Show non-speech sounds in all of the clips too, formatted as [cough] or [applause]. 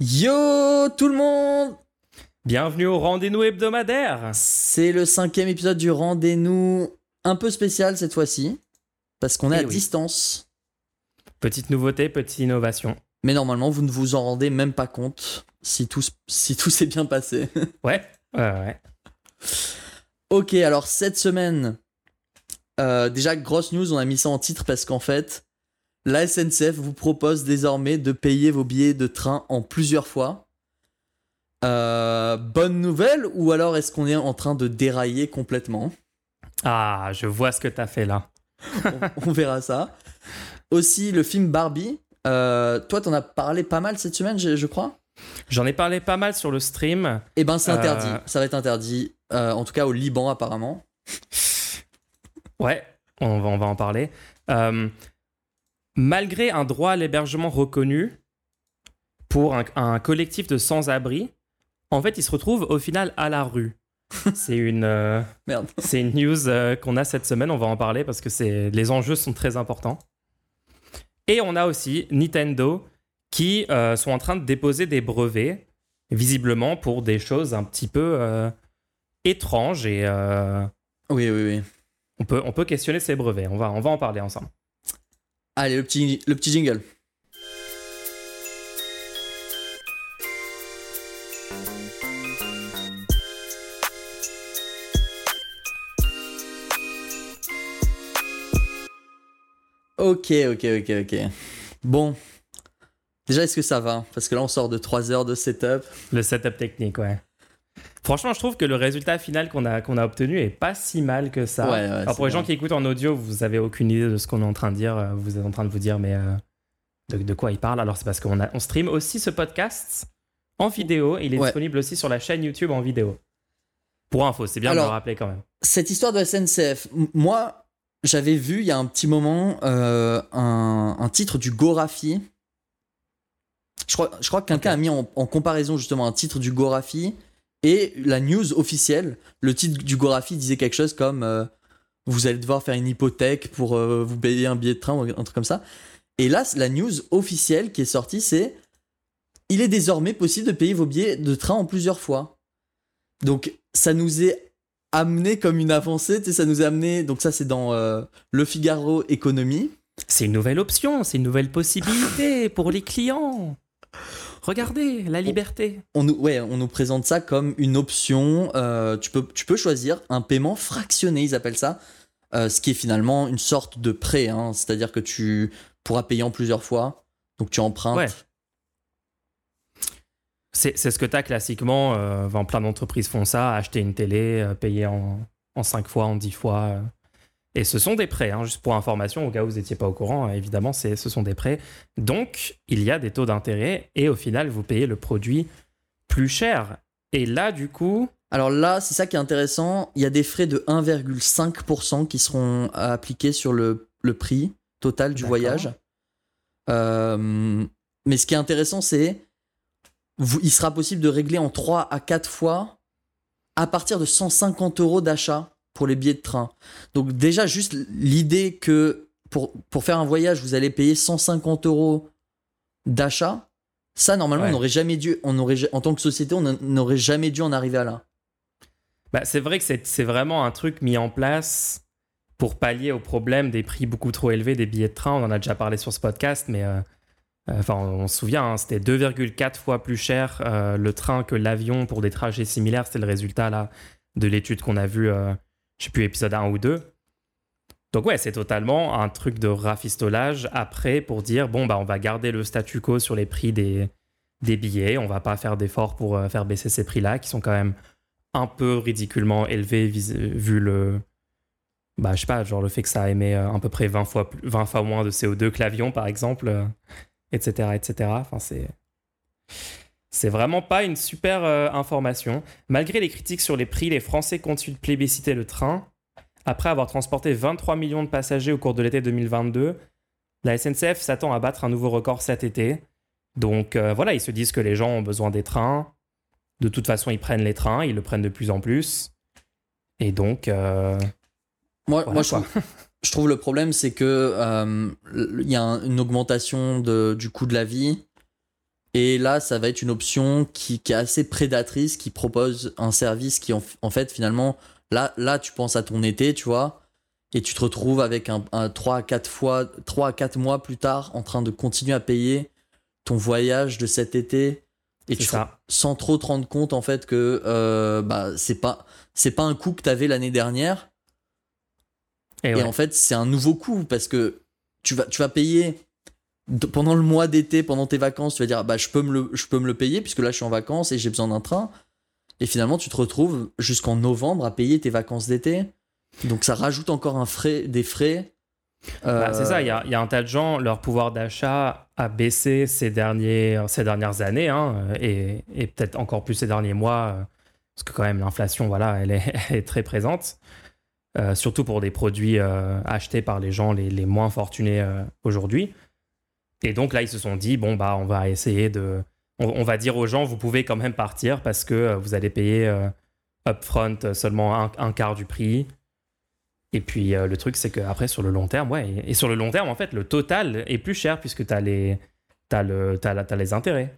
Yo tout le monde Bienvenue au rendez-vous hebdomadaire. C'est le cinquième épisode du rendez-vous un peu spécial cette fois-ci, parce qu'on est Eh à oui. distance. Petite nouveauté, petite innovation. Mais normalement, vous ne vous en rendez même pas compte si tout, s- si tout s'est bien passé. [laughs] Ouais, ouais, ouais. ok, alors cette semaine, euh, déjà grosse news, on a mis ça en titre parce qu'en fait, la SNCF vous propose désormais de payer vos billets de train en plusieurs fois. Euh, bonne nouvelle ou alors est-ce qu'on est en train de dérailler complètement? Ah, je vois ce que t'as fait là. on, [laughs] on verra ça. Aussi, le film Barbie. Euh, toi, t'en as parlé pas mal cette semaine, je, je crois? J'en ai parlé pas mal sur le stream. Eh ben, c'est Euh. interdit. Ça va être interdit. Euh, en tout cas, au Liban, apparemment. Ouais, on va, on va en parler. Euh, malgré un droit à l'hébergement reconnu pour un, un collectif de sans-abri, en fait, ils se retrouvent au final à la rue. [laughs] C'est une, euh, c'est une news euh, qu'on a cette semaine. On va en parler parce que c'est, les enjeux sont très importants. Et on a aussi Nintendo qui euh, sont en train de déposer des brevets, visiblement pour des choses un petit peu étranges et Oui, oui, oui. on peut, on peut questionner ces brevets. On va, on va en parler ensemble. Allez, le petit, le petit jingle. Ok, ok, ok, ok. Bon. Déjà, est-ce que ça va? Parce que là, on sort de 3 heures de setup. Le setup technique, ouais. Franchement, je trouve que le résultat final qu'on a, qu'on a obtenu est pas si mal que ça. Ouais, ouais, Alors c'est pour les gens qui écoutent en audio, vous avez aucune idée de ce qu'on est en train de dire. euh, Vous êtes en train de vous dire, mais euh, de, de quoi il parle Alors c'est parce qu'on on stream aussi ce podcast en vidéo. et Il est Ouais. disponible aussi sur la chaîne YouTube en vidéo. Pour info, c'est bien de le rappeler quand même. cette histoire de SNCF, moi, j'avais vu il y a un petit moment euh, un, un titre du Gorafi. Je crois, je crois que quelqu'un a mis en, en comparaison justement un titre du Gorafi et la news officielle. Le titre du Gorafi disait quelque chose comme euh, Vous allez devoir faire une hypothèque pour euh, vous payer un billet de train ou un truc comme ça. Et là, la news officielle qui est sortie, c'est Il est désormais possible de payer vos billets de train en plusieurs fois. Donc, ça nous est amené comme une avancée, ça nous a amené, donc ça c'est dans euh, Le Figaro Économie. C'est une nouvelle option, c'est une nouvelle possibilité pour les clients. Regardez, la liberté. On nous, ouais, on nous présente ça comme une option, euh, tu, peux, tu peux choisir un paiement fractionné, ils appellent ça, euh, ce qui est finalement une sorte de prêt, hein, c'est-à-dire que tu pourras payer en plusieurs fois, donc tu empruntes. Ouais. C'est ce que tu as classiquement. euh, plein d'entreprises font ça, acheter une télé, euh, payer en, en 5 fois, en 10 fois. Et ce sont des prêts, hein, juste pour information, au cas où vous n'étiez pas au courant, euh, évidemment, ce sont des prêts. Donc, il y a des taux d'intérêt et au final, vous payez le produit plus cher. Et là, du coup, Alors là, c'est ça qui est intéressant, il y a des frais de 1,5% qui seront appliqués sur le, le prix total du voyage. Euh, mais ce qui est intéressant, c'est il sera possible de régler en 3 à 4 fois à partir de 150 euros d'achat pour les billets de train. Donc déjà, juste l'idée que pour, pour faire un voyage, vous allez payer 150 euros d'achat, ça, normalement, Ouais. on n'aurait jamais dû, on aurait, en tant que société, on n'aurait jamais dû en arriver à là. Bah, c'est vrai que c'est vraiment un truc mis en place pour pallier au problème des prix beaucoup trop élevés des billets de train. On en a déjà parlé sur ce podcast, mais euh, euh, enfin, on, se souvient, hein, c'était 2,4 fois plus cher euh, le train que l'avion pour des trajets similaires. C'est le résultat là de l'étude qu'on a vue, je sais plus, épisode 1 ou 2. Donc ouais, c'est totalement un truc de rafistolage après pour dire, bon, bah, on va garder le statu quo sur les prix des, des billets, on va pas faire d'efforts pour euh, faire baisser ces prix-là, qui sont quand même un peu ridiculement élevé vis- vu le bah je sais pas genre le fait que ça émet euh, à peu près 20 fois plus- 20 fois moins de CO2 que l'avion par exemple euh, etc etc enfin c'est c'est vraiment pas une super euh, information. Malgré les critiques sur les prix les Français continuent de plébisciter le train. Après avoir transporté 23 millions de passagers au cours de l'été 2022 la SNCF s'attend à battre un nouveau record cet été. Donc euh, voilà ils se disent que les gens ont besoin des trains. De toute façon, ils prennent les trains, ils le prennent de plus en plus. Et donc, euh, Moi, Voilà, moi je, trouve, je trouve le problème, c'est que il y a un- une augmentation de, du coût de la vie. Et là, ça va être une option qui, qui est assez prédatrice, qui propose un service qui, en, en fait, finalement, là, là, tu penses à ton été, tu vois, et tu te retrouves avec un, un 3 à 4 fois, 3 à 4 mois plus tard, en train de continuer à payer ton voyage de cet été. Et tu, ça. sans trop te rendre compte, en fait, que euh, bah, c'est pas, c'est pas un coût que tu avais l'année dernière. Et, Et ouais. en fait, c'est un nouveau coût parce que tu vas, tu vas payer pendant le mois d'été, pendant tes vacances, tu vas dire bah je peux me le, je peux me le payer puisque là je suis en vacances et j'ai besoin d'un train. Et finalement, tu te retrouves jusqu'en novembre à payer tes vacances d'été. Donc ça rajoute encore un frais, des frais. Bah, Euh, c'est ça, il y y a un tas de gens, leur pouvoir d'achat a baissé ces, derniers, ces dernières années, hein, et, et peut-être encore plus ces derniers mois, euh, parce que quand même l'inflation, voilà, elle est, [laughs] elle est très présente, Euh, surtout pour des produits euh, achetés par les gens les, les moins fortunés euh, aujourd'hui. Et donc là, ils se sont dit, bon, bah, on va essayer de... On, on va dire aux gens, vous pouvez quand même partir parce que euh, vous allez payer euh, upfront seulement un, un quart du prix. Et puis euh, le truc, c'est qu'après, sur le long terme, ouais, et, et sur le long terme, en fait, le total est plus cher puisque tu as les, t'as le, t'as la- t'as les intérêts.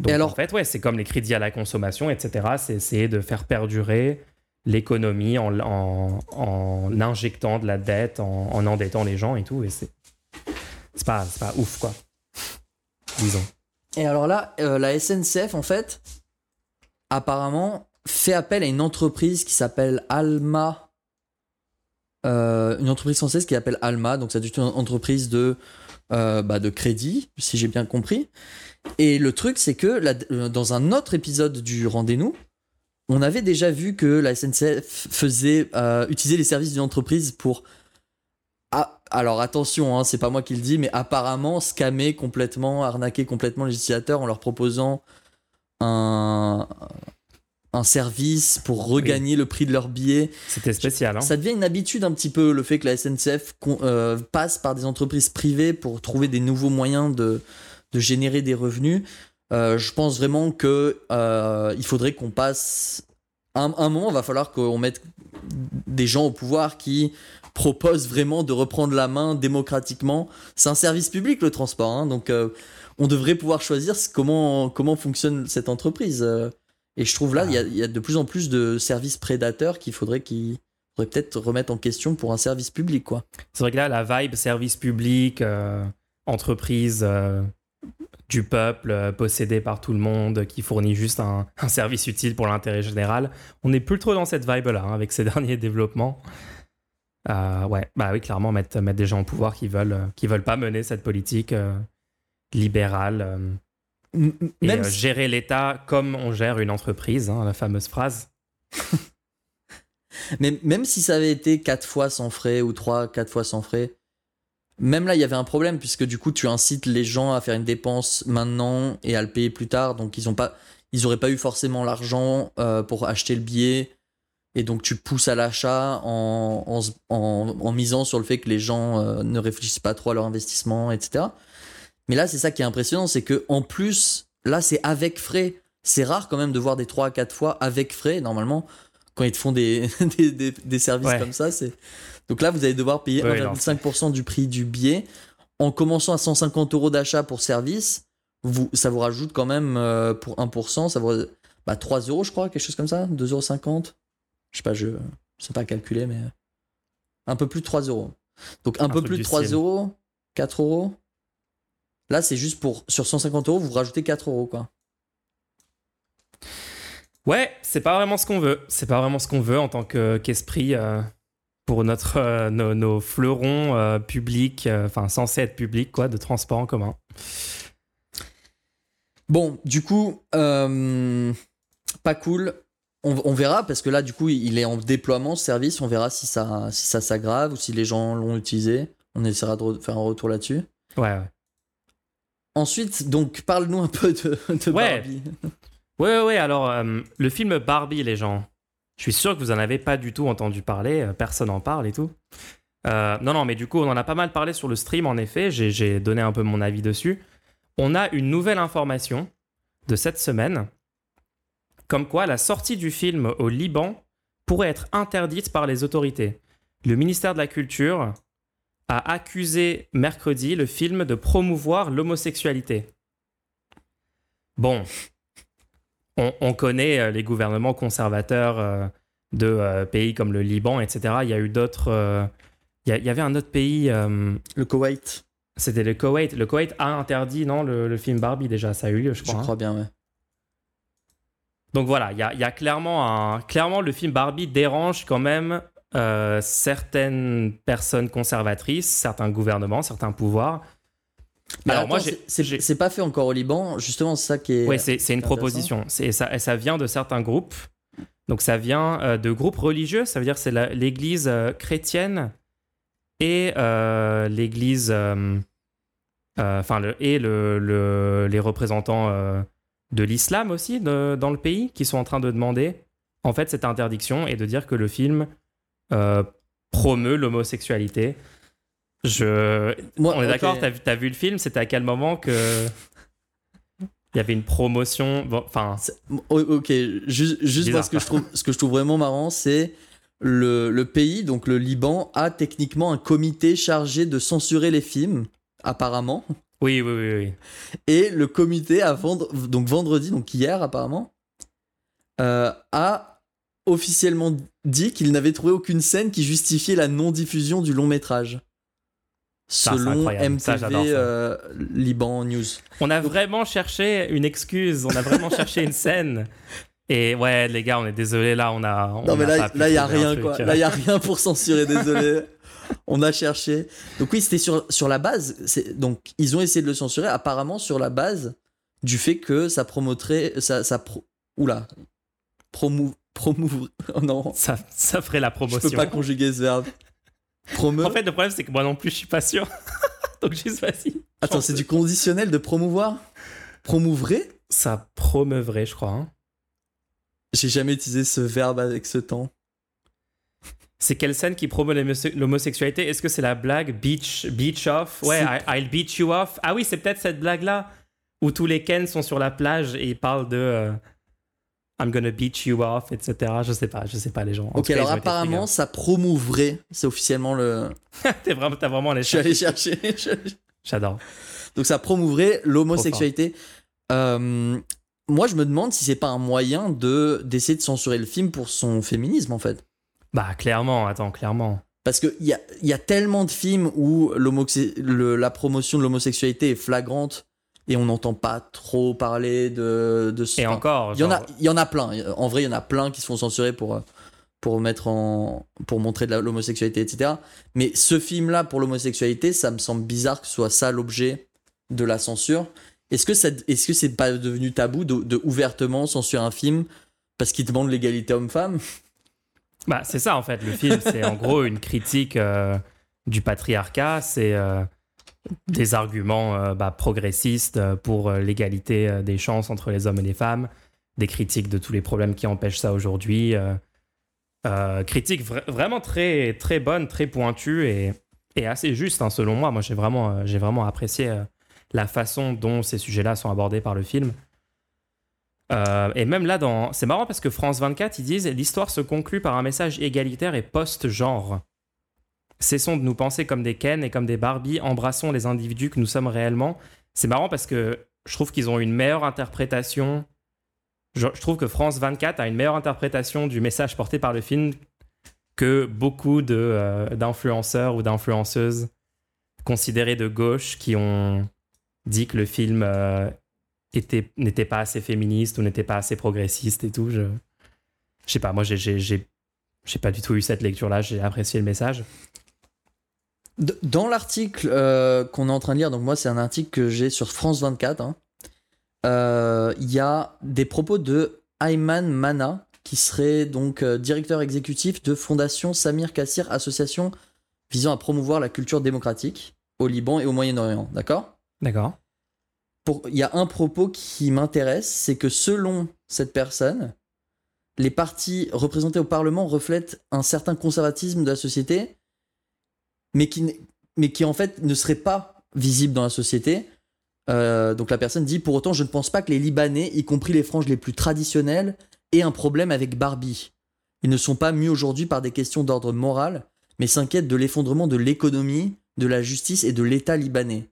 Donc Et alors- en fait, ouais, c'est comme les crédits à la consommation, etc. C'est essayer de faire perdurer l'économie en, en, en injectant de la dette, en, en endettant les gens et tout. Et c'est c'est pas, c'est pas ouf, quoi. Disons. Et alors là, euh, la SNCF, en fait, apparemment, fait appel à une entreprise qui s'appelle Alma. Euh, une entreprise française qui s'appelle Alma. Donc, c'est une entreprise de, euh, bah, de crédit, si j'ai bien compris. Et le truc, c'est que dans un autre épisode du Rendez-nous, on avait déjà vu que la SNCF faisait utiliser les services d'une entreprise pour. Ah, alors attention, hein, c'est pas moi qui le dis, mais apparemment scammer complètement, arnaquer complètement les utilisateurs en leur proposant un, un service pour regagner le prix de leur billet. C'était spécial, hein. Ça devient une habitude un petit peu le fait que la SNCF euh, passe par des entreprises privées pour trouver des nouveaux moyens de, de générer des revenus. Euh, je pense vraiment que euh, il faudrait qu'on passe un, un moment, il va falloir qu'on mette des gens au pouvoir qui proposent vraiment de reprendre la main démocratiquement. C'est un service public le transport, hein, donc euh, on devrait pouvoir choisir comment comment fonctionne cette entreprise. euh. et je trouve là, il y a- de plus en plus de services prédateurs qu'il faudrait qu'ils peut-être remettre en question pour un service public. C'est vrai que là, la vibe service public, euh, entreprise du peuple, possédée par tout le monde, qui fournit juste un, un service utile pour l'intérêt général, on n'est plus trop dans cette vibe-là hein, avec ces [laughs] derniers développements. Euh, ouais, bah oui, clairement, mettre, mettre des gens au pouvoir qui veulent, euh, qui veulent pas mener cette politique euh, libérale et Même euh, si- gérer l'État comme on gère une entreprise, hein, la fameuse phrase. [laughs] Mais même si ça avait été 4 fois sans frais ou 3, 4 fois sans frais, même là, il y avait un problème puisque du coup, tu incites les gens à faire une dépense maintenant et à le payer plus tard. Donc, ils ont pas, ils auraient pas eu forcément l'argent pour acheter le billet. Et donc, tu pousses à l'achat en, en, se- en- en misant sur le fait que les gens euh, ne réfléchissent pas trop à leur investissement, etc. Mais là, c'est ça qui est impressionnant, c'est que en plus, là, c'est avec frais. C'est rare quand même de voir des 3 à 4 fois avec frais. Normalement, quand ils te font des, [laughs] des, des- des services Ouais. comme ça, c'est. Donc là, vous allez devoir payer Ouais, non, 1,5% du prix du billet. En commençant à 150 euros d'achat pour service, vous, ça vous rajoute quand même euh, pour 1%, ça vous. Bah, 3 euros, je crois, quelque chose comme ça 2,50 euros Je sais pas, je ne sais pas calculer, mais. Un peu plus de 3 euros. Donc un, Un peu plus de du 3 style. euros, 4 euros. Là, c'est juste pour. Sur 150 euros, vous rajoutez 4 euros, quoi. Ouais, c'est pas vraiment ce qu'on veut. C'est pas vraiment ce qu'on veut en tant que- qu'esprit euh, pour notre, euh, nos, nos fleurons euh, publics, enfin censés être publics, quoi, de transport en commun. Bon, du coup, pas cool. On, on verra parce que là, du coup, il est en déploiement ce service. On verra si ça, si ça s'aggrave ou si les gens l'ont utilisé. On essaiera de re- faire un retour là-dessus. Ouais, ouais. Ensuite, donc, parle-nous un peu de, de Ouais. Barbie. Ouais, ouais, ouais, alors, euh, le film Barbie, les gens, je suis sûr que vous en avez pas du tout entendu parler, euh, personne en parle et tout. Euh, non, non, mais du coup, on en a pas mal parlé sur le stream, en effet, j'ai donné un peu mon avis dessus. On a une nouvelle information de cette semaine, comme quoi la sortie du film au Liban pourrait être interdite par les autorités. Le ministère de la Culture a accusé mercredi le film de promouvoir l'homosexualité. bon, on, on connaît euh, les gouvernements conservateurs euh, de euh, pays comme le Liban, etc. Il y a eu d'autres. il y, avait un autre pays, Le Koweït, c'était le Koweït. Le Koweït a interdit, non, le, le film Barbie déjà, ça a eu lieu, je je crois. hein. crois bien, ouais. Donc voilà, il y a, il y a clairement un. Clairement, le film Barbie dérange quand même euh, certaines personnes conservatrices, certains gouvernements, certains pouvoirs. Mais Alors, attends, moi, c'est- pas fait encore au Liban, justement, c'est ça qui est. Oui, c'est une proposition. C'est- Ça, et ça vient de certains groupes. Donc ça vient euh, de groupes religieux, ça veut dire que c'est l'église euh, chrétienne et euh, l'église. Enfin, le, et le, le- les représentants de l'islam aussi de- dans le pays qui sont en train de demander en fait cette interdiction et de dire que le film euh, promeut l'homosexualité. Je, Moi, on est d'accord, t'as vu, t'as vu le film, c'était à quel moment que il y avait une promotion, enfin, C'est- o- Ok, juste, juste Bizarre, parce que je trouve, ce que je trouve vraiment marrant, c'est le, le pays, donc le Liban, a techniquement un comité chargé de censurer les films, apparemment. Oui, oui, oui, oui. Et le comité, a vendre, donc vendredi, donc hier apparemment, euh, a officiellement dit qu'il n'avait trouvé aucune scène qui justifiait la non-diffusion du long métrage. Ça, Selon MTV ça. euh, Liban News. On a vraiment cherché une excuse, on a vraiment cherché une scène. Et ouais, les gars, on est désolé là, on a. on Non mais a là, il y a rien quoi. Là il y a rien pour censurer. Désolé. [laughs] [laughs] On a cherché. Donc oui, c'était sur sur la base. Donc ils ont essayé de le censurer apparemment sur la base du fait que ça promoterait ça ça pro... oula promou promouv oh [laughs] non Ça, ça ferait la je promotion. peux pas conjuguer ce verbe. Promeu. En fait, le problème, c'est que moi non plus, je suis pas sûr. [laughs] Donc, juste vas-y. Attends, c'est du conditionnel de promouvoir? Promouvrer Ça promeuvrait, je crois. hein. J'ai jamais utilisé ce verbe avec ce temps. C'est quelle scène qui promeut l'homose- l'homosexualité? Est-ce que c'est la blague Beach, beach off? Ouais, I- I'll beat you off. Ah oui, c'est peut-être cette blague-là où tous les Ken sont sur la plage et ils parlent de euh, I'm gonna beat you off, etc. Je sais pas, je sais pas les gens. En Ok, cas, alors apparemment ça promouvrait. C'est officiellement le. [laughs] T'es vraiment, t'as vraiment les Je suis allé chercher. J'adore. Donc ça promouvrait l'homosexualité. Euh, moi, je me demande si c'est pas un moyen de d'essayer de censurer le film pour son féminisme en fait. Bah clairement, attends, clairement. Parce qu'il y a, y a tellement de films où le- la promotion de l'homosexualité est flagrante et on n'entend pas trop parler de, de ce. Et encore, Il y, en a, genre, y en a plein. En vrai, il y en a plein qui se font censurer pour, pour, mettre en, pour montrer de l'homosexualité, etc. Mais ce film-là, pour l'homosexualité, ça me semble bizarre que ce soit ça l'objet de la censure. Est-ce que ça, est-ce que c'est pas devenu tabou de, de ouvertement censurer un film parce qu'il demande l'égalité homme-femme? Bah, c'est ça en fait. Le film, c'est en gros une critique euh, du patriarcat. C'est euh, des arguments euh, bah, progressistes pour l'égalité des chances entre les hommes et les femmes. Des critiques de tous les problèmes qui empêchent ça aujourd'hui. Critiques vra- vraiment très, très bonnes, très pointues et, assez justes hein, selon moi. Moi, j'ai vraiment, j'ai vraiment apprécié la façon dont ces sujets-là sont abordés par le film. Euh, et même là, c'est marrant parce que France 24, ils disent l'histoire se conclut par un message égalitaire et post-genre. Cessons de nous penser comme des Ken et comme des Barbie, embrassons les individus que nous sommes réellement. C'est marrant parce que je trouve qu'ils ont une meilleure interprétation. Je, trouve que France 24 a une meilleure interprétation du message porté par le film que beaucoup euh, d'influenceurs ou d'influenceuses considérés de gauche qui ont dit que le film euh, n'était pas assez féministe ou n'était pas assez progressiste et tout. Je, je sais pas, moi j'ai, j'ai, j'ai, j'ai pas du tout eu cette lecture-là, j'ai apprécié le message. Dans l'article euh, qu'on est en train de lire, donc moi c'est un article que j'ai sur France 24, hein, euh, il y a des propos de Ayman Mana, qui serait donc euh, directeur exécutif de Fondation Samir Kassir, association visant à promouvoir la culture démocratique au Liban et au Moyen-Orient, d'accord? D'accord. Il y a un propos qui m'intéresse, c'est que selon cette personne, les partis représentés au Parlement reflètent un certain conservatisme de la société, mais qui, en fait ne serait pas visible dans la société. Euh, donc la personne dit, pour autant, je ne pense pas que les Libanais, y compris les franges les plus traditionnelles, aient un problème avec Barbie. Ils ne sont pas mus aujourd'hui par des questions d'ordre moral, mais s'inquiètent de l'effondrement de l'économie, de la justice et de l'État libanais.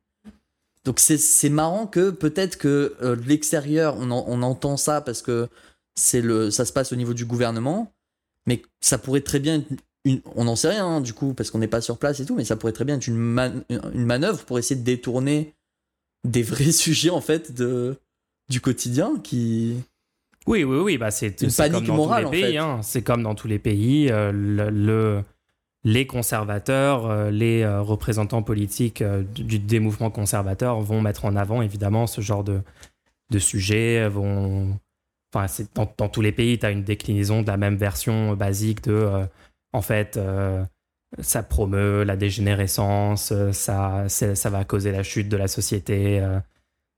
Donc c'est marrant que peut-être que euh, de l'extérieur, on, en- on entend ça parce que c'est le, ça se passe au niveau du gouvernement, mais ça pourrait très bien être une, on n'en sait rien hein, du coup parce qu'on n'est pas sur place et tout, mais ça pourrait très bien être une, man- une manœuvre pour essayer de détourner des vrais [laughs] sujets en fait de du quotidien qui Oui, oui, oui, bah c'est Une c'est comme panique dans morale, tous en les pays. fait. hein. C'est comme dans tous les pays. euh, le, le- les conservateurs, euh, les euh, représentants politiques euh, du, des mouvements conservateurs vont mettre en avant évidemment ce genre de, de sujet. Vont, enfin, dans, tous les pays, tu as une déclinaison de la même version basique de, en fait. ça promeut la dégénérescence, ça, ça va causer la chute de la société,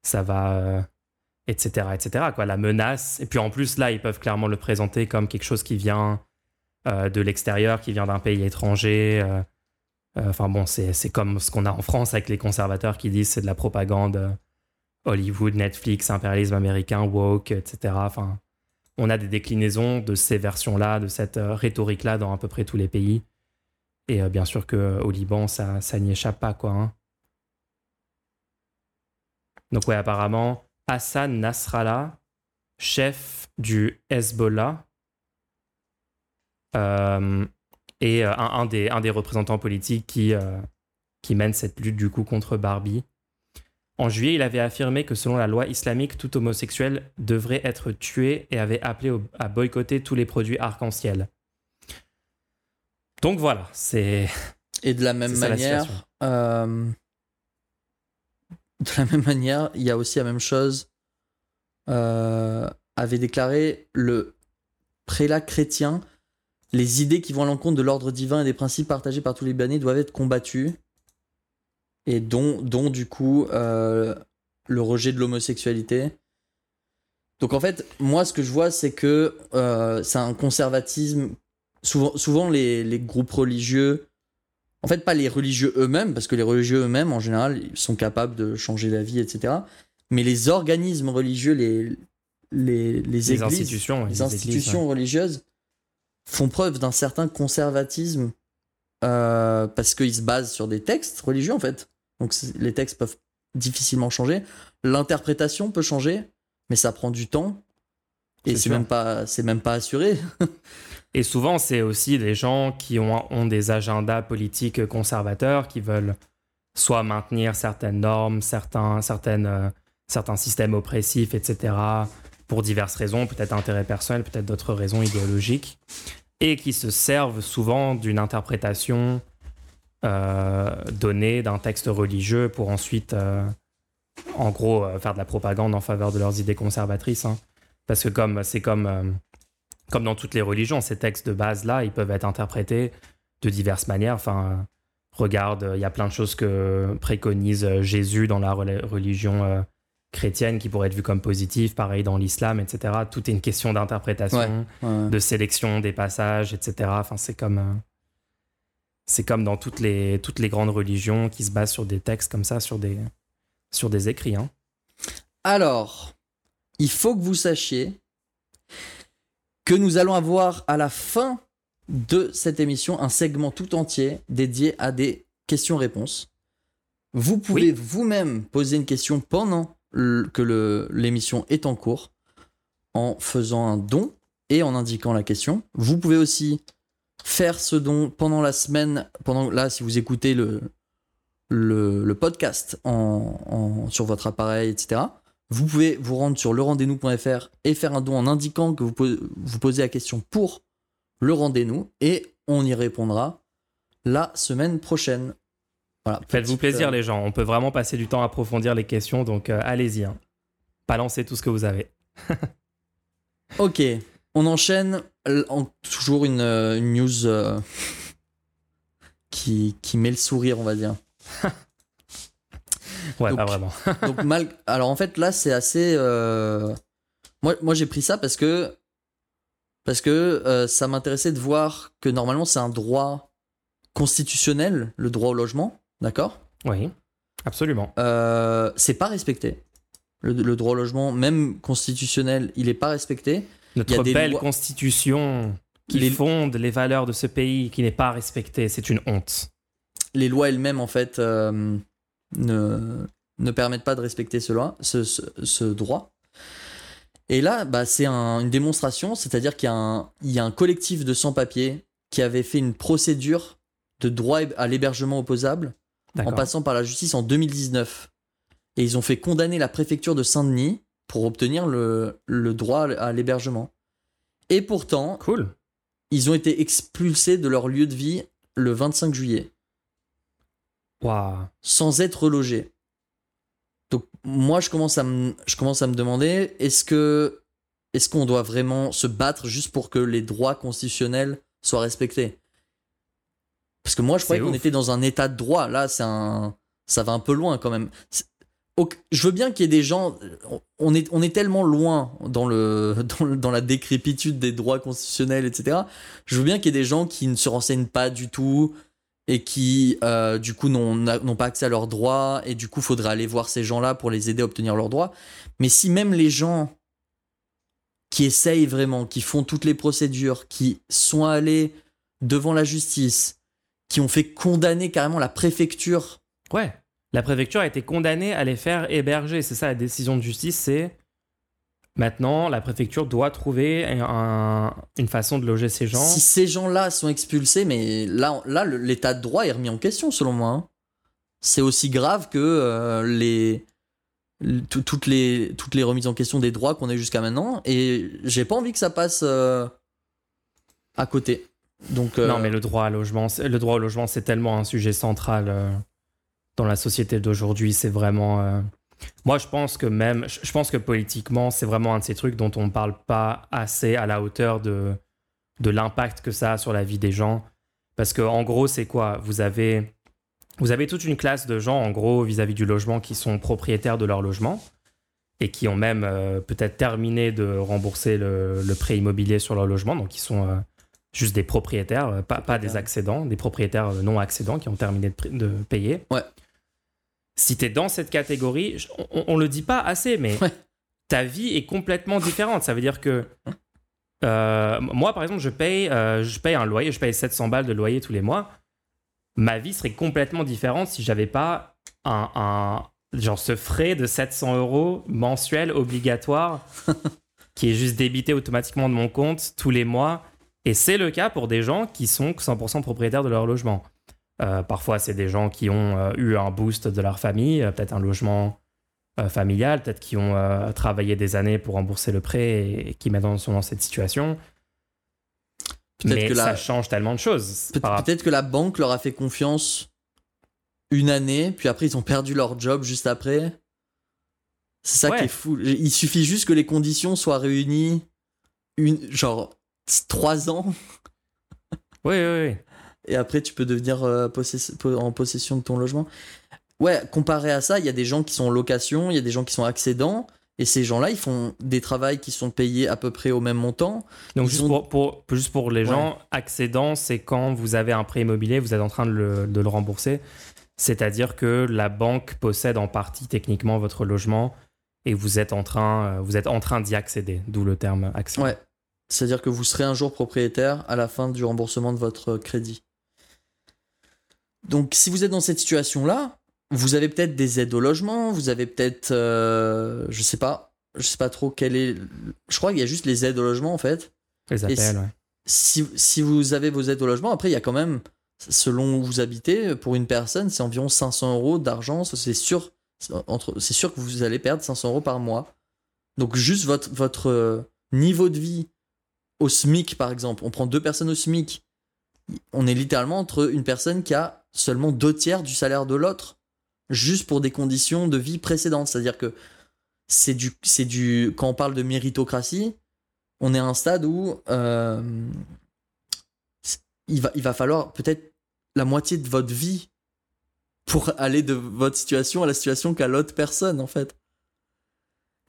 ça va, etc., etc. Quoi, la menace. Et puis en plus, là, ils peuvent clairement le présenter comme quelque chose qui vient euh, de l'extérieur, qui vient d'un pays étranger. euh, euh, Enfin bon, c'est comme ce qu'on a en France avec les conservateurs qui disent c'est de la propagande Hollywood, Netflix, impérialisme américain, woke, etc. Enfin, on a des déclinaisons de ces versions-là, de cette rhétorique-là dans à peu près tous les pays. Et bien sûr qu'au Liban, ça, ça n'y échappe pas, quoi. hein. Donc ouais, apparemment, Hassan Nasrallah, chef du Hezbollah, et euh, un, un des, un des représentants politiques qui, euh, qui mène cette lutte du coup contre Barbie. En juillet, il avait affirmé que selon la loi islamique, tout homosexuel devrait être tué et avait appelé au- à boycotter tous les produits arc-en-ciel. Donc voilà, c'est et de la même la manière. Euh, de la même manière, il y a aussi la même chose. euh, avait déclaré le prélat chrétien les idées qui vont à l'encontre de l'ordre divin et des principes partagés par tous les Libanais doivent être combattues. Et dont, dont du coup, euh, le rejet de l'homosexualité. Donc en fait, moi, ce que je vois, c'est que euh, c'est un conservatisme. Souvent, souvent les, les groupes religieux en fait, pas les religieux eux-mêmes, parce que les religieux eux-mêmes, en général, ils sont capables de changer la vie, etc. Mais les organismes religieux, les, les, les les églises, institutions, les institutions religieuses font preuve d'un certain conservatisme euh, parce qu'ils se basent sur des textes religieux, en fait. Donc les textes peuvent difficilement changer. L'interprétation peut changer, mais ça prend du temps. Et C'est même pas, c'est même pas assuré. [laughs] Et souvent, c'est aussi des gens qui ont, ont des agendas politiques conservateurs, qui veulent soit maintenir certaines normes, certains, certaines, euh, certains systèmes oppressifs, etc., pour diverses raisons, peut-être intérêt personnel, peut-être d'autres raisons idéologiques, et qui se servent souvent d'une interprétation euh, donnée d'un texte religieux pour ensuite, euh, en gros, euh, faire de la propagande en faveur de leurs idées conservatrices. hein. Parce que comme c'est comme comme dans toutes les religions, ces textes de base-là, ils peuvent être interprétés de diverses manières. Enfin, regarde, il y a plein de choses que préconise Jésus dans la religion chrétienne qui pourraient être vues comme positives, pareil dans l'islam, etc. Tout est une question d'interprétation, Ouais. de sélection des passages, etc. Enfin, c'est comme, euh, c'est comme dans toutes les, toutes les grandes religions qui se basent sur des textes comme ça, sur des, sur des écrits. hein. Alors, il faut que vous sachiez que nous allons avoir à la fin de cette émission un segment tout entier dédié à des questions-réponses. Vous pouvez Oui. vous-même poser une question pendant que l'émission est en cours en faisant un don et en indiquant la question. Vous pouvez aussi faire ce don pendant la semaine, pendant là si vous écoutez le, le, podcast en, sur votre appareil, etc. Vous pouvez vous rendre sur lerendez-nous.fr et faire un don en indiquant que vous, vous posez la question pour le rendez-nous et on y répondra la semaine prochaine. Voilà, Faites-vous petite, plaisir, euh, les gens. On peut vraiment passer du temps à approfondir les questions, donc euh, allez-y. hein. Balancez tout ce que vous avez. [laughs] Ok, on enchaîne euh, en toujours une, euh, une news euh, qui, qui met le sourire, on va dire. [laughs] Ouais, Donc, pas vraiment. [laughs] Donc mal. Alors en fait là c'est assez. euh, Moi, moi j'ai pris ça parce que parce que euh, ça m'intéressait de voir que normalement c'est un droit constitutionnel, le droit au logement, d'accord? Oui, absolument. Euh, C'est pas respecté. Le, le droit au logement, même constitutionnel, il est pas respecté. Il y Notre a des belle lois- constitution qui Les- fonde les valeurs de ce pays qui n'est pas respectée, c'est une honte. Les lois elles-mêmes en fait euh, ne ne permettent pas de respecter ce, loi, ce, ce, ce droit. Et là, bah, c'est un- une démonstration, c'est-à-dire qu'il y, a un- il y a un collectif de sans-papiers qui avait fait une procédure de droit à l'hébergement opposable en passant par la justice en 2019. Et ils ont fait condamner la préfecture de Saint-Denis pour obtenir le, le droit à l'hébergement. Et pourtant, Cool. ils ont été expulsés de leur lieu de vie le 25 juillet, Waouh. sans être relogés. Donc moi, je commence à me, je commence à me demander, est-ce que est-ce qu'on doit vraiment se battre juste pour que les droits constitutionnels soient respectés? Parce que moi, je croyais qu'on était dans un état de droit. Là, c'est un, ça va un peu loin quand même. Je veux bien qu'il y ait des gens. On est, on est tellement loin dans, le, [laughs] dans, le- dans la décrépitude des droits constitutionnels, etc. Je veux bien qu'il y ait des gens qui ne se renseignent pas du tout et qui, euh, du coup, n'ont n'ont pas accès à leurs droits. Et du coup, faudrait aller voir ces gens-là pour les aider à obtenir leurs droits. Mais si même les gens qui essayent vraiment, qui font toutes les procédures, qui sont allés devant la justice, qui ont fait condamner carrément la préfecture Ouais. La préfecture a été condamnée à les faire héberger. C'est ça la décision de justice, c'est maintenant la préfecture doit trouver un- une façon de loger ces gens. Si ces gens-là sont expulsés, mais là, là l'état de droit est remis en question, selon moi. hein. C'est aussi grave que euh, les, toutes, les, toutes les remises en question des droits qu'on a eu jusqu'à maintenant. Et j'ai pas envie que ça passe euh, à côté. Donc, euh, Non, mais le droit, à logement, le droit au logement, c'est tellement un sujet central euh, dans la société d'aujourd'hui. C'est vraiment. euh, Moi, je pense que même. Je pense que politiquement, c'est vraiment un de ces trucs dont on ne parle pas assez à la hauteur de, de l'impact que ça a sur la vie des gens. Parce que, en gros, c'est quoi? Vous avez. Vous avez toute une classe de gens, en gros, vis-à-vis du logement, qui sont propriétaires de leur logement et qui ont même euh, peut-être terminé de rembourser le, le prêt immobilier sur leur logement. Donc, ils sont euh, juste des propriétaires, euh, pas, pas des accédants, des propriétaires euh, non accédants qui ont terminé de, payer. Ouais. Si tu es dans cette catégorie, on, on le dit pas assez, mais Ouais. ta vie est complètement différente. Ça veut dire que euh, moi, par exemple, je paye, euh, je paye un loyer, je paye 700 balles de loyer tous les mois. Ma vie serait complètement différente si j'avais pas un, un- genre ce frais de 700 euros mensuel obligatoire [laughs] qui est juste débité automatiquement de mon compte tous les mois. Et c'est le cas pour des gens qui sont 100% propriétaires de leur logement. Euh, parfois, c'est des gens qui ont euh, eu un boost de leur famille, euh, peut-être un logement familial, peut-être qui ont travaillé des années pour rembourser le prêt et, et qui maintenant sont dans cette situation. Mais que la- ça change tellement de choses. Par Peut-être que la banque leur a fait confiance une année, puis après ils ont perdu leur job juste après. C'est ça Ouais. qui est fou. Il suffit juste que les conditions soient réunies, une, genre trois ans, Oui, oui, oui. et après tu peux devenir euh, possess- en possession de ton logement. Ouais, comparé à ça, il y a des gens qui sont en location, il y a des gens qui sont accédants, et ces gens-là, ils font des travails qui sont payés à peu près au même montant. Donc, juste, ont- pour, pour- juste pour les gens, accédant, c'est quand vous avez un prêt immobilier, vous êtes en train de le, de le rembourser. C'est-à-dire que la banque possède en partie techniquement votre logement et vous êtes en train, euh, vous êtes en train d'y accéder, d'où le terme accès. Ouais. C'est-à-dire que vous serez un jour propriétaire à la fin du remboursement de votre crédit. Donc, si vous êtes dans cette situation-là, vous avez peut-être des aides au logement, vous avez peut-être, euh, je sais pas, je sais pas trop quel est. Je crois qu'il y a juste les aides au logement en fait. Les appels, ouais. Si, si vous avez vos aides au logement, après il y a quand même, selon où vous habitez, pour une personne, c'est environ 500 euros d'argent. C'est sûr, entre- c'est sûr que vous allez perdre 500 euros par mois. Donc juste votre, votre euh, niveau de vie au SMIC, par exemple. On prend deux personnes au SMIC. On est littéralement entre une personne qui a seulement deux tiers du salaire de l'autre, juste pour des conditions de vie précédentes. C'est-à-dire que c'est du, c'est du, quand on parle de méritocratie, on est à un stade où euh, il, va, il va falloir peut-être la moitié de votre vie pour aller de votre situation à la situation qu'a l'autre personne, en fait.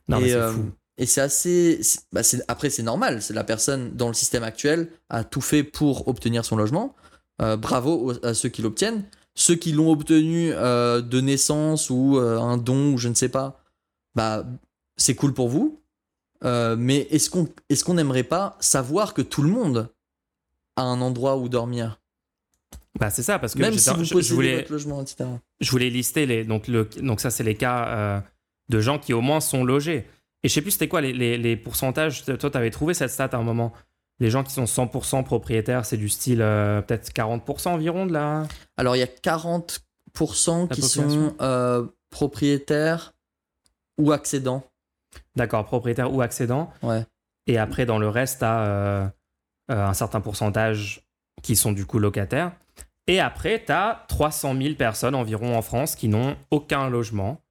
Non, mais c'est euh, fou. Et c'est assez. bah, après, c'est normal. C'est la personne dans le système actuel a tout fait pour obtenir son logement. Euh, bravo à ceux qui l'obtiennent. Ceux qui l'ont obtenu euh, de naissance ou euh, un don ou je ne sais pas, bah c'est cool pour vous. Mais est-ce qu'on est-ce qu'on n'aimerait pas savoir que tout le monde a un endroit où dormir? Bah c'est ça parce que Même si vous je- je voulais votre logement, etc. je voulais lister les donc le donc ça c'est les cas de gens qui au moins sont logés. Et je sais plus c'était quoi les, les, les pourcentages. Toi, tu avais trouvé cette stat à un moment. Les gens qui sont 100% propriétaires, c'est du style euh, peut-être 40% environ de la. Alors, il y a 40% La qui sont euh, propriétaires ou accédants. D'accord, propriétaires ou accédants. Ouais. Et après, dans le reste, tu as un certain pourcentage qui sont du coup locataires. Et après, tu as 300 000 personnes environ en France qui n'ont aucun logement,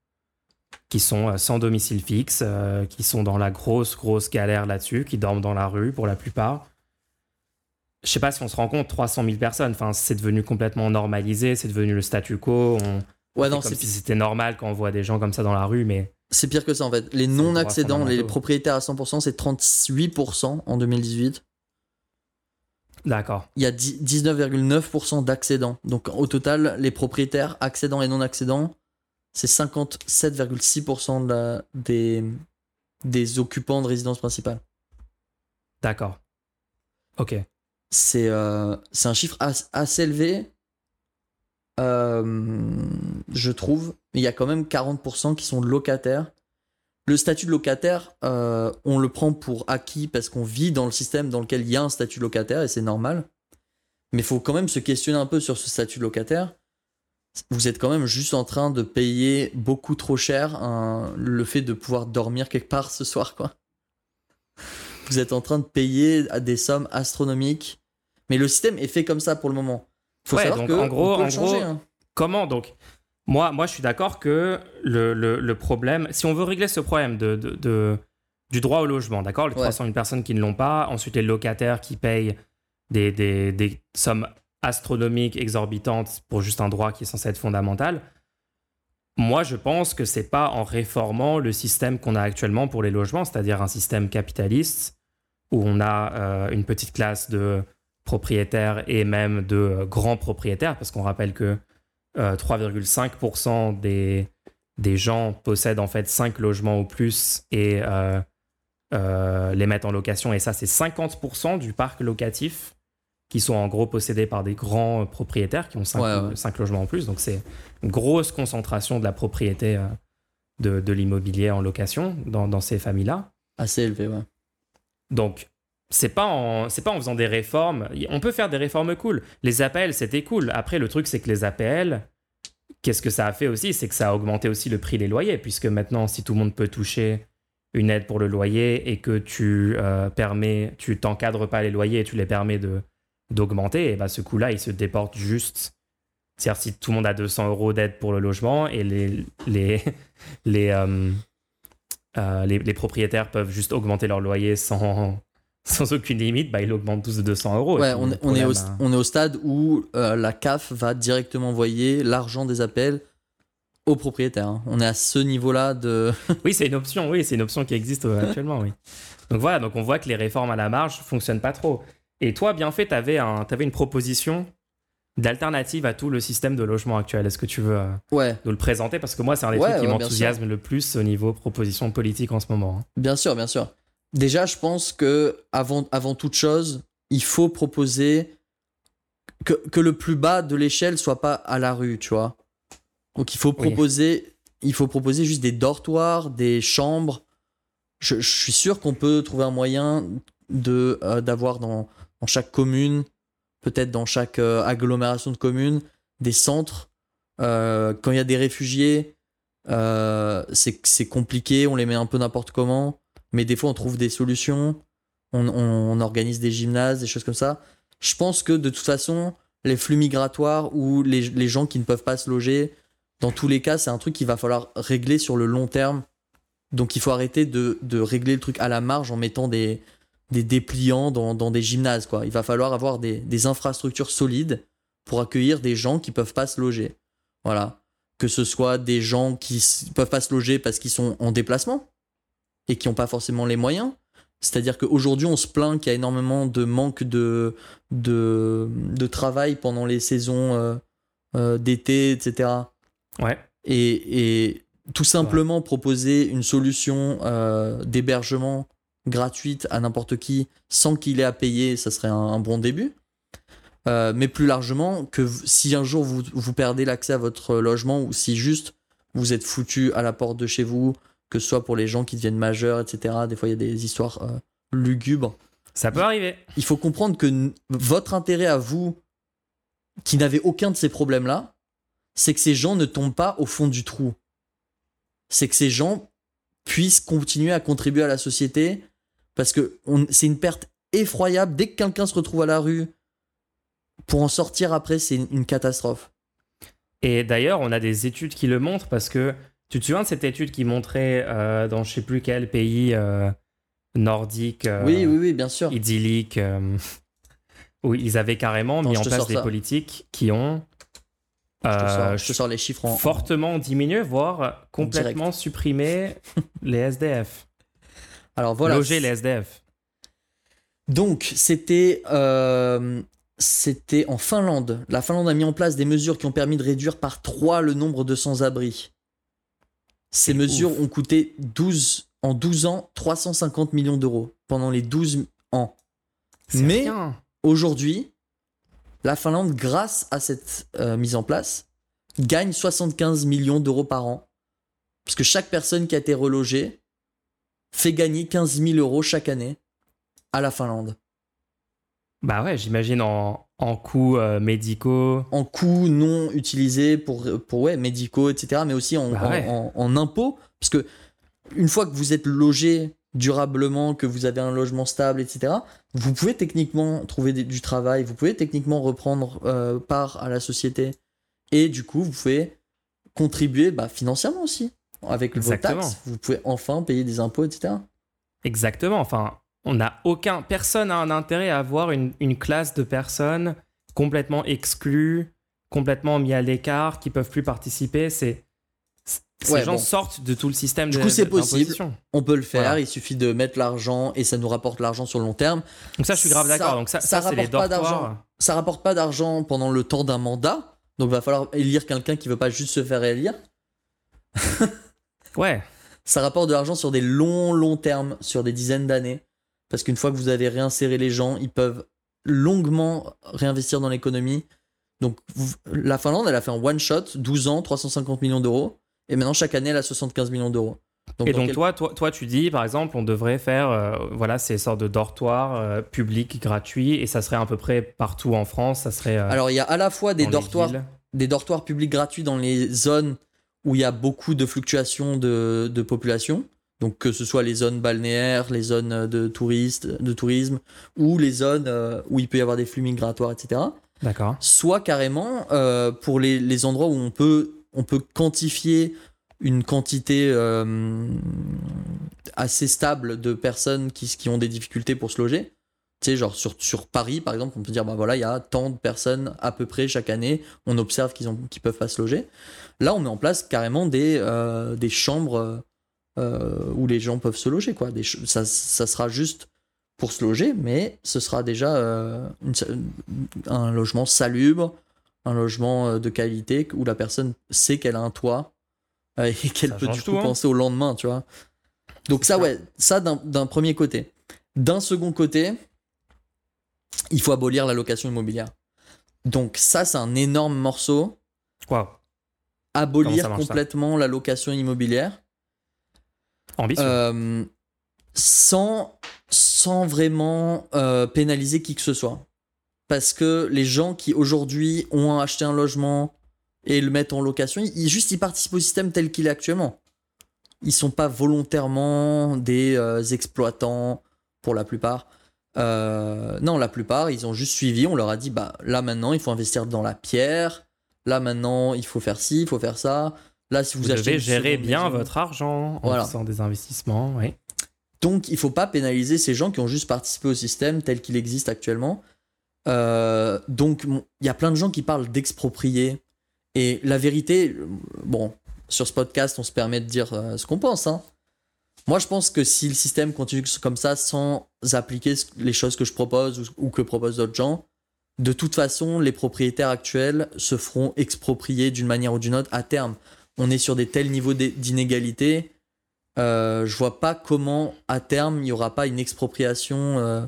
qui sont euh, sans domicile fixe, euh, qui sont dans la grosse, grosse galère là-dessus, qui dorment dans la rue pour la plupart. Je sais pas si on se rend compte, 300 000 personnes, enfin, c'est devenu complètement normalisé, c'est devenu le statu quo. On, Ouais, non, c'est comme c'est si c'était normal quand on voit des gens comme ça dans la rue, mais c'est pire que ça en fait. Les non-accédants, les propriétaires à 100%, c'est 38% en 2018. d'accord. Il y a 10 19,9% d'accédants. Donc au total, les propriétaires accédants et non-accédants, c'est 57,6% de la- des, des occupants de résidence principale. D'accord. Ok. C'est euh, un chiffre as- assez élevé, euh, je trouve. Il y a quand même 40% qui sont locataires. Le statut de locataire, euh, on le prend pour acquis parce qu'on vit dans le système dans lequel il y a un statut de locataire et c'est normal. Mais il faut quand même se questionner un peu sur ce statut de locataire. Vous êtes quand même juste en train de payer beaucoup trop cher un- le fait de pouvoir dormir quelque part ce soir, quoi. Vous êtes en train de payer des sommes astronomiques. Mais le système est fait comme ça pour le moment. Faut Ouais, savoir donc que en gros- en changer, gros, hein. Comment donc moi, moi, je suis d'accord que le, le- le problème, si on veut régler ce problème de, de- de- du droit au logement, d'accord Les Ouais. 300 000 personnes qui ne l'ont pas, ensuite les locataires qui payent des, des- des sommes astronomiques, exorbitantes pour juste un droit qui est censé être fondamental. Moi, je pense que c'est pas en réformant le système qu'on a actuellement pour les logements, c'est-à-dire un système capitaliste où on a euh, une petite classe de propriétaires et même de euh, grands propriétaires, parce qu'on rappelle que euh, 3,5% des, des gens possèdent en fait 5 logements ou plus et euh, euh, les mettent en location. Et ça, c'est 50% du parc locatif qui sont en gros possédés par des grands euh, propriétaires qui ont 5, Ouais, ouais. logements en plus. Donc c'est une grosse concentration de la propriété euh, de, de l'immobilier en location dans, dans ces familles-là. Assez élevé, ouais. Donc, c'est pas en c'est pas en faisant des réformes. On peut faire des réformes cool. Les APL, c'était cool. Après, le truc, c'est que les APL, qu'est-ce que ça a fait aussi? C'est que ça a augmenté aussi le prix des loyers, puisque maintenant, si tout le monde peut toucher une aide pour le loyer et que tu euh, permets, tu t'encadres pas les loyers et tu les permets de d'augmenter, et bah ce coup-là, il se déporte juste. C'est-à-dire si tout le monde a 200 euros d'aide pour le logement et les les [laughs] les, euh, euh, les, les propriétaires peuvent juste augmenter leur loyer sans, [laughs] sans aucune limite, bah, ils augmentent tous de 200 euros. Ouais, on, est- on est au, on est au stade où euh, la CAF va directement envoyer l'argent des appels aux propriétaires. hein. On est à ce niveau-là de. [laughs] Oui, c'est une option, oui, c'est une option qui existe actuellement, oui. Donc voilà, donc on voit que les réformes à la marge fonctionnent pas trop. Et toi, bien fait, tu avais, un, t'avais une proposition d'alternative à tout le système de logement actuel. Est-ce que tu veux euh, Ouais, nous le présenter? Parce que moi, c'est un des Ouais, trucs qui ouais, m'enthousiasme le plus au niveau proposition politique en ce moment. hein. bien sûr, bien sûr. Déjà, je pense que avant, avant toute chose, il faut proposer que, que le plus bas de l'échelle soit pas à la rue, tu vois. Donc il faut Oui. proposer, il faut proposer juste des dortoirs, des chambres. Je, je suis sûr qu'on peut trouver un moyen de euh, d'avoir dans, dans chaque commune, peut-être dans chaque euh, agglomération de communes, des centres. Euh, quand il y a des réfugiés, euh, c'est compliqué, on les met un peu n'importe comment, mais des fois on trouve des solutions. On, organise des gymnases, des choses comme ça. Je pense que de toute façon, les flux migratoires ou les, gens qui ne peuvent pas se loger, dans tous les cas, c'est un truc qu'il va falloir régler sur le long terme. Donc il faut arrêter de régler le truc à la marge en mettant des, des dépliants dans, dans des gymnases. Quoi. Il va falloir avoir des, des infrastructures solides pour accueillir des gens qui peuvent pas se loger. Voilà. Que ce soit des gens qui peuvent pas se loger parce qu'ils sont en déplacement et qui n'ont pas forcément les moyens. C'est-à-dire qu'aujourd'hui, on se plaint qu'il y a énormément de manque de, de, de travail pendant les saisons euh, euh, d'été, etc. Ouais. Et, et tout simplement proposer une solution euh, d'hébergement gratuite à n'importe qui sans qu'il ait à payer, ça serait un, un bon début. Euh, mais plus largement, que si un jour vous, vous perdez l'accès à votre logement ou si juste vous êtes foutu à la porte de chez vous, que ce soit pour les gens qui deviennent majeurs, etc. Des fois, il y a des histoires euh, lugubres. Ça peut arriver. Il faut comprendre que votre intérêt à vous, qui n'avez aucun de ces problèmes-là, c'est que ces gens ne tombent pas au fond du trou. C'est que ces gens puissent continuer à contribuer à la société parce que c'est une perte effroyable. Dès que quelqu'un se retrouve à la rue, pour en sortir après, c'est une, une catastrophe. Et d'ailleurs, on a des études qui le montrent parce que tu te souviens de cette étude qui montrait euh, dans je sais plus quel pays euh, nordique, euh, oui, oui, oui, bien sûr. idyllique, [laughs] où ils avaient carrément mis en place des ça. politiques qui ont Je te, sors, je te sors les chiffres en. fortement diminué, voire complètement supprimé [laughs] les SDF. Alors voilà. Loger les SDF. Donc, c'était euh, c'était en Finlande. La Finlande a mis en place des mesures qui ont permis de réduire par 3 le nombre de sans-abri. Ces mesures ouf. ont coûté 12, en 12 ans 350 millions d'euros pendant les 12 ans. Mais-. Aujourd'hui, la Finlande, grâce à cette euh, mise en place, gagne 75 millions d'euros par an. Parce que chaque personne qui a été relogée fait gagner 15 000 euros chaque année à la Finlande. Bah ouais, j'imagine en, en coûts euh, médicaux. en coûts non utilisés pour, pour ouais, médicaux, etc., mais aussi en, Bah ouais. en, en- en impôts. Parce que une fois que vous êtes logé durablement, que vous avez un logement stable, etc., vous pouvez techniquement trouver des- du travail, vous pouvez techniquement reprendre euh, part à la société. Et du coup, vous pouvez contribuer bah, financièrement aussi. Avec vos Exactement. taxes, vous pouvez enfin payer des impôts, etc. Exactement. Enfin, on n'a aucun. Personne n'a un intérêt à avoir une, une classe de personnes complètement exclues, complètement mis à l'écart, qui peuvent plus participer. C'est. Ces Ouais, gens bon. sortent de tout le système Du coup, c'est possible. On peut le faire, Voilà. il suffit de mettre l'argent et ça nous rapporte l'argent sur le long terme. Donc ça, je suis grave d'accord. Donc ça, ça ça, rapporte pas d'argent. ça rapporte pas d'argent pendant le temps d'un mandat. Donc va falloir élire quelqu'un qui veut pas juste se faire élire. [laughs] Ouais. Ça rapporte de l'argent sur des longs longs termes, sur des dizaines d'années. Parce qu'une fois que vous avez réinséré les gens, ils peuvent longuement réinvestir dans l'économie. Donc la Finlande, elle a fait en one shot, 12 ans, 350 millions d'euros. Et maintenant, chaque année, elle a 75 millions d'euros. Et dans donc quel- toi, toi, toi, tu dis, par exemple, on devrait faire, euh, voilà, ces sortes de dortoirs euh, publics gratuits, et ça serait à peu près partout en France. Ça serait. euh, Alors il y a à la fois des dortoirs des dortoirs publics gratuits dans les zones où il y a beaucoup de fluctuations de, de population. Donc que ce soit les zones balnéaires, les zones de touristes, de tourisme, ou les zones euh, où il peut y avoir des flux migratoires, etc. D'accord. Soit carrément euh, pour les, les endroits où on peut, on peut quantifier une quantité euh, assez stable de personnes qui, qui ont des difficultés pour se loger. Tu sais, genre sur, sur Paris, par exemple, on peut dire, bah voilà, il y a tant de personnes à peu près chaque année, on observe qu'ils qu'ils peuvent pas se loger. Là, on met en place carrément des, euh, des chambres euh, où les gens peuvent se loger, quoi. Des, ça, ça sera juste pour se loger, mais ce sera déjà euh, une- un logement salubre, un logement euh, de qualité où la personne sait qu'elle a un toit euh, et qu'elle peut du change coup tout, hein. penser au lendemain, tu vois. Donc ça, ça. ouais, ça d'un d'un premier côté. D'un second côté, il faut abolir la location immobilière. Donc ça, c'est un énorme morceau. Comment Abolir marche, complètement la location immobilière. Ambitieux. Euh, sans, sans vraiment euh, pénaliser qui que ce soit. Parce que les gens qui aujourd'hui ont acheté un logement et le mettent en location, ils, juste ils participent au système tel qu'il est actuellement. Ils sont pas volontairement des euh, exploitants pour la plupart. Euh, non, la plupart, ils ont juste suivi. On leur a dit, bah là maintenant, il faut investir dans la pierre. Là maintenant, il faut faire ci, il faut faire ça. Là, si vous, vous achetez devez gérer bien maison- votre argent en Voilà. faisant des investissements. Oui. donc, il faut pas pénaliser ces gens qui ont juste participé au système tel qu'il existe actuellement. Euh, donc, il y a plein de gens qui parlent d'exproprier. Et la vérité, bon, sur ce podcast, on se permet de dire euh, ce qu'on pense. hein. Moi, je pense que si le système continue comme ça, sans appliquer les choses que je propose ou, que proposent d'autres gens, de toute façon, les propriétaires actuels se feront exproprier d'une manière ou d'une autre à terme. On est sur des tels niveaux d'inégalité euh, je vois pas comment à terme il y aura pas une expropriation euh,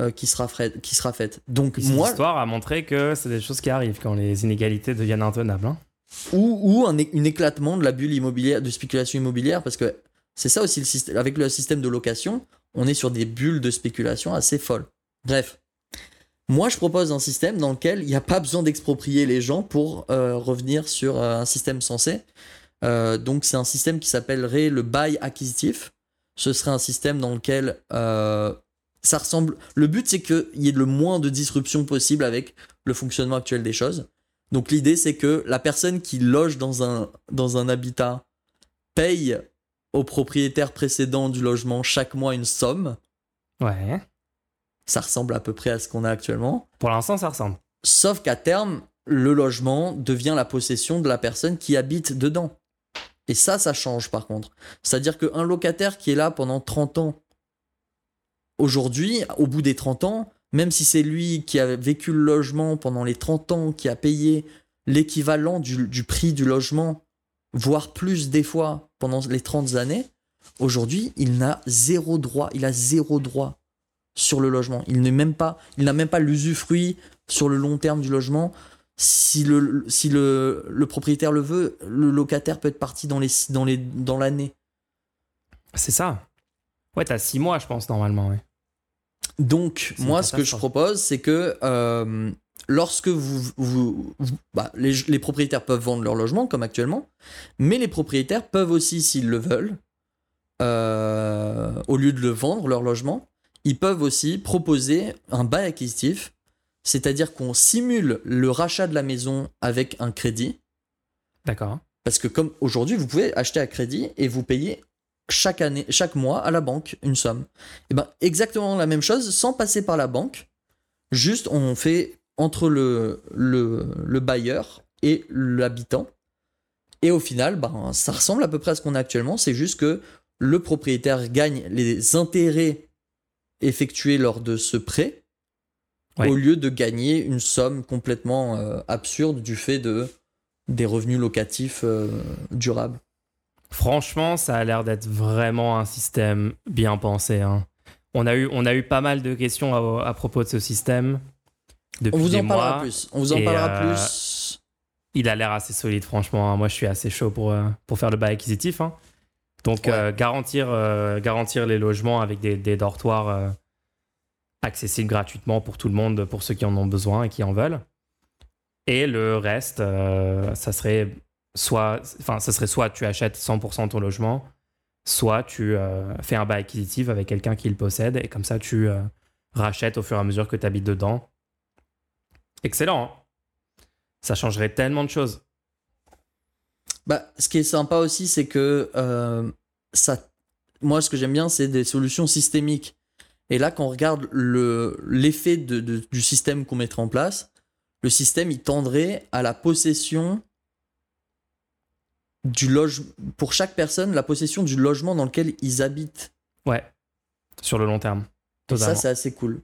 euh, qui, sera fait- qui sera faite. Donc cette moi, histoire a montré que c'est des choses qui arrivent quand les inégalités deviennent intenables. hein. ou, ou un éclatement de la bulle immobilière, de spéculation immobilière, parce que c'est ça aussi le système. Avec le système de location, on est sur des bulles de spéculation assez folles. Bref. Moi, je propose un système dans lequel il n'y a pas besoin d'exproprier les gens pour euh, revenir sur euh, un système sensé. Euh, donc, c'est un système qui s'appellerait le bail acquisitif. Ce serait un système dans lequel ça ressemble. Le but, c'est qu'il y ait le moins de disruption possible avec le fonctionnement actuel des choses. Donc l'idée c'est que la personne qui loge dans un, dans un habitat paye au propriétaire précédent du logement chaque mois une somme. Ouais. Ça ressemble à peu près à ce qu'on a actuellement. Pour l'instant, ça ressemble. Sauf qu'à terme, le logement devient la possession de la personne qui habite dedans. Et ça, ça change par contre. C'est-à-dire qu'un locataire qui est là pendant 30 ans, aujourd'hui, au bout des 30 ans, même si c'est lui qui a vécu le logement pendant les 30 ans, qui a payé l'équivalent du, du prix du logement, voire plus des fois pendant les 30 années, aujourd'hui, il n'a zéro droit, il a zéro droit sur le logement. Il n'est même pas, il n'a même pas l'usufruit sur le long terme du logement. Si le, si le, le propriétaire le veut, le locataire peut être parti dans les dans les dans l'année. C'est ça. Ouais, t'as six mois, je pense, normalement. Ouais. Donc moi, ce que je propose, c'est que euh, lorsque vous, vous, vous- bah, les, les propriétaires peuvent vendre leur logement comme actuellement, mais les propriétaires peuvent aussi, s'ils le veulent, euh, au lieu de le vendre leur logement, ils peuvent aussi proposer un bail acquisitif, c'est-à-dire qu'on simule le rachat de la maison avec un crédit. D'accord. Parce que comme aujourd'hui, vous pouvez acheter à crédit et vous payez chaque année, chaque mois à la banque une somme. Et ben exactement la même chose sans passer par la banque. Juste on fait entre le, le, le bailleur et l'habitant. Et au final, ben, ça ressemble à peu près à ce qu'on a actuellement. C'est juste que le propriétaire gagne les intérêts effectués lors de ce prêt Ouais. au lieu de gagner une somme complètement euh, absurde du fait de des revenus locatifs euh, durables. Franchement, ça a l'air d'être vraiment un système bien pensé. hein. On, a eu, on a eu pas mal de questions à, à propos de ce système. Depuis On vous en parlera mois. plus. On vous en parlera euh, plus. Il a l'air assez solide, franchement. hein. Moi, je suis assez chaud pour, euh, pour faire le bail acquisitif. hein. Donc, Ouais. euh, garantir, euh, garantir les logements avec des, des dortoirs accessibles gratuitement pour tout le monde, pour ceux qui en ont besoin et qui en veulent. Et le reste, ça serait soit, enfin, ça serait soit tu achètes 100% ton logement, soit tu fais un bail acquisitif avec quelqu'un qui le possède et comme ça tu rachètes au fur et à mesure que tu habites dedans. Excellent. hein ça changerait tellement de choses. Bah, ce qui est sympa aussi, c'est que euh, ça. Moi, ce que j'aime bien, c'est des solutions systémiques. Et là, quand on regarde le l'effet de, de- du système qu'on mettrait en place, le système il tendrait à la possession du logement pour chaque personne, la possession du logement dans lequel ils habitent. Ouais. Sur le long terme. Et ça, c'est assez cool.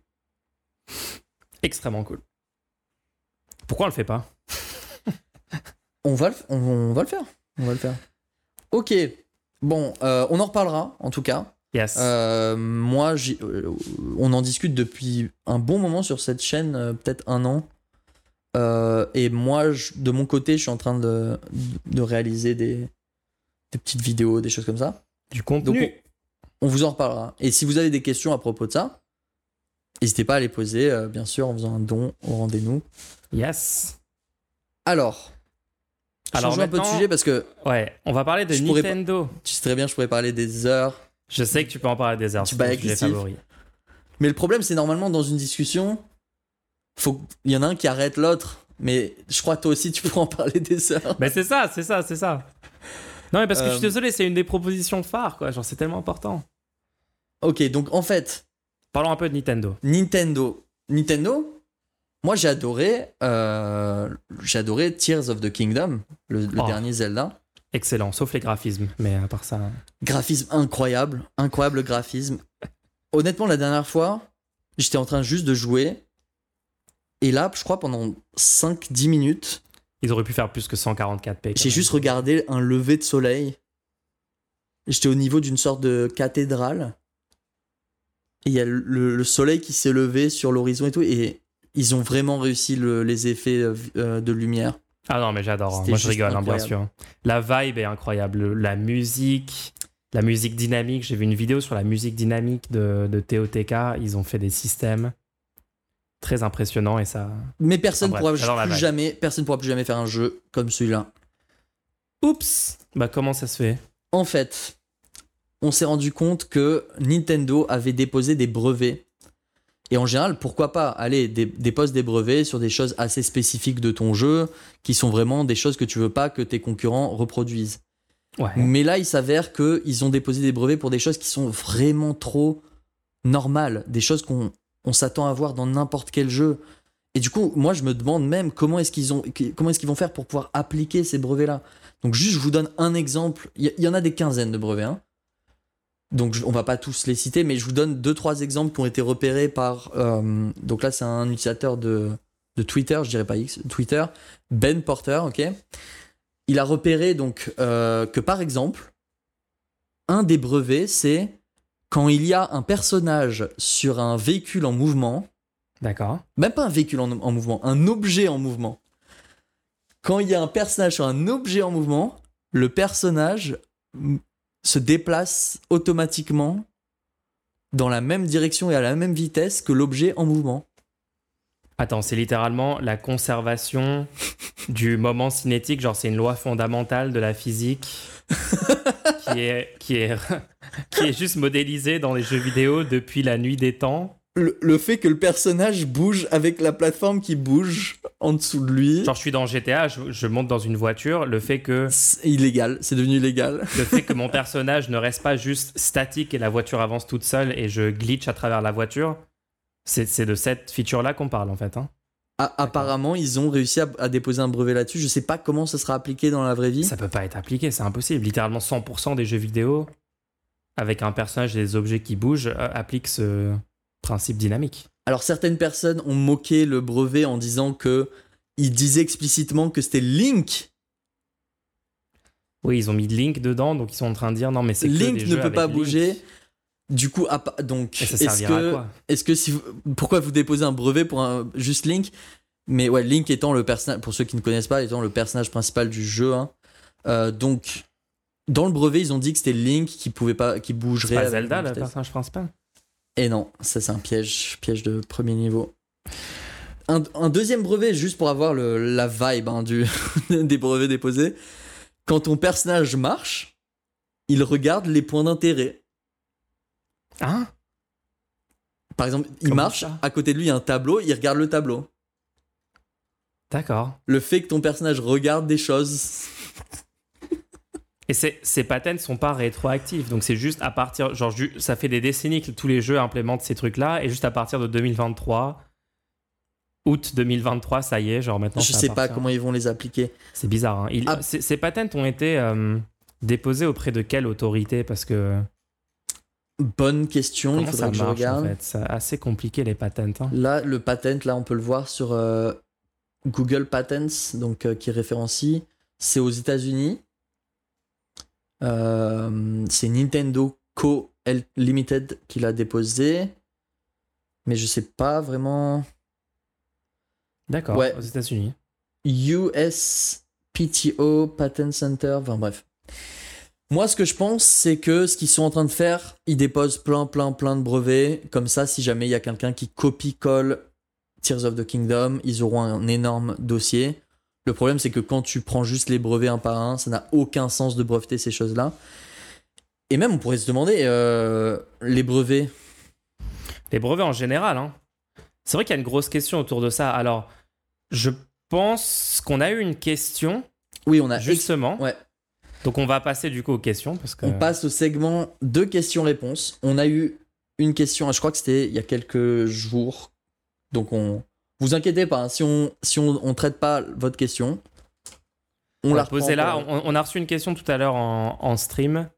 Extrêmement cool. Pourquoi on le fait pas [laughs] On va, le, on, on va le faire. On va le faire. Ok. Bon, euh, on en reparlera, en tout cas. Yes. Euh, moi, euh, on en discute depuis un bon moment sur cette chaîne, peut-être un an. Et moi, je- de mon côté, je suis en train de, de réaliser des, des petites vidéos, des choses comme ça. du contenu. donc, On vous en reparlera. Et si vous avez des questions à propos de ça, n'hésitez pas à les poser, bien sûr, en faisant un don au rendez-nous. Yes. Alors, Alors changeons un peu de sujet parce que Ouais, on va parler de Je pourrais Nintendo. tu sais très bien, je pourrais parler des heures. Je sais que tu peux en parler des heures. Sujet acquisitif. favori. Mais le problème, c'est normalement dans une discussion, faut il y en a un qui arrête l'autre. Mais je crois toi aussi, tu [laughs] pourras en parler des heures. Mais c'est ça, c'est ça, c'est ça. Non, mais parce que je suis Euh, désolé, c'est une des propositions phares, quoi. Genre, c'est tellement important. Ok, donc en fait, Parlons un peu de Nintendo. Nintendo. Nintendo, moi j'ai adoré, euh, j'ai adoré Tears of the Kingdom, le, le Oh. dernier Zelda. Excellent, sauf les graphismes. Mais à part ça. Graphisme incroyable, incroyable graphisme. Honnêtement, la dernière fois, j'étais en train juste de jouer. Et là, je crois pendant 5-10 minutes, Ils auraient pu faire plus que 144p. quand J'ai juste regardé un lever de soleil. J'étais au niveau d'une sorte de cathédrale. Et il y a le, le soleil qui s'est levé sur l'horizon et tout. Et ils ont vraiment réussi le- les effets euh, euh, de lumière. Ah non, mais j'adore. hein. Moi, je rigole, hein, bien sûr. La vibe est incroyable. Le- La musique, la musique dynamique. J'ai vu une vidéo sur la musique dynamique de, de TOTK. Ils ont fait des systèmes très impressionnants et ça. Mais personne Ah, pourra plus jamais, personne pourra plus jamais faire un jeu comme celui-là. Oups Bah, comment ça se fait? En fait, on s'est rendu compte que Nintendo avait déposé des brevets. Et en général, pourquoi pas Allez, dé- dépose des brevets sur des choses assez spécifiques de ton jeu, qui sont vraiment des choses que tu veux pas que tes concurrents reproduisent. Ouais. Mais là, il s'avère qu'ils ont déposé des brevets pour des choses qui sont vraiment trop normales, des choses qu'on on s'attend à voir dans n'importe quel jeu. Et du coup, moi, je me demande même comment est-ce qu'ils ont, comment est-ce qu'ils vont faire pour pouvoir appliquer ces brevets-là. Donc, juste, je vous donne un exemple. Il y, y en a des quinzaines de brevets. hein. Donc, on va pas tous les citer, mais je vous donne deux, trois exemples qui ont été repérés par. euh, donc là, c'est un utilisateur de, de Twitter, je dirais pas X, Twitter, Ben Porter, ok il a repéré donc euh, que par exemple, un des brevets, c'est quand il y a un personnage sur un véhicule en mouvement, D'accord. même pas un véhicule en, en mouvement, un objet en mouvement. Quand il y a un personnage sur un objet en mouvement, le personnage se déplace automatiquement dans la même direction et à la même vitesse que l'objet en mouvement. Attends, c'est littéralement la conservation du moment cinétique. Genre, c'est une loi fondamentale de la physique qui est, qui est, [laughs] qui est juste modélisée dans les jeux vidéo depuis la nuit des temps. Le, le fait que le personnage bouge avec la plateforme qui bouge en dessous de lui, Genre, je suis dans GTA, je, je monte dans une voiture. Le fait que c'est illégal, c'est devenu illégal. le fait que mon [laughs] personnage ne reste pas juste statique et la voiture avance toute seule et je glitch à travers la voiture, c'est c'est de cette feature-là qu'on parle en fait. hein. A- apparemment, ils ont réussi à, à déposer un brevet là-dessus. Je sais pas comment ça sera appliqué dans la vraie vie. Ça peut pas être appliqué, c'est impossible. Littéralement 100% des jeux vidéo avec un personnage et des objets qui bougent euh, appliquent ce principe dynamique. Alors certaines personnes ont moqué le brevet en disant que il disait explicitement que c'était Link. Oui, ils ont mis Link dedans, donc ils sont en train de dire non mais c'est que Link des ne jeux peut pas Link. bouger. Du coup, donc est-ce que est-ce que si vous- pourquoi vous déposez un brevet pour un juste Link? Mais ouais, Link étant le personnage pour ceux qui ne connaissent pas, étant le personnage principal du jeu. hein. Euh, donc dans le brevet, ils ont dit que c'était Link qui pouvait pas, qui C'est bougerait. pas avec Zelda le personnage principal Et non, ça c'est un piège, piège de premier niveau. Un, un deuxième brevet, juste pour avoir le, la vibe hein, du, [laughs] des brevets déposés. Quand ton personnage marche, il regarde les points d'intérêt. Hein? Par exemple, il Comment marche, à côté de lui il y a un tableau, il regarde le tableau. D'accord. Le fait que ton personnage regarde des choses. Et ces, ces patterns sont pas rétroactifs, donc c'est juste à partir, genre ça fait des décennies que tous les jeux implémentent ces trucs-là, et juste à partir de 2023, août 2023, ça y est, genre maintenant. je ça sais pas comment ils vont les appliquer. C'est bizarre. Hein. Il- Ah. ces, ces patents ont été euh, déposés auprès de quelle autorité? Parce que Bonne question, il comment faudrait ça que je marche regarde. en fait? C'est assez compliqué les patents. hein. Là, le patent, là, on peut le voir sur euh, Google Patents, donc euh, qui référencie. C'est aux États-Unis. Euh, c'est Nintendo Co. Limited qui l'a déposé. Mais je sais pas vraiment. D'accord, Ouais. aux États-Unis. USPTO Patent Center. Enfin bref. Moi, ce que je pense, c'est que ce qu'ils sont en train de faire, ils déposent plein, plein, plein de brevets. Comme ça, si jamais il y a quelqu'un qui copie-colle Tears of the Kingdom, ils auront un énorme dossier. Le problème, c'est que quand tu prends juste les brevets un par un, ça n'a aucun sens de breveter ces choses-là. Et même, on pourrait se demander, euh, les brevets, Les brevets en général, hein. c'est vrai qu'il y a une grosse question autour de ça. Alors, je pense qu'on a eu une question, oui, on a... justement. Ouais. Donc, on va passer du coup aux questions. Parce que... On passe au segment de questions-réponses. On a eu une question, je crois que c'était il y a quelques jours. Donc on vous inquiétez pas, hein, si on si on, on traite pas votre question, on, On la reprend là. On, on a reçu une question tout à l'heure en, en stream.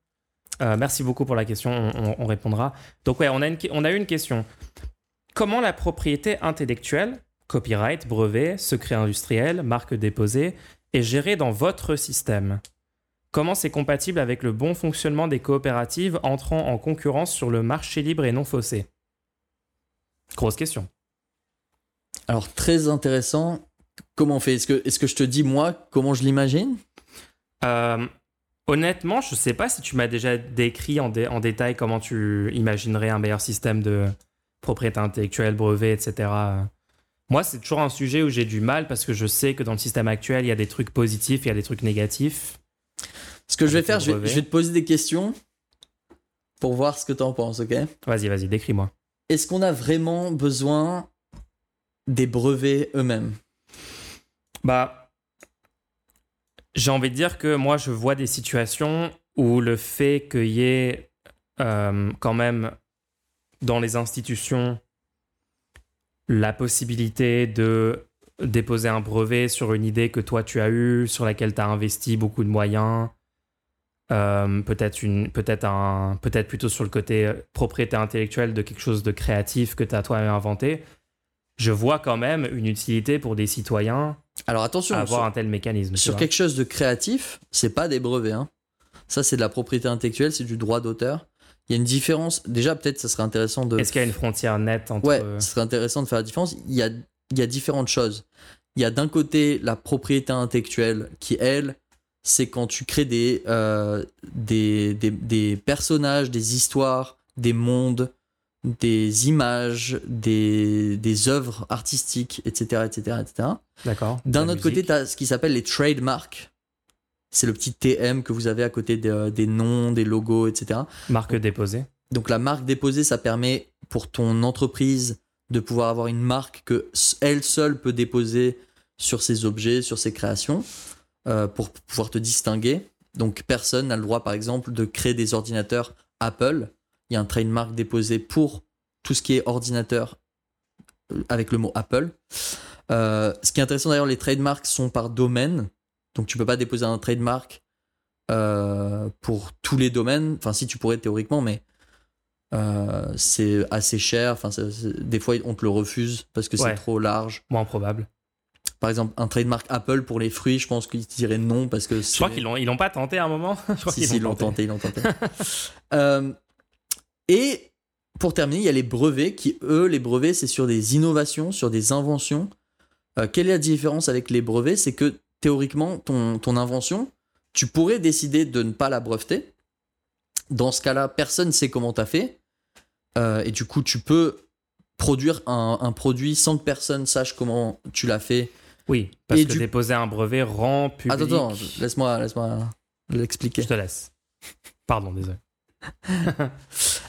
Euh, merci beaucoup pour la question. On, on- on répondra. Donc, ouais, on a, une, on a eu une question. Comment la propriété intellectuelle, copyright, brevet, secret industriel, marque déposée, est gérée dans votre système? Comment c'est compatible avec le bon fonctionnement des coopératives entrant en concurrence sur le marché libre et non faussé? Grosse question. Alors, très intéressant. Comment on fait? Est-ce que, est que je te dis, moi, comment je l'imagine? Euh, honnêtement, je sais pas si tu m'as déjà décrit en, dé- en détail comment tu imaginerais un meilleur système de propriété intellectuelle, brevet, etc. Moi, c'est toujours un sujet où j'ai du mal parce que je sais que dans le système actuel, il y a des trucs positifs, il y a des trucs négatifs. Ce que je vais faire, je vais, je vais te poser des questions pour voir ce que tu en penses, ok? Vas-y, vas-y, décris-moi. Est-ce qu'on a vraiment besoin des brevets eux-mêmes Bah, j'ai envie de dire que moi, je vois des situations où le fait qu'il y ait euh, quand même dans les institutions la possibilité de déposer un brevet sur une idée que toi tu as eue, sur laquelle tu as investi beaucoup de moyens, euh, peut-être peut-être peut-être plutôt sur le côté euh, propriété intellectuelle de quelque chose de créatif que tu as toi-même inventé. Je vois quand même une utilité pour des citoyens Alors attention, à avoir sur, un tel mécanisme. sur quelque chose de créatif, c'est pas des brevets. Hein. Ça, c'est de la propriété intellectuelle, c'est du droit d'auteur. Il y a une différence. Déjà, peut-être, ça serait intéressant de. Est-ce qu'il y a une frontière nette entre... Ouais, ce serait intéressant de faire la différence. Il y a, il y a différentes choses. Il y a d'un côté la propriété intellectuelle qui, elle, c'est quand tu crées des, euh, des, des, des personnages, des histoires, des mondes, des images, des, des œuvres artistiques, etc. etc., etc. D'accord. D'un autre côté, tu as ce qui s'appelle les trademarks. C'est le petit TM que vous avez à côté de- des noms, des logos, etc. Marque déposée. Donc la marque déposée, ça permet pour ton entreprise de pouvoir avoir une marque que elle seule peut déposer sur ses objets, sur ses créations, euh, pour pouvoir te distinguer. Donc personne n'a le droit, par exemple, de créer des ordinateurs Apple. Il y a un trademark déposé pour tout ce qui est ordinateur euh, avec le mot Apple. Euh, ce qui est intéressant d'ailleurs, les trademarks sont par domaine. Donc tu peux pas déposer un trademark euh, pour tous les domaines. Enfin, si tu pourrais théoriquement, mais euh, c'est assez cher. Enfin, des fois, on te le refuse parce que Ouais. c'est trop large. Moins probable. Par exemple, un trademark Apple pour les fruits, je pense qu'ils diraient non parce que Je crois qu'ils l'ont, ils l'ont pas tenté à un moment. [laughs] Je crois si, qu'ils si, l'ont tenté, ils l'ont tenté. [laughs] Et pour terminer, il y a les brevets qui, eux, les brevets, c'est sur des innovations, sur des inventions. Euh, quelle est la différence avec les brevets? C'est que théoriquement, ton, ton invention, tu pourrais décider de ne pas la breveter. Dans ce cas-là, personne ne sait comment tu as fait. Euh, et du coup, tu peux produire un, un produit sans que personne sache comment tu l'as fait. Oui, parce Et que du- déposer un brevet rend public... Attends, attends, laisse-moi laisse l'expliquer. Je te laisse. Pardon, désolé. [laughs]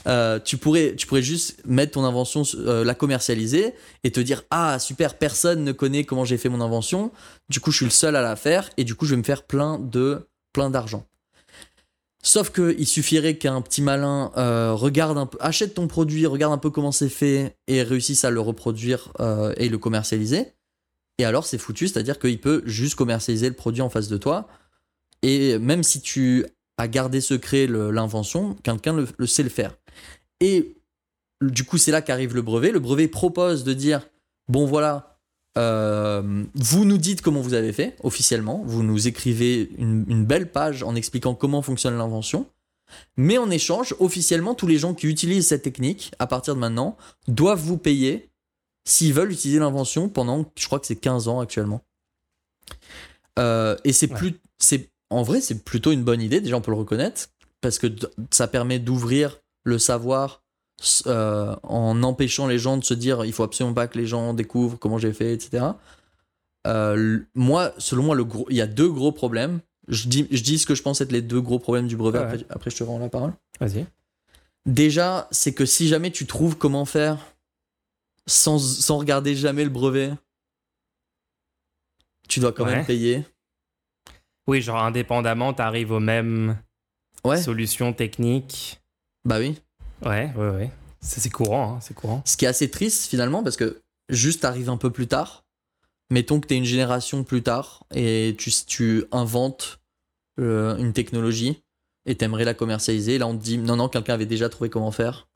Euh, tu pourrais juste mettre ton invention euh, la commercialiser et te dire ah super personne ne connaît comment j'ai fait mon invention. Du coup je suis le seul à la faire et du coup je vais me faire plein de plein d'argent sauf que il suffirait qu'un petit malin euh, regarde achète ton produit regarde un peu comment c'est fait et réussisse à le reproduire et le commercialiser. Et alors c'est foutu c'est à dire qu'il peut juste commercialiser le produit en face de toi. Et même si tu as gardé secret l'invention, quelqu'un le sait le faire. Et du coup, c'est là qu'arrive le brevet. Le brevet propose de dire bon, voilà, euh, vous nous dites comment vous avez fait officiellement, vous nous écrivez une, une belle page en expliquant comment fonctionne l'invention. Mais en échange, officiellement, tous les gens qui utilisent cette technique, à partir de maintenant, doivent vous payer s'ils veulent utiliser l'invention pendant, je crois que c'est 15 ans actuellement. Euh, et c'est Ouais. plus, c'est en vrai, c'est plutôt une bonne idée. Déjà, on peut le reconnaître parce que ça permet d'ouvrir le savoir euh, en empêchant les gens de se dire il faut absolument pas que les gens découvrent comment j'ai fait, etc. Euh, moi, selon moi, le gros, il y a deux gros problèmes. Je dis, je dis ce que je pense être les deux gros problèmes du brevet. Ouais. Après, après, je te rends la parole. Vas-y. Déjà, c'est que si jamais tu trouves comment faire sans, sans regarder jamais le brevet, tu dois quand Ouais. même payer. Oui, genre indépendamment, t'arrives aux mêmes Ouais, solutions techniques. Bah oui. Ouais, ouais, ouais. C'est courant, hein, c'est courant. Ce qui est assez triste finalement parce que juste arrive un peu plus tard. Mettons que tu es une génération plus tard et tu, tu inventes euh, une technologie et t'aimerais la commercialiser. Là, on te dit non, non, quelqu'un avait déjà trouvé comment faire.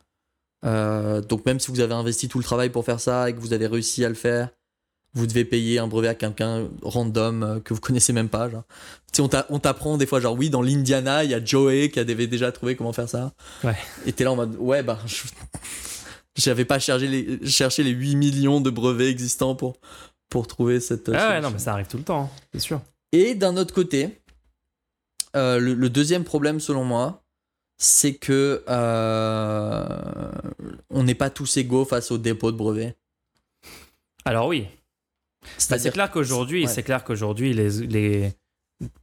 Euh, donc, même si vous avez investi tout le travail pour faire ça et que vous avez réussi à le faire, vous devez payer un brevet à quelqu'un random euh, que vous connaissez même pas. genre. Tu sais, on t'a- on t'apprend des fois, genre, oui, dans l'Indiana, il y a Joey qui avait déjà trouvé comment faire ça. Ouais. Et t'es là en mode, ouais, bah, je- J'avais pas cherché les, cherché les 8 millions de brevets existants pour, pour trouver cette. Ah ouais, non, mais ça arrive tout le temps, hein, c'est sûr. Et d'un autre côté, euh, le, le deuxième problème selon moi, c'est que euh, on n'est pas tous égaux face au dépôt de brevets. Alors oui, c'est C'est-à-dire clair qu'aujourd'hui, Ouais. c'est clair qu'aujourd'hui, les, les,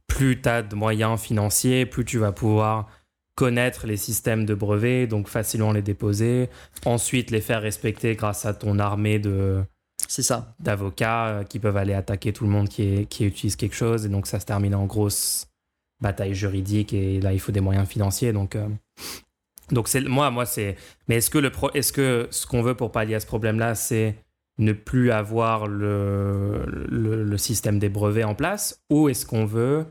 plus tu as de moyens financiers, plus tu vas pouvoir connaître les systèmes de brevets, donc facilement les déposer. Ensuite, les faire respecter grâce à ton armée de c'est ça. d'avocats euh, qui peuvent aller attaquer tout le monde qui, est- qui utilise quelque chose. Et donc, ça se termine en grosse bataille juridique. Et là, il faut des moyens financiers. Donc, euh, donc c'est moi, moi, c'est. Mais est-ce que, le pro... est-ce que ce qu'on veut pour pallier à ce problème-là, c'est ne plus avoir le, le, le système des brevets en place Ou est-ce qu'on veut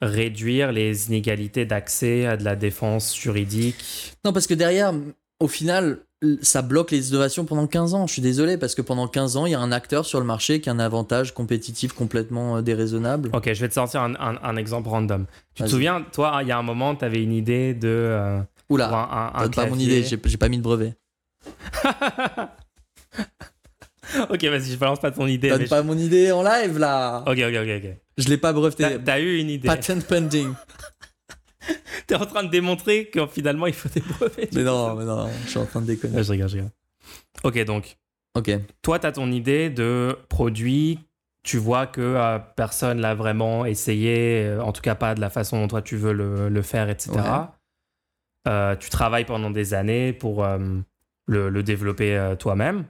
réduire les inégalités d'accès à de la défense juridique? Non, parce que derrière, au final, ça bloque les innovations pendant 15 ans. Je suis désolé, parce que pendant 15 ans, il y a un acteur sur le marché qui a un avantage compétitif complètement euh, déraisonnable. Ok, je vais te sortir un, un- un exemple random. Tu te souviens, toi, il y a un moment, tu avais une idée de. euh, Oula, un, pas mon idée, j'ai pas mis de brevet. [laughs] [laughs] ok, vas-y, je balance pas ton idée. Donne mais pas mon idée en live là Ok, ok, ok, ok. Je l'ai pas T'as breveté. t'as eu une idée. Patent pending. [laughs] T'es en train de démontrer que finalement il faut des brevets. Mais non, mais non, je suis en train de déconner. Ouais, je rigole, je rigole. Ok, donc, Ok. toi, tu as ton idée de produit. Tu vois que euh, personne l'a vraiment essayé, euh, en tout cas pas de la façon dont toi tu veux le, le faire, etc. Ouais. Euh, tu travailles pendant des années pour euh, le, le développer toi-même.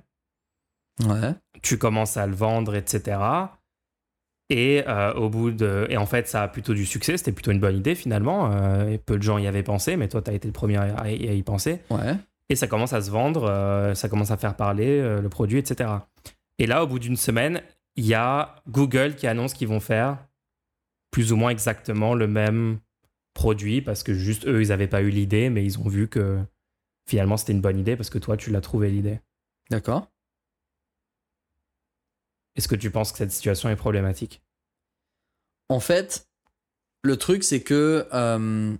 Ouais. tu commences à le vendre, etc. Et euh, au bout de. Et en fait, ça a plutôt du succès. C'était plutôt une bonne idée finalement. Euh, et peu de gens y avaient pensé, mais toi, tu as été le premier à, y penser. Ouais. Et ça commence à se vendre, euh, ça commence à faire parler le produit, etc. Et là, au bout d'une semaine, il y a Google qui annonce qu'ils vont faire plus ou moins exactement le même produit parce que juste eux, ils n'avaient pas eu l'idée, mais ils ont vu que finalement, c'était une bonne idée parce que toi, tu l'as trouvé l'idée. D'accord. Est-ce que tu penses que cette situation est problématique? En fait, le truc, c'est que. euh,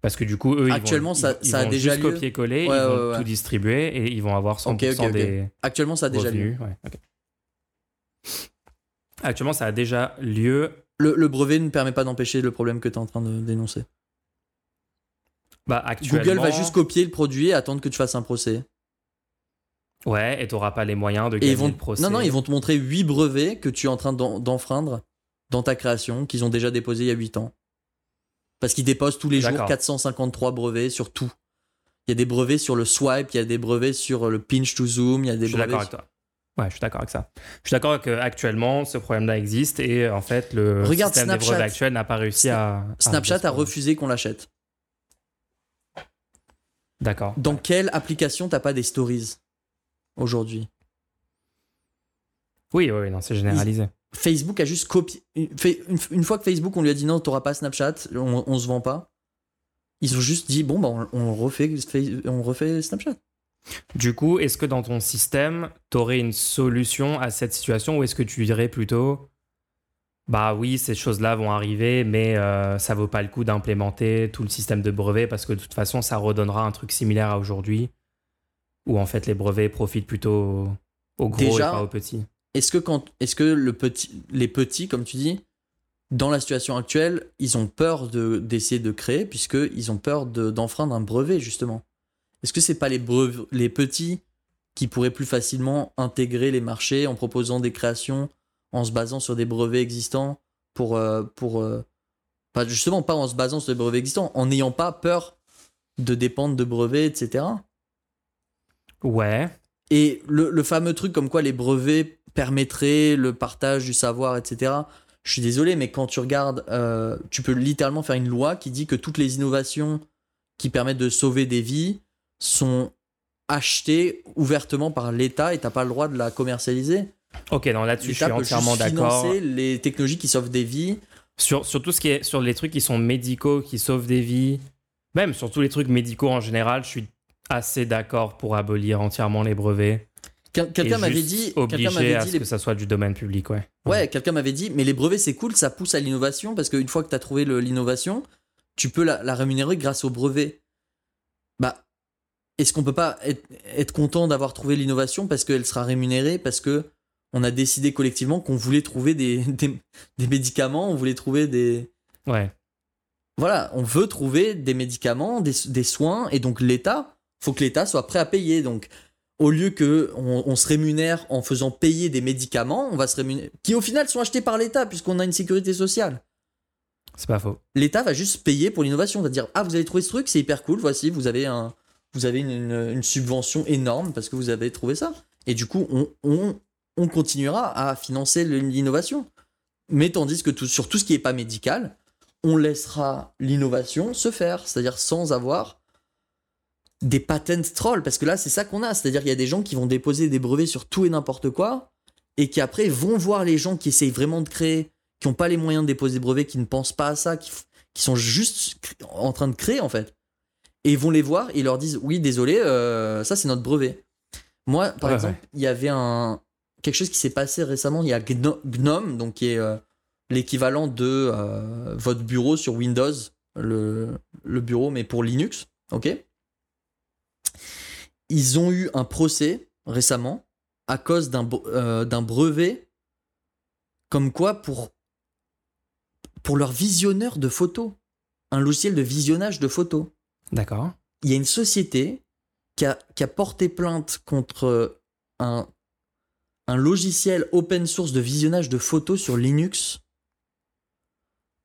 Parce que du coup, eux, Actuellement, ils vont, ça- ils ça a vont déjà juste lieu. copier-coller, Ouais, ils vont ouais, ouais. tout distribuer et ils vont avoir 100% Ok, ok, ok. des actuellement, ça a déjà lieu. revenus. Ok. Actuellement, ça a déjà lieu. Le, le brevet ne permet pas d'empêcher le problème que tu es en train de dénoncer. Bah, actuellement, Google va juste copier le produit et attendre que tu fasses un procès. Ouais, et t'auras pas les moyens de gagner ils vont, le procès. non, non, ils vont te montrer 8 brevets que tu es en train d'en- d'enfreindre dans ta création, qu'ils ont déjà déposés il y a 8 ans. Parce qu'ils déposent tous les jours D'accord. 453 brevets sur tout. Il y a des brevets sur le swipe, il y a des brevets sur le pinch to zoom, il y a des Je suis brevets. d'accord avec toi. Ouais, je suis d'accord avec ça. Je suis d'accord qu'actuellement, ce problème-là existe et en fait, le Regarde système Snapchat. des brevets actuel n'a pas réussi à. Snapchat a refusé qu'on l'achète. D'accord. Dans quelle application t'as pas des stories? Aujourd'hui Oui, oui, non, c'est généralisé. Facebook a juste copié. Une, fois que Facebook, on lui a dit non, t'auras pas Snapchat, on, on se vend pas. Ils ont juste dit bon, bah, on, on refait, on refait Snapchat. Du coup, est-ce que dans ton système, tu aurais une solution à cette situation ou est-ce que tu dirais plutôt bah oui, ces choses-là vont arriver, mais euh, ça vaut pas le coup d'implémenter tout le système de brevets parce que de toute façon, ça redonnera un truc similaire à aujourd'hui? Où en fait les brevets profitent plutôt aux gros Déjà, et pas aux petits. Est-ce que, quand, est-ce que le petit, les petits, comme tu dis, dans la situation actuelle, ils ont peur de, d'essayer de créer, puisqu'ils ont peur de, d'enfreindre un brevet, justement? Est-ce que c'est pas les, brev- les petits qui pourraient plus facilement intégrer les marchés en proposant des créations en se basant sur des brevets existants pour. euh, pour euh, pas, justement, pas en se basant sur des brevets existants, en n'ayant pas peur de dépendre de brevets, etc. Ouais, Et le, le fameux truc comme quoi les brevets permettraient le partage du savoir, etc. Je suis désolé, mais quand tu regardes, euh, tu peux littéralement faire une loi qui dit que toutes les innovations qui permettent de sauver des vies sont achetées ouvertement par l'État et t'as pas le droit de la commercialiser. ok, non, là-dessus, je suis entièrement d'accord. les technologies qui sauvent des vies. Sur, sur tout ce qui est sur les trucs qui sont médicaux, qui sauvent des vies, même sur tous les trucs médicaux en général, je suis assez d'accord pour abolir entièrement les brevets. Quel- Quelqu'un m'avait dit, obligé m'avait à dit ce les- que ça soit du domaine public, ouais. Ouais, quelqu'un m'avait dit, mais les brevets c'est cool, ça pousse à l'innovation parce qu'une fois que tu as trouvé l'innovation, tu peux la, la rémunérer grâce au brevet. Bah, est-ce qu'on peut pas être, être content d'avoir trouvé l'innovation parce qu'elle sera rémunérée, parce que on a décidé collectivement qu'on voulait trouver des, [laughs] des, des médicaments, on voulait trouver des. Ouais. Voilà, on veut trouver des médicaments, des, des soins, et donc l'État, faut que l'État soit prêt à payer. Donc, au lieu que on, on se rémunère en faisant payer des médicaments, on va se rémunérer, qui au final sont achetés par l'État puisqu'on a une sécurité sociale. C'est pas faux. L'État va juste payer pour l'innovation, va dire ah vous avez trouvé ce truc, c'est hyper cool, voici vous avez un, vous avez une, une- une subvention énorme parce que vous avez trouvé ça. Et du coup on, on, on continuera à financer l'innovation. Mais tandis que tout- sur tout ce qui est pas médical, on laissera l'innovation se faire, c'est-à-dire sans avoir des patent trolls, parce que là c'est ça qu'on a, c'est-à-dire qu'il y a des gens qui vont déposer des brevets sur tout et n'importe quoi, et qui après vont voir les gens qui essayent vraiment de créer, qui n'ont pas les moyens de déposer des brevets, qui ne pensent pas à ça, qui, qui sont juste en train de créer en fait, et ils vont les voir et ils leur disent oui désolé, euh, ça c'est notre brevet. Moi par Ouais, exemple, il y avait un quelque chose qui s'est passé récemment, il y a Gno- Gnome, donc qui est euh, l'équivalent de euh, votre bureau sur Windows, le, le bureau, mais pour Linux, ok? Ils ont eu un procès récemment à cause d'un euh, brevet, comme quoi pour, pour leur visionneur de photos, un logiciel de visionnage de photos D'accord. il y a une société qui a, qui a porté plainte contre un, un logiciel open source de visionnage de photos sur Linux.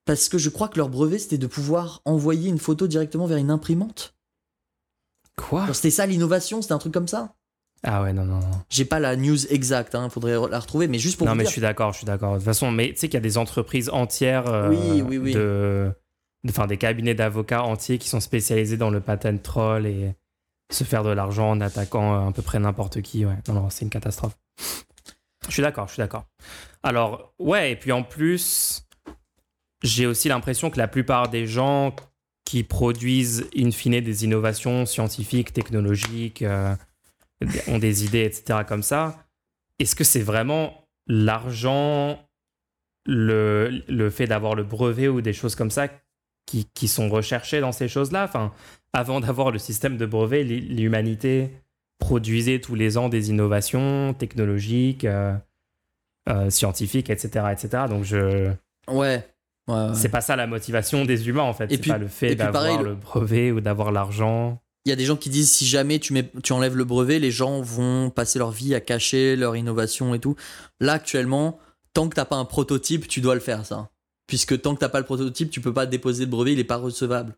Parce que je crois que leur brevet, c'était de pouvoir envoyer une photo directement vers une imprimante. Quoi C'était ça l'innovation, c'était un truc comme ça? Ah ouais, non, non, non. J'ai pas la news exacte, il faudrait la retrouver, mais juste pour non, vous mais dire. je suis d'accord, je suis d'accord. De toute façon, mais tu sais qu'il y a des entreprises entières, euh, Oui, oui, oui. de, enfin des cabinets d'avocats entiers qui sont spécialisés dans le patent troll et se faire de l'argent en attaquant euh, à peu près n'importe qui. Ouais, non, non, c'est une catastrophe. Je suis d'accord, je suis d'accord. Alors, ouais, et puis en plus, j'ai aussi l'impression que la plupart des gens qui produisent in fine des innovations scientifiques, technologiques, euh, ont des idées, etc. comme ça, est-ce que c'est vraiment l'argent, le, le fait d'avoir le brevet ou des choses comme ça qui, qui sont recherchées dans ces choses-là? Enfin, Avant d'avoir le système de brevet, l'humanité produisait tous les ans des innovations technologiques, euh, euh, scientifiques, etc., etc. Donc je, Ouais. Ouais, ouais. c'est pas ça la motivation des humains en fait. Et C'est puis- pas le fait d'avoir pareil, le- brevet ou d'avoir l'argent. Il y a des gens qui disent si jamais tu, mets, tu enlèves le brevet, les gens vont passer leur vie à cacher leur innovation et tout. Là, actuellement, tant que t'as pas un prototype, tu dois le faire, ça. Puisque tant que t'as pas le prototype, tu peux pas déposer le brevet, il est pas recevable.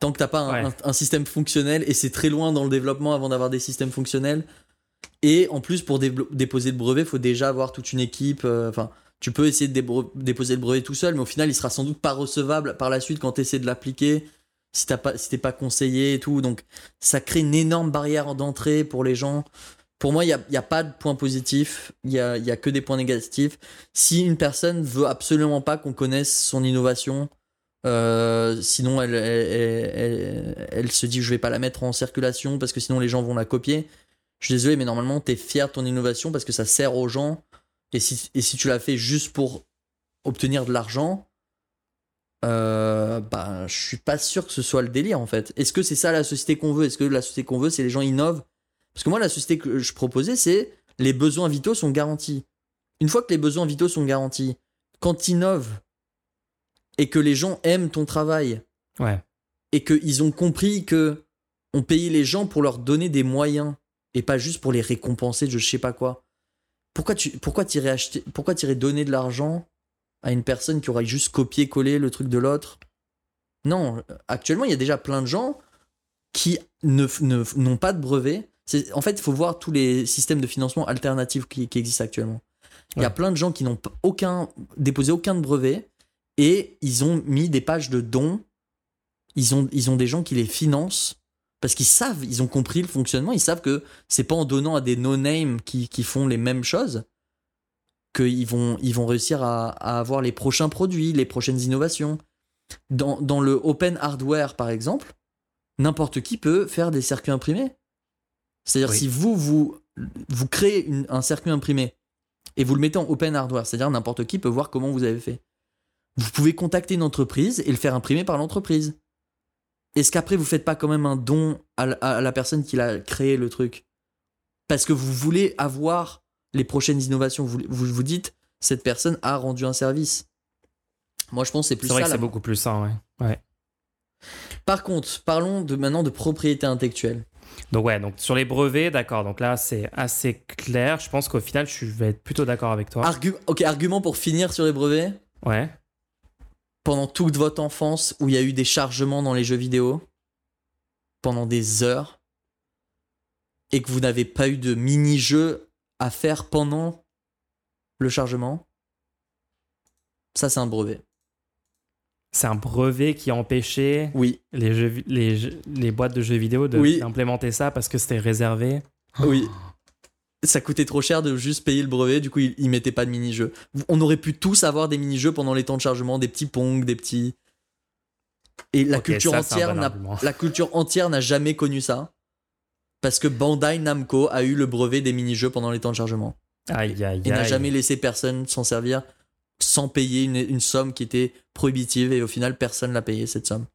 Tant que t'as pas un, Ouais. un- un système fonctionnel, et c'est très loin dans le développement avant d'avoir des systèmes fonctionnels. Et en plus, pour déposer le brevet, il faut déjà avoir toute une équipe. euh, Enfin, tu peux essayer de déposer le brevet tout seul, mais au final, il sera sans doute pas recevable par la suite quand tu essaies de l'appliquer si pas t'es pas conseillé et tout. Donc ça crée une énorme barrière d'entrée pour les gens. Pour moi il y a, a pas de point positif. Il y a, y a que des points négatifs. Si une personne veut absolument pas qu'on connaisse son innovation euh, sinon elle, se dit je vais pas la mettre en circulation parce que sinon les gens vont la copier. Je suis désolé mais normalement t'es fier de ton innovation parce que ça sert aux gens et si, et si tu l'as fait juste pour obtenir de l'argent euh, bah, je suis pas sûr que ce soit le délire en fait. Est-ce que c'est ça la société qu'on veut? Est-ce que la société qu'on veut, c'est les gens innovent? Parce que moi, la société que je proposais, c'est les besoins vitaux sont garantis. Une fois que les besoins vitaux sont garantis, quand tu innoves et que les gens aiment ton travail Ouais. et qu'ils ont compris que on payait les gens pour leur donner des moyens et pas juste pour les récompenser de je sais pas quoi. Pourquoi tu pourquoi t'irais acheter pourquoi t'irais donner de l'argent à une personne qui aurait juste copié-collé le truc de l'autre? Non, actuellement, il y a déjà plein de gens qui ne n'ont pas de brevet. C'est- En fait, il faut voir tous les systèmes de financement alternatifs qui, qui existent actuellement. Il y a plein de gens qui n'ont aucun déposé aucun de brevet et ils ont mis des pages de dons. Ils ont, ils ont des gens qui les financent parce qu'ils savent, ils ont compris le fonctionnement. Ils savent que c'est pas en donnant à des no-name qui, qui font les mêmes choses qu'ils vont, ils vont réussir à, à avoir les prochains produits, les prochaines innovations. Dans, dans le open hardware, par exemple, n'importe qui peut faire des circuits imprimés. C'est-à-dire Oui. si vous, vous, vous créez une- un circuit imprimé et vous le mettez en open hardware, c'est-à-dire n'importe qui peut voir comment vous avez fait. Vous pouvez contacter une entreprise et le faire imprimer par l'entreprise. Est-ce qu'après vous faites pas quand même un don à, la- à la personne qui l'a créé le truc? Parce que vous voulez avoir les prochaines innovations. Vous vous, vous dites, cette personne a rendu un service. Moi, je pense que c'est plus C'est vrai que c'est beaucoup plus ça, ouais. ouais. Par contre, parlons de, maintenant de propriété intellectuelle. Donc ouais, donc sur les brevets, d'accord. Donc là, c'est assez clair. Je pense qu'au final, je vais être plutôt d'accord avec toi. Argu- ok, argument pour finir sur les brevets? Ouais. Pendant toute votre enfance où il y a eu des chargements dans les jeux vidéo, pendant des heures, et que vous n'avez pas eu de mini-jeu à faire pendant le chargement, ça c'est un brevet. C'est un brevet qui empêchait Oui, les, jeux, les, les boîtes de jeux vidéo Oui. d'implémenter ça parce que c'était réservé? oui. Ça coûtait trop cher de juste payer le brevet, du coup ils, ils mettaient pas de mini-jeux. On aurait pu tous avoir des mini-jeux pendant les temps de chargement, des petits Pong, des petits... Et la culture ça, entière bon n'a argument. la culture entière n'a jamais connu ça. Parce que Bandai Namco a eu le brevet des mini-jeux pendant les temps de chargement. Aïe, aïe, Et n'a jamais laissé personne s'en servir sans payer une, une somme qui était prohibitive. Et au final, personne l'a payé cette somme.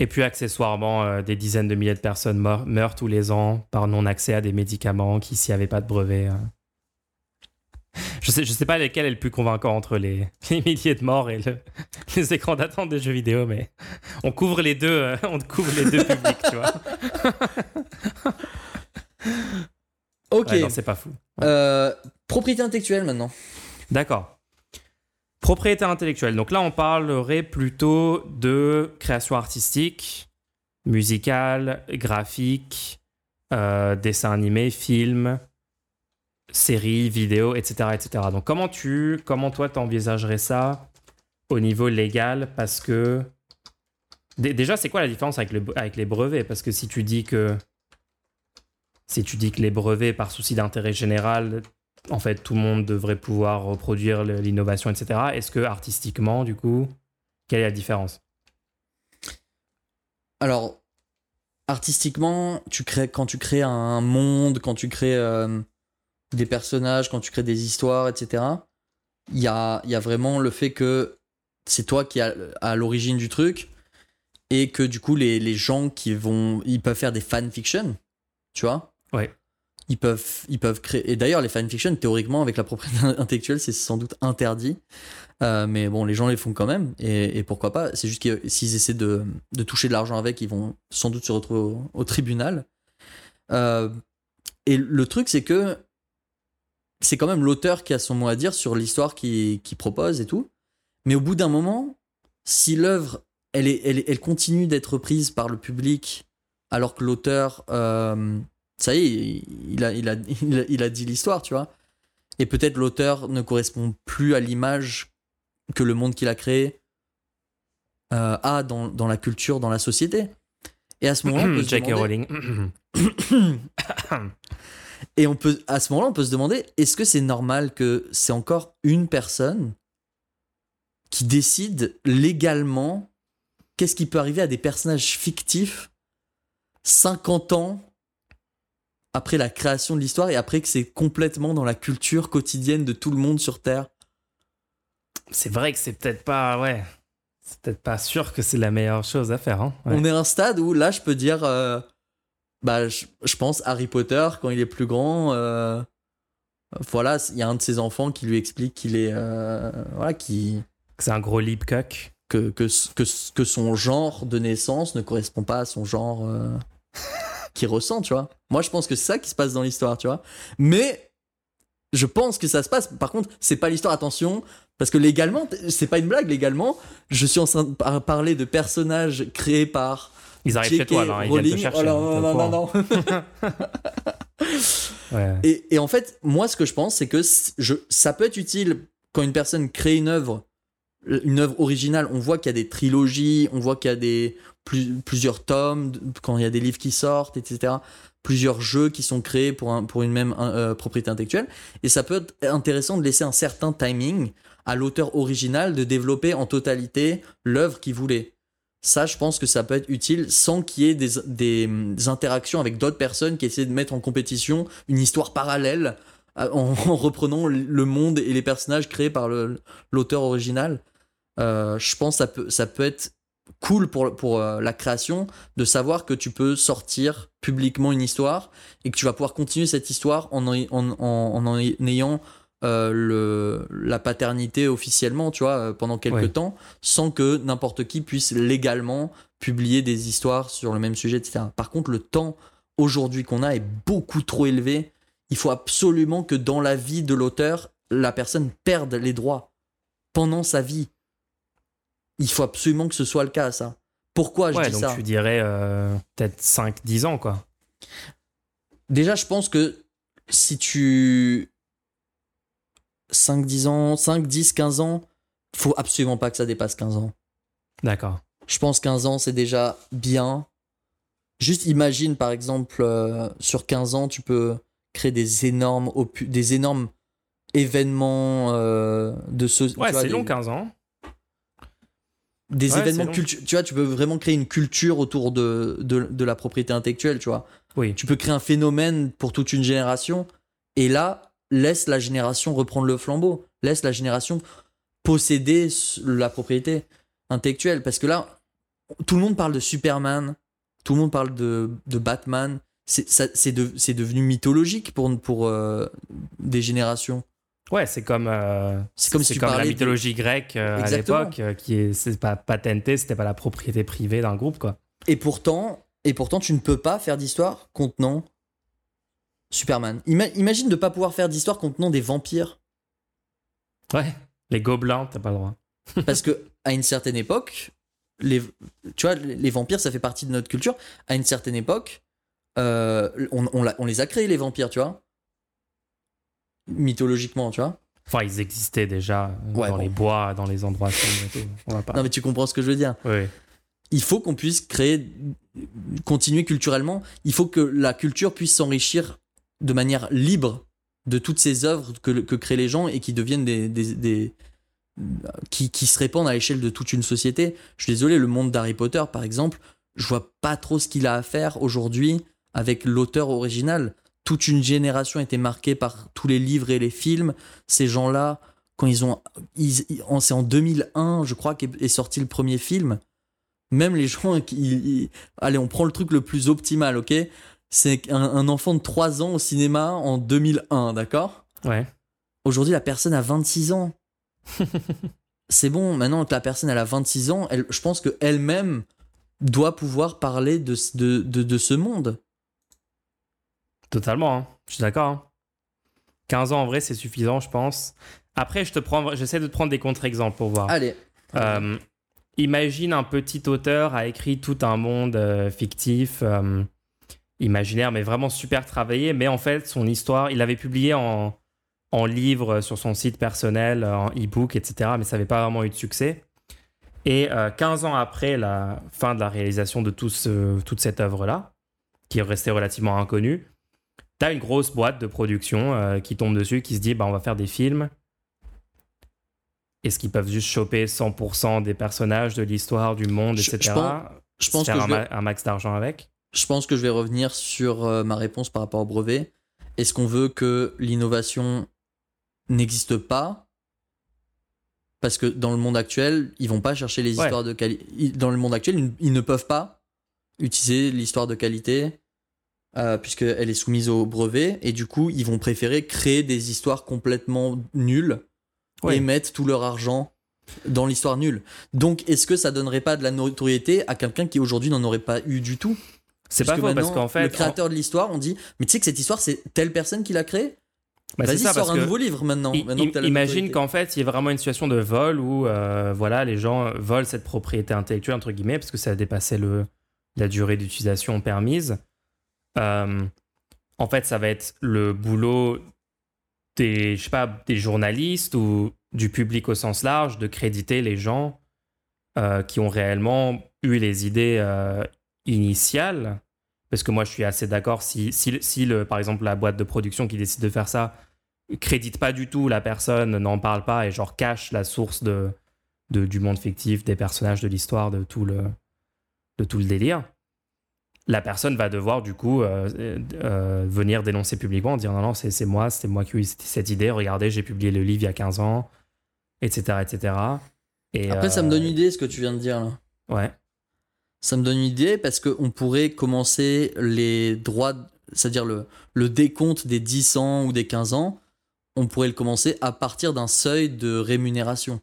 Et puis accessoirement, euh, des dizaines de milliers de personnes meur- meurent tous les ans par non-accès à des médicaments qui, s'il n'y avait pas de brevet. euh. [laughs] Je sais, je sais pas lequel est le plus convaincant entre les, [laughs] les milliers de morts et le- [laughs] les écrans d'attente des jeux vidéo, mais on couvre les deux, euh, on couvre les deux publics, tu vois. Ok. Ouais, non, c'est pas fou. Propriété intellectuelle maintenant. D'accord. Propriété intellectuelle. Donc là, on parlerait plutôt de création artistique, musicale, graphique, euh, dessin animé, film, séries, vidéos, etc., etc. Donc comment tu, comment toi, t'envisagerais ça au niveau légal? Parce que Dé- déjà, c'est quoi la différence avec, avec les brevets? Parce que si tu dis que si tu dis que les brevets, par souci d'intérêt général, en fait, tout le monde devrait pouvoir reproduire l'innovation, etc. Est-ce que artistiquement, du coup, quelle est la différence? Alors, artistiquement, tu crées, quand tu crées un monde, quand tu crées euh, des personnages, quand tu crées des histoires, etc., il y a, il y a vraiment le fait que c'est toi qui à, à l'origine du truc et que du coup, les, les gens qui vont. Ils peuvent faire des fanfictions, tu vois? Ouais. Ils peuvent, ils peuvent créer. Et d'ailleurs, les fanfictions, théoriquement, avec la propriété [laughs] intellectuelle, c'est sans doute interdit. Euh, mais bon, les gens les font quand même. Et, pourquoi pas C'est juste que s'ils essaient de, toucher de l'argent avec, ils vont sans doute se retrouver au, tribunal. Euh, et le truc, c'est que c'est quand même l'auteur qui a son mot à dire sur l'histoire qu'il propose et tout. Mais au bout d'un moment, si l'œuvre, elle, elle, elle continue d'être prise par le public, alors que l'auteur, euh, ça y est, il a, il a, [laughs] il a, il a dit l'histoire, tu vois. Et peut-être l'auteur ne correspond plus à l'image que le monde qu'il a créé euh, a dans, dans la culture, dans la société. Et à ce moment-là, on peut [clears throat] se J.K. demander- Rowling. [coughs] Et on peut, à ce moment-là, on peut se demander est-ce que c'est normal que c'est encore une personne qui décide légalement qu'est-ce qui peut arriver à des personnages fictifs 50 ans après la création de l'histoire et après que c'est complètement dans la culture quotidienne de tout le monde sur Terre c'est vrai que c'est peut-être pas, ouais, c'est peut-être pas sûr que c'est la meilleure chose à faire. Hein. Ouais. On est à un stade où là, je peux dire, euh, bah, je, je pense Harry Potter quand il est plus grand. euh, voilà, il y a un de ses enfants qui lui explique qu'il est, euh, voilà, qui C'est un gros lip cock. que, que, que, que son genre de naissance ne correspond pas à son genre euh, [laughs] qu'il ressent, tu vois. Moi, je pense que c'est ça qui se passe dans l'histoire, tu vois. Mais je pense que ça se passe. Par contre, c'est pas l'histoire, attention, parce que légalement, c'est pas une blague, légalement, je suis en train de par- parler de personnages créés par. Ils arrivent chez toi, là, ils viennent te Rowling. chercher. Oh non, non, non, non. Ouais. Et, et en fait, moi, ce que je pense, c'est que je, ça peut être utile quand une personne crée une œuvre, une œuvre originale. On voit qu'il y a des trilogies, on voit qu'il y a des plus- plusieurs tomes, quand il y a des livres qui sortent, etc. Plusieurs jeux qui sont créés pour, un, pour une même euh, propriété intellectuelle. Et ça peut être intéressant de laisser un certain timing à l'auteur original de développer en totalité l'œuvre qu'il voulait. Ça, je pense que ça peut être utile sans qu'il y ait des, des, interactions avec d'autres personnes qui essaient de mettre en compétition une histoire parallèle euh, en, [laughs] en reprenant le monde et les personnages créés par l'auteur original. Euh, je pense que ça peut, ça peut être cool pour, pour euh, la création de savoir que tu peux sortir publiquement une histoire et que tu vas pouvoir continuer cette histoire en en, en, en, en ayant euh, le, la paternité officiellement, tu vois, euh, pendant quelques temps, sans que n'importe qui puisse légalement publier des histoires sur le même sujet, etc. Par contre, le temps aujourd'hui qu'on a est beaucoup trop élevé. Il faut absolument que dans la vie de l'auteur, la personne perde les droits pendant sa vie. Il faut absolument que ce soit le cas, ça. Pourquoi je Ouais, dis donc ça tu dirais euh, peut-être 5-10 ans, quoi. Déjà, je pense que si tu. 5, 10 ans, 5, 10, 15 ans, faut absolument pas que ça dépasse 15 ans. D'accord. Je pense 15 ans, c'est déjà bien. Juste imagine, par exemple, euh, sur 15 ans, tu peux créer des énormes, des énormes événements euh, de ce. Ouais, c'est des- long, 15 ans. Des Ouais, événements culturels. Tu vois, tu peux vraiment créer une culture autour de, de, de la propriété intellectuelle, tu vois. Oui. Tu peux créer un phénomène pour toute une génération. Et là, laisse la génération reprendre le flambeau. Laisse la génération posséder la propriété intellectuelle. Parce que là, tout le monde parle de Superman. Tout le monde parle de, de Batman. C'est ça- c'est de- c'est devenu mythologique pour, pour euh, des générations. Ouais, c'est comme, euh, C'est comme si tu comme la de- mythologie grecque euh, à l'époque, euh, qui est c'est pas patenté, c'était pas la propriété privée d'un groupe, quoi. Et pourtant, et pourtant, tu ne peux pas faire d'histoire contenant Superman. Ima- imagine de pas pouvoir faire d'histoire contenant des vampires. Ouais. Les gobelins, t'as pas le droit. [laughs] Parce que à une certaine époque, les, tu vois, les vampires, ça fait partie de notre culture. À une certaine époque, euh, on, on l'a- on les a créés, les vampires, tu vois. Mythologiquement, tu vois. Enfin, ils existaient déjà euh, Ouais, dans bon. les bois, dans les endroits sombres et tout. On va pas. Non, mais tu comprends ce que je veux dire. Oui. il faut qu'on puisse créer, continuer culturellement. Il faut que la culture puisse s'enrichir de manière libre de toutes ces œuvres que, que créent les gens et qui deviennent des, des, des- qui, qui se répandent à l'échelle de toute une société. Je suis désolé, le monde d'Harry Potter, par exemple, je vois pas trop ce qu'il a à faire aujourd'hui avec l'auteur original. Toute une génération a été marquée par tous les livres et les films. Ces gens-là, quand ils ont, c'est en 2001, je crois, qu'est est sorti le premier film. Même les gens qui ils- allez on prend le truc le plus optimal ok? C'est un, un enfant de 3 ans au cinéma en 2001 d'accord? Ouais. aujourd'hui la personne a 26 ans. [laughs] C'est bon maintenant que la personne elle a 26 ans elle, je pense que elle-même doit pouvoir parler de, de, de ce monde Totalement, hein. je suis d'accord. hein. 15 ans en vrai, c'est suffisant, je pense. Après, je te prends, j'essaie de te prendre des contre-exemples pour voir. allez Euh, imagine un petit auteur a écrit tout un monde euh, fictif, euh, imaginaire, mais vraiment super travaillé. Mais en fait, son histoire, il l'avait publié en, en livre sur son site personnel, en e-book, etc. Mais ça n'avait pas vraiment eu de succès. Et euh, 15 ans après la fin de la réalisation de tout ce- toute cette œuvre-là, qui est restée relativement inconnue, tu as une grosse boîte de production euh, qui tombe dessus, qui se dit bah, on va faire des films. Est-ce qu'ils peuvent juste choper 100% des personnages, de l'histoire, du monde, etc. je pense- je pense faire que un, je vais- un max d'argent avec? Je pense que je vais revenir sur euh, ma réponse par rapport au brevet. Est-ce qu'on veut que l'innovation n'existe pas? Parce que dans le monde actuel, ils vont pas chercher les Ouais. histoires de qualité. Dans le monde actuel, ils ne peuvent pas utiliser l'histoire de qualité euh, puisqu'elle est soumise au brevet. Et du coup, ils vont préférer créer des histoires complètement nulles et mettre tout leur argent dans l'histoire nulle. Donc, est-ce que ça donnerait pas de la notoriété à quelqu'un qui aujourd'hui n'en aurait pas eu du tout? C'est pas faux parce qu'en fait. le créateur de l'histoire, on dit, mais tu sais que cette histoire, c'est telle personne qui l'a créée? Bah, Vas-y, sors un nouveau livre maintenant. i- maintenant que t'as la imagine qu'en fait, il y a vraiment une situation de vol où euh, voilà, les gens volent cette propriété intellectuelle, entre guillemets, parce que ça a dépassé le, la durée d'utilisation permise. Euh, en fait, ça va être le boulot des, je sais pas, des journalistes ou du public au sens large de créditer les gens euh, qui ont réellement eu les idées euh, initiales. Parce que moi, je suis assez d'accord si, si, si le, par exemple, la boîte de production qui décide de faire ça crédite pas du tout la personne, n'en parle pas et genre cache la source de, de- du monde fictif, des personnages, de l'histoire, de tout le de tout le délire. La personne va devoir du coup euh, euh, venir dénoncer publiquement, dire non non c'est moi, c'était moi qui ai eu cette- idée. Regardez, j'ai publié le livre il y a 15 ans, etc etc. Et Après, ça me euh, donne une idée ce que tu viens de dire là. Ouais. Ça me donne une idée parce qu'on pourrait commencer les droits, c'est-à-dire le, le décompte des 10 ans ou des 15 ans, on pourrait le commencer à partir d'un seuil de rémunération.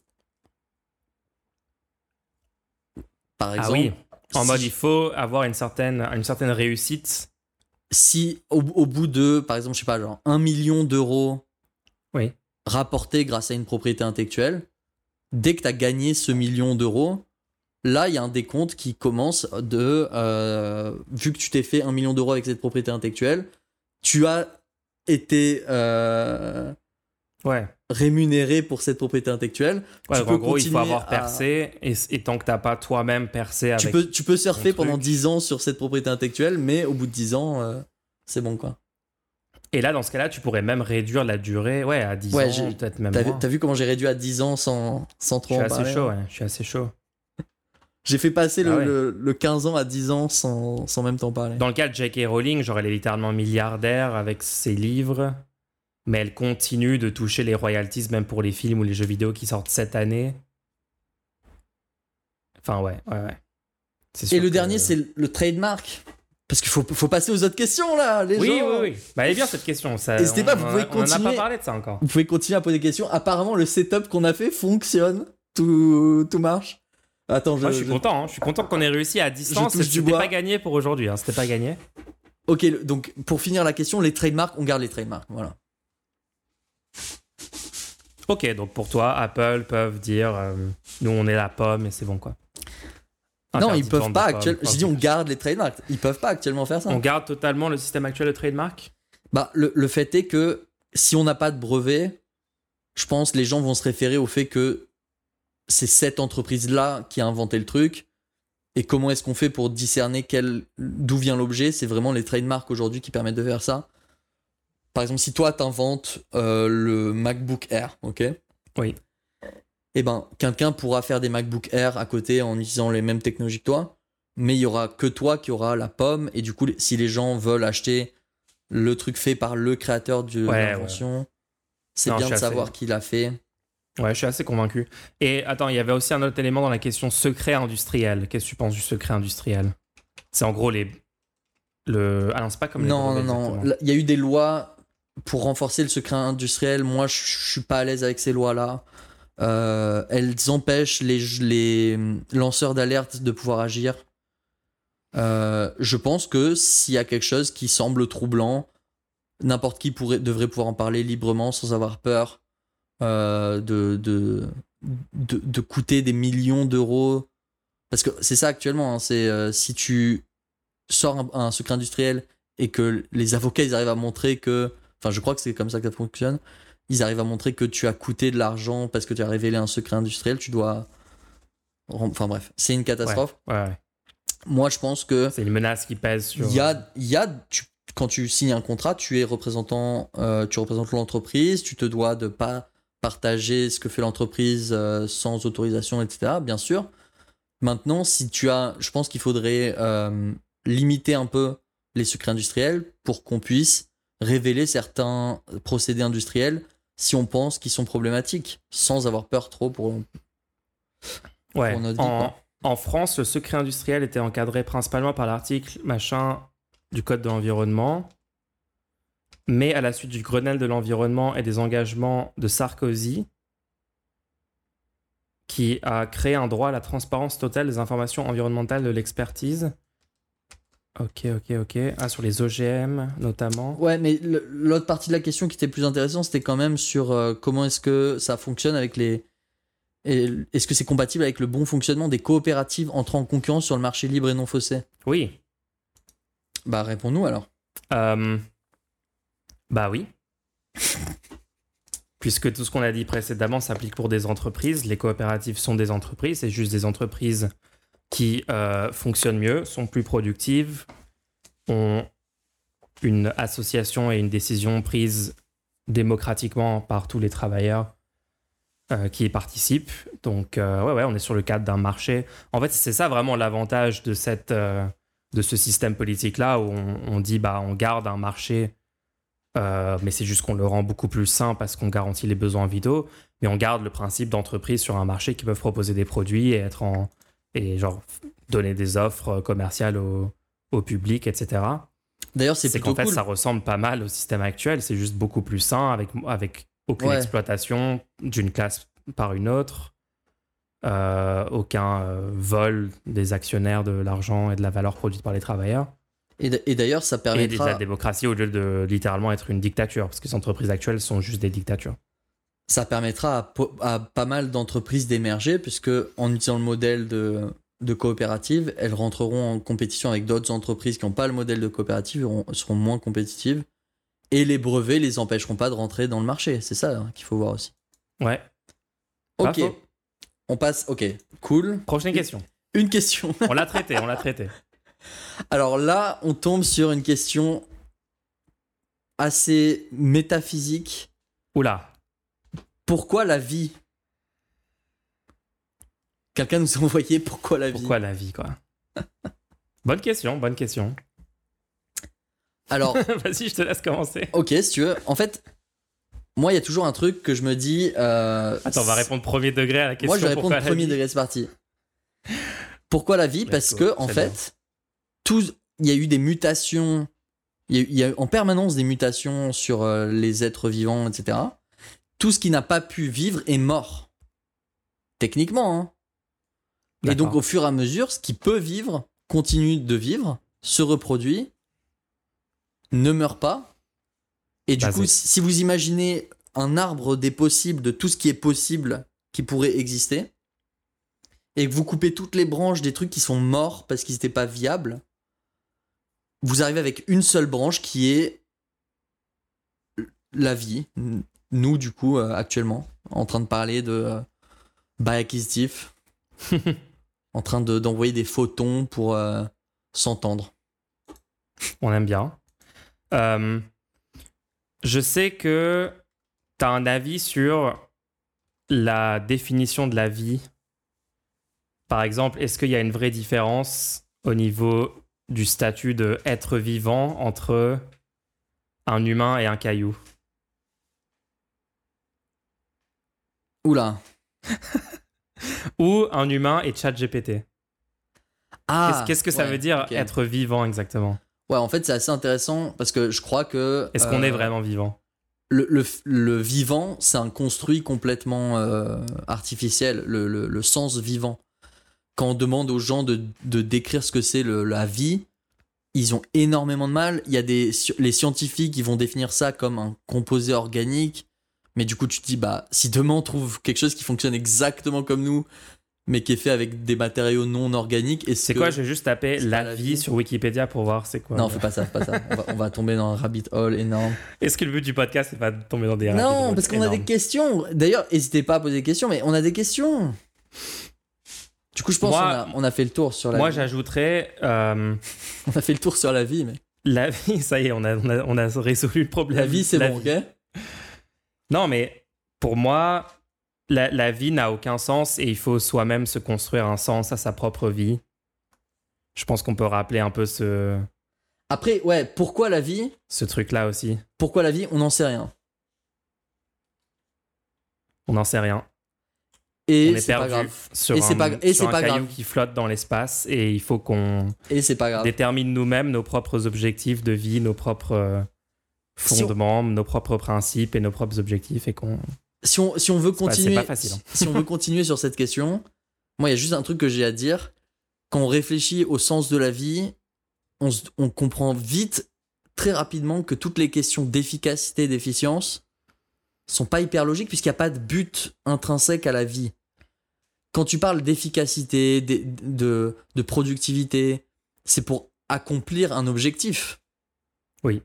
Par Ah exemple, oui. En si- mode, il faut avoir une certaine, une certaine réussite. si au, au bout de, par exemple, je sais pas, genre 1 million d'euros Oui. rapportés grâce à une propriété intellectuelle, dès que tu as gagné ce million d'euros, là, il y a un décompte qui commence de, euh, vu que tu t'es fait 1 million d'euros avec cette propriété intellectuelle, tu as été euh, Ouais. rémunéré pour cette propriété intellectuelle. Ouais, Tu peux en gros, il faut avoir à- percé, et, et tant que t'as pas toi-même percé avec. Tu peux, tu peux surfer pendant truc. 10 ans sur cette propriété intellectuelle, mais au bout de 10 ans, euh, c'est bon quoi. Et là, dans ce cas-là, tu pourrais même réduire la durée, ouais, à 10 Ouais, ans, peut-être même T'as vu, comment j'ai réduit à 10 ans sans, sans Je trop suis en assez parler chaud, ouais. Je suis assez chaud. [laughs] J'ai fait passer le, Ah ouais. le- le 15 ans à 10 ans sans, sans même t'en parler. Dans le cas de J.K. Rowling, genre, elle est littéralement milliardaire avec ses livres, mais elle continue de toucher les royalties même pour les films ou les jeux vidéo qui sortent cette année. Enfin, ouais, ouais, ouais. Et le dernier, c'est le, trademark. Parce qu'il faut, faut passer aux autres questions là, les Oui, gens. oui, oui. Bah, elle est bien cette question. N'hésitez pas, on- vous on pouvez a- On n'a pas continuer. parlé de ça encore. Vous pouvez continuer à poser des questions. Apparemment, le setup qu'on a fait fonctionne. Tout, tout marche. Attends, je, Moi, je suis je- content. hein. Je suis content qu'on ait réussi à distance. C'était pas gagné pour aujourd'hui. Hein. C'était pas gagné. Ok, donc pour finir la question, les trademarks, on garde les trademarks. Voilà. Ok, donc pour toi, Apple peuvent dire euh, nous on est la pomme et c'est bon quoi. non, ils peuvent pas actuellement. J'ai dit, on garde les trademarks. Ils peuvent pas actuellement faire ça. On garde totalement le système actuel de trademark? Bah, le, le fait est que si on n'a pas de brevet, je pense les gens vont se référer au fait que c'est cette entreprise-là qui a inventé le truc. Et comment est-ce qu'on fait pour discerner quel, d'où vient l'objet? C'est vraiment les trademarks aujourd'hui qui permettent de faire ça. Par exemple, si toi t'inventes euh, le MacBook Air, ok? Oui. Eh ben, quelqu'un pourra faire des MacBook Air à côté en utilisant les mêmes technologies que toi, mais il y aura que toi qui aura la pomme. Et du coup, si les gens veulent acheter le truc fait par le créateur de Ouais, l'invention, c'est bien de assez- savoir qui l'a fait. Ouais, je suis assez convaincu. Et attends, il y avait aussi un autre élément dans la question secret industriel. Qu'est-ce que tu penses du secret industriel? C'est en gros les. Le... Ah non, c'est pas comme les Non, non, non. Il y a eu des lois pour renforcer le secret industriel. Moi, je suis pas à l'aise avec ces lois-là. Euh, elles empêchent les, lanceurs d'alerte de pouvoir agir. Euh, je pense que s'il y a quelque chose qui semble troublant, n'importe qui pourrait, devrait pouvoir en parler librement sans avoir peur euh, de, de, de, coûter des millions d'euros. Parce que c'est ça actuellement, hein, c'est si tu sors un, un secret industriel et que les avocats ils arrivent à montrer que enfin je crois que c'est comme ça que ça fonctionne ils arrivent à montrer que tu as coûté de l'argent parce que tu as révélé un secret industriel tu dois enfin bref c'est une catastrophe Ouais, ouais. moi je pense que C'est une menace qui pèse sur. il y a, il y a tu- quand tu signes un contrat tu es représentant euh, tu représentes l'entreprise tu te dois de pas partager ce que fait l'entreprise euh, sans autorisation etc bien sûr maintenant si tu as je pense qu'il faudrait euh, limiter un peu les secrets industriels pour qu'on puisse révéler certains procédés industriels si on pense qu'ils sont problématiques sans avoir peur trop pour Ouais. pour notre vie, en France, le secret industriel était encadré principalement par l'article machin du Code de l'environnement. Mais à la suite du Grenelle de l'environnement et des engagements de Sarkozy, qui a créé un droit à la transparence totale des informations environnementales de l'expertise. Ok, ok, ok. Ah, sur les OGM notamment. Ouais, mais l'autre partie de la question qui était plus intéressante, c'était quand même sur euh, comment est-ce que ça fonctionne avec les. Est-ce que c'est compatible avec le bon fonctionnement des coopératives entrant en concurrence sur le marché libre et non faussé? Oui. Bah, réponds-nous alors. Euh, Bah oui. [laughs] Puisque tout ce qu'on a dit précédemment s'applique pour des entreprises, les coopératives sont des entreprises, c'est juste des entreprises qui euh, fonctionnent mieux, sont plus productives, ont une association et une décision prise démocratiquement par tous les travailleurs euh, qui y participent. Donc euh, ouais, ouais, on est sur le cadre d'un marché. En fait, c'est ça vraiment l'avantage de de ce système politique-là où on, dit bah on garde un marché, mais c'est juste qu'on le rend beaucoup plus sain parce qu'on garantit les besoins vitaux, mais on garde le principe d'entreprise sur un marché qui peuvent proposer des produits et être en et genre donner des offres commerciales au, au public, etc. D'ailleurs, c'est qu'en fait, cool. ça ressemble pas mal au système actuel. C'est juste beaucoup plus sain, avec, avec aucune Ouais. exploitation d'une classe par une autre, euh, aucun euh, vol des actionnaires de l'argent et de la valeur produite par les travailleurs, Et et d'ailleurs, ça et permettra, la démocratie au lieu de littéralement être une dictature, parce que les entreprises actuelles sont juste des dictatures. Ça permettra à, pas mal d'entreprises d'émerger, puisque en utilisant le modèle de, de coopérative, elles rentreront en compétition avec d'autres entreprises qui n'ont pas le modèle de coopérative, auront- seront moins compétitives. Et les brevets les empêcheront pas de rentrer dans le marché. C'est ça hein, qu'il faut voir aussi. Ouais. Ok. faux. On passe. Ok. Cool. Prochaine question. Une question. On l'a traité, on l'a traité. [laughs] Alors là, on tombe sur une question assez métaphysique. Oula. Pourquoi la vie? Quelqu'un nous a envoyé pourquoi la vie? Pourquoi la vie, quoi? Bonne question, bonne question. Alors, [laughs] Vas-y, je te laisse commencer. ok, si tu veux. En fait, moi, il y a toujours un truc que je me dis. euh, Attends, on va répondre premier degré à la question. Moi, je vais répondre premier degré, c'est parti. Pourquoi la vie? Parce go, que, en fait, il y a eu des mutations. Il y a, eu- il y a en permanence des mutations sur euh, les êtres vivants, etc. Tout ce qui n'a pas pu vivre est mort. Techniquement, hein. Et donc, au fur et à mesure, ce qui peut vivre continue de vivre, se reproduit, ne meurt pas. Et du coup, si vous imaginez un arbre des possibles de tout ce qui est possible qui pourrait exister, et que vous coupez toutes les branches des trucs qui sont morts parce qu'ils n'étaient pas viables, vous arrivez avec une seule branche qui est la vie. Nous, du coup, euh, actuellement, en train de parler de euh, bail acquisitif, [laughs] en train de- d'envoyer des photons pour euh, s'entendre. On aime bien. Euh, je sais que tu as un avis sur la définition de la vie. Par exemple, est-ce qu'il y a une vraie différence au niveau du statut de être vivant entre un humain et un caillou? Oula. [laughs] Ou un humain et ChatGPT Ah, Qu'est-ce que ça veut dire être vivant exactement? Ouais, en fait, c'est assez intéressant parce que je crois que. Est-ce qu'on euh, est vraiment vivant? le, le, le vivant, c'est un construit complètement euh, artificiel, le, sens vivant. Quand on demande aux gens de, de décrire ce que c'est la vie, ils ont énormément de mal. Il y a des, les scientifiques qui vont définir ça comme un composé organique. Mais du coup, tu te dis, bah, si demain on trouve quelque chose qui fonctionne exactement comme nous, mais qui est fait avec des matériaux non organiques, et C'est quoi Je vais juste taper la, vie vie sur Wikipédia pour voir c'est quoi. Non, fais pas ça, fais pas ça. On va, on va tomber dans un rabbit hole énorme. [laughs] Est-ce que le but du podcast c'est pas de tomber dans des rabbit Non, parce qu'on a des questions. D'ailleurs, n'hésitez pas à poser des questions, mais on a des questions. Du coup, je pense qu'on a, on a fait le tour sur la Moi, j'ajouterais euh, [laughs] On a fait le tour sur la vie, mais la vie. Ça y est, on a, on a, on a résolu le problème. la vie, c'est bon, vie. ok Non, mais pour moi, la, la vie n'a aucun sens et il faut soi-même se construire un sens à sa propre vie. Je pense qu'on peut rappeler un peu ce, Après, ouais, pourquoi la vie? ce truc-là aussi. Pourquoi la vie? On n'en sait rien. On n'en sait rien. Et c'est pas grave. sur Et c'est pas- et sur un pas grave. qui flotte dans l'espace et il faut qu'on détermine nous-mêmes nos propres objectifs de vie, nos propres Si on- fondements, nos propres principes et nos propres objectifs et qu'on Si on, si on veut continuer, pas facile, hein. si on veut [laughs] continuer sur cette question, moi, il y a juste un truc que j'ai à dire. Quand on réfléchit au sens de la vie, on, se- on comprend vite, très rapidement, que toutes les questions d'efficacité et d'efficience sont pas hyper logiques puisqu'il n'y a pas de but intrinsèque à la vie. Quand tu parles d'efficacité, de, de, de productivité, c'est pour accomplir un objectif. Oui.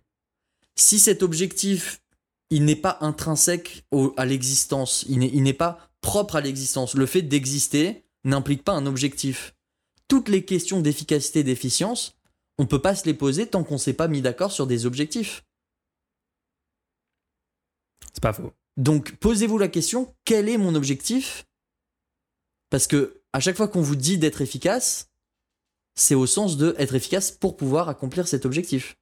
Si cet objectif, il n'est pas intrinsèque au- à l'existence, il n'est pas propre à l'existence, le fait d'exister n'implique pas un objectif. Toutes les questions d'efficacité et d'efficience, on peut pas se les poser tant qu'on s'est pas mis d'accord sur des objectifs. c'est pas faux. Donc posez-vous la question quel est mon objectif? Parce que à chaque fois qu'on vous dit d'être efficace, c'est au sens de être efficace pour pouvoir accomplir cet objectif.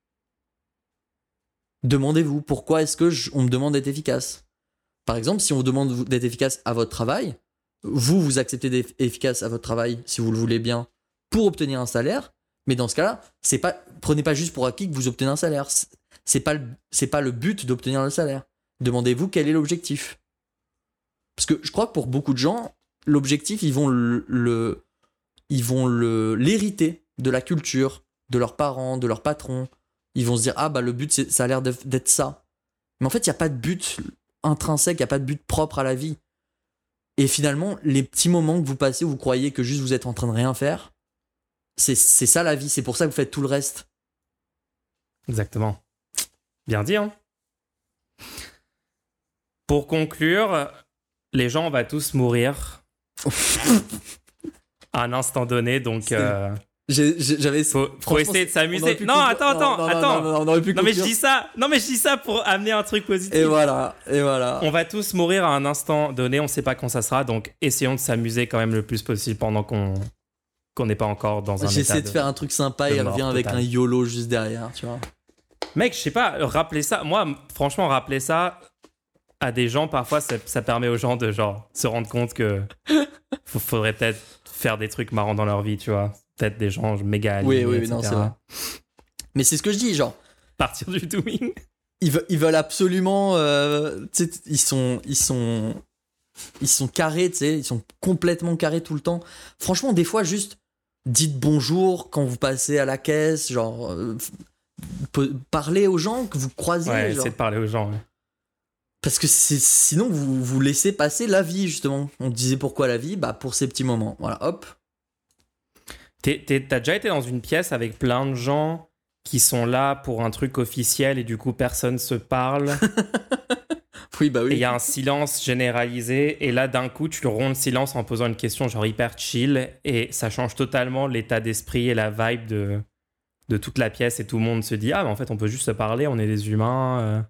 Demandez-vous pourquoi est-ce que je- on me demande d'être efficace Par exemple, si on vous demande d'être efficace à votre travail, vous vous acceptez d'être efficace à votre travail si vous le voulez bien pour obtenir un salaire, mais dans ce cas-là, c'est pas prenez pas juste pour acquis que vous obtenez un salaire. C'est pas pas le but d'obtenir le salaire. Demandez-vous quel est l'objectif. Parce que je crois que pour beaucoup de gens, l'objectif, ils vont le, ils le l'hériter de la culture, de leurs parents, de leurs patrons. Ils vont se dire ah bah le but ça a l'air d'être ça. Mais en fait, il y a pas de but intrinsèque, il y a pas de but propre à la vie. Et finalement, les petits moments que vous passez où vous croyez que juste vous êtes en train de rien faire, c'est c'est ça la vie, c'est pour ça que vous faites tout le reste. Exactement. Bien dit, hein Pour conclure, les gens, on va tous mourir [laughs] à un instant donné, donc euh, J'avais. faut, essayer de s'amuser. Non, attends, attends, non, non, attends. Non, on aurait pu Non mais je dis ça, non mais je dis ça pour amener un truc positif. Et voilà, et voilà. On va tous mourir à un instant donné, on sait pas quand ça sera, donc essayons de s'amuser quand même le plus possible pendant qu'on qu'on n'est pas encore dans un J'essaie de faire un truc sympa et revient avec un YOLO juste derrière, tu vois. Mec, je sais pas, rappeler ça, moi franchement rappeler ça à des gens parfois ça, ça permet aux gens de genre se rendre compte que [laughs] faudrait peut-être faire des trucs marrants dans leur vie, tu vois. Peut-être des gens méga alignés, Oui, oui, etc. non, c'est vrai. Mais c'est ce que je dis, genre, Partir du doing. ils, ve- ils veulent absolument. euh, ils sont, ils sont, ils sont carrés, tu sais, ils sont complètement carrés tout le temps. Franchement, des fois, juste dites bonjour quand vous passez à la caisse, genre, euh, parlez aux gens que vous croisez, Ouais, genre. de parler aux gens. ouais. parce que sinon vous vous laissez passer la vie justement. On disait pourquoi la vie, bah pour ces petits moments. Voilà, hop. T'as déjà été dans une pièce avec plein de gens qui sont là pour un truc officiel et du coup personne se parle? [laughs] Oui, bah et il oui. y a un silence généralisé et là d'un coup tu romps le silence en posant une question genre hyper chill et ça change totalement l'état d'esprit et la vibe de, de toute la pièce et tout le monde se dit ah mais en fait on peut juste se parler on est des humains euh,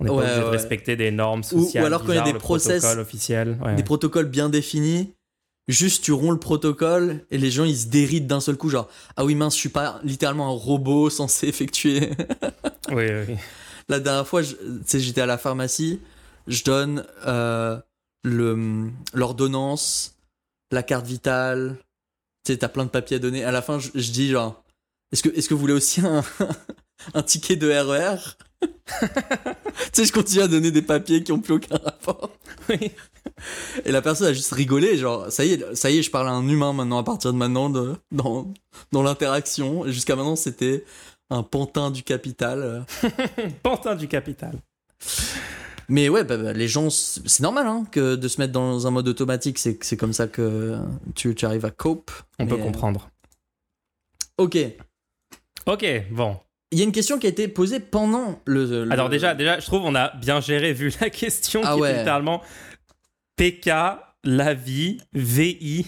on n'est Ouais, pas obligé de respecter des normes Ou- ou sociales alors y a des process- ouais. Des protocoles bien définis. Juste tu romps le protocole et les gens ils se dérident d'un seul coup genre ah oui mince je suis pas littéralement un robot censé effectuer. [laughs] oui, oui. La dernière fois tu sais j'étais à la pharmacie, je donne euh, le l'ordonnance, la carte vitale, tu sais t'as plein de papiers à donner. À la fin je, je dis genre est-ce que est-ce que vous voulez aussi un [laughs] un ticket de RER [laughs] Tu sais je continue à donner des papiers qui ont plus aucun rapport. Oui. Et la personne a juste rigolé, genre, ça y est, ça y est, je parle à un humain maintenant, à partir de maintenant, de, dans, dans l'interaction. Jusqu'à maintenant, c'était un pantin du capital. [laughs] Pantin du capital Mais ouais, bah, bah, les gens, c'est normal hein, que de se mettre dans un mode automatique, c'est comme ça que tu, tu arrives à cope. on peut euh, comprendre Ok. Ok bon y a une question qui a été posée pendant le. le- Alors déjà, déjà, je trouve on a bien géré vu la question Ah qui ouais. est littéralement PK, la vie, VI.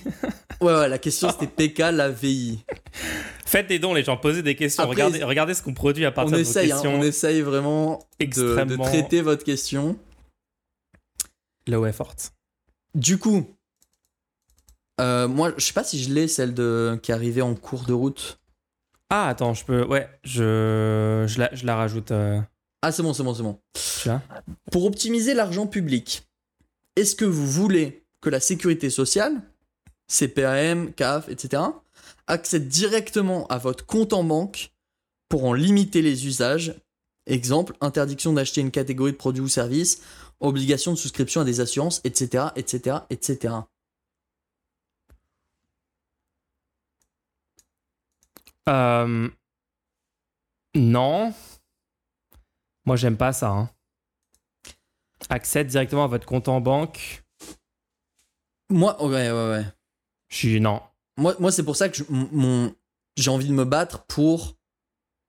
Ouais, ouais, la question c'était PK, la VI. Faites des dons les gens, posez des questions. Après, regardez, regardez ce qu'on produit à On partir de vos essaye, hein, questions on essaye vraiment de, traiter votre question. low effort. Du coup, euh, moi, je sais pas si je l'ai, celle de, qui est arrivée en cours de route. Ah attends, je peux, ouais, je, je, la, je la rajoute. euh, Ah, c'est bon, c'est bon, c'est bon. Pour optimiser l'argent public, est-ce que vous voulez que la sécurité sociale, CPAM, CAF, etc., accède directement à votre compte en banque pour en limiter les usages? Exemple, interdiction d'acheter une catégorie de produits ou services, obligation de souscription à des assurances, etc., etc., etc. Euh, non, moi j'aime pas ça. hein. Accède directement à votre compte en banque. Moi, ouais, ouais, ouais. Je suis non. Moi, moi c'est pour ça que je- mon- mon, j'ai envie de me battre pour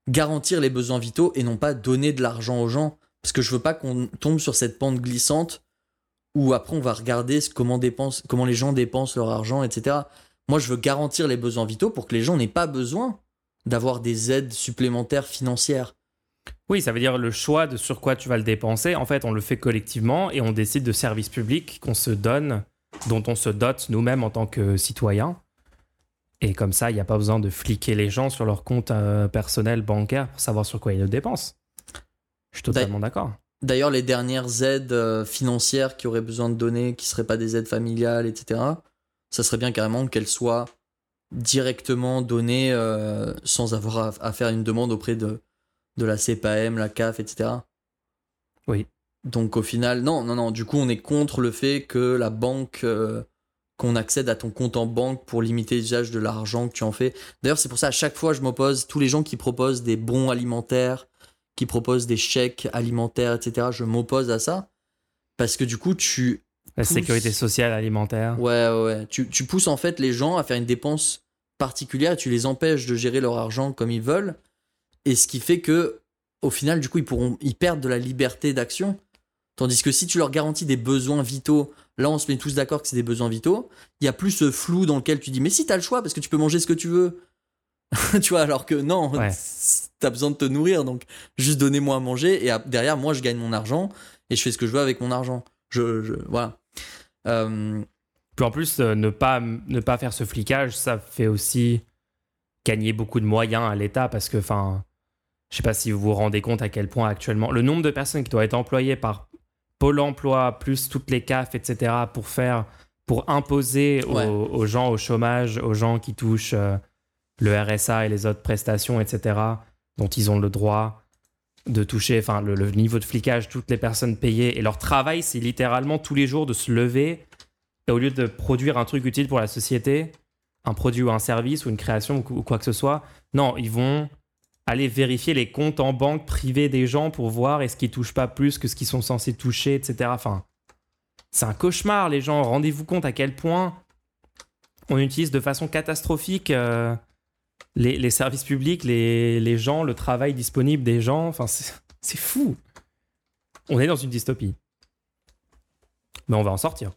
garantir les besoins vitaux et non pas donner de l'argent aux gens. Parce que je veux pas qu'on tombe sur cette pente glissante où après on va regarder ce- comment, dépense, comment les gens dépensent leur argent, etc. Moi, je veux garantir les besoins vitaux pour que les gens n'aient pas besoin d'avoir des aides supplémentaires financières. Oui, ça veut dire le choix de sur quoi tu vas le dépenser. En fait, on le fait collectivement et on décide de services publics qu'on se donne, dont on se dote nous-mêmes en tant que citoyens. Et comme ça, il n'y a pas besoin de fliquer les gens sur leur compte euh, personnel bancaire pour savoir sur quoi ils le dépensent. Je suis totalement d'accord. D'ailleurs, les dernières aides euh, financières qui auraient besoin de donner, qui seraient pas des aides familiales, etc., ça serait bien carrément qu'elles soient directement donné euh, sans avoir à, à faire une demande auprès de, de la CPAM, la CAF, etc. Oui. Donc au final, non, non, non, du coup on est contre le fait que la banque, euh, qu'on accède à ton compte en banque pour limiter l'usage de l'argent que tu en fais. D'ailleurs c'est pour ça à chaque fois je m'oppose, tous les gens qui proposent des bons alimentaires, qui proposent des chèques alimentaires, etc., je m'oppose à ça. Parce que du coup tu... La sécurité sociale alimentaire. Ouais, ouais, ouais. Tu, tu pousses en fait les gens à faire une dépense particulière et tu les empêches de gérer leur argent comme ils veulent. Et ce qui fait que, au final, du coup, ils pourront, ils perdent de la liberté d'action. Tandis que si tu leur garantis des besoins vitaux, là, on se met tous d'accord que c'est des besoins vitaux, il y a plus ce flou dans lequel tu dis, mais si t'as le choix parce que tu peux manger ce que tu veux. [laughs] tu vois, alors que non, Ouais. [laughs] t'as besoin de te nourrir, donc juste donnez-moi à manger et à- derrière, moi, je gagne mon argent et je fais ce que je veux avec mon argent. Je, je voilà. Euh, Puis en plus, euh, ne, pas, ne pas faire ce flicage, ça fait aussi gagner beaucoup de moyens à l'État parce que, enfin, je sais pas si vous vous rendez compte à quel point actuellement le nombre de personnes qui doivent être employées par Pôle emploi, plus toutes les CAF, etc., pour faire, pour imposer aux- gens au chômage, aux gens qui touchent euh, le RSA et les autres prestations, etc., dont ils ont le droit de toucher, enfin, le, le niveau de flicage, toutes les personnes payées. Et leur travail, c'est littéralement tous les jours de se lever et au lieu de produire un truc utile pour la société, un produit ou un service ou une création ou quoi que ce soit, non, ils vont aller vérifier les comptes en banque privés des gens pour voir est-ce qu'ils touchent pas plus que ce qu'ils sont censés toucher, etc. Enfin, c'est un cauchemar, les gens. Rendez-vous compte à quel point on utilise de façon catastrophique euh, les, services publics, les, les gens, le travail disponible des gens. Enfin, c'est fou. On est dans une dystopie. Mais on va en sortir.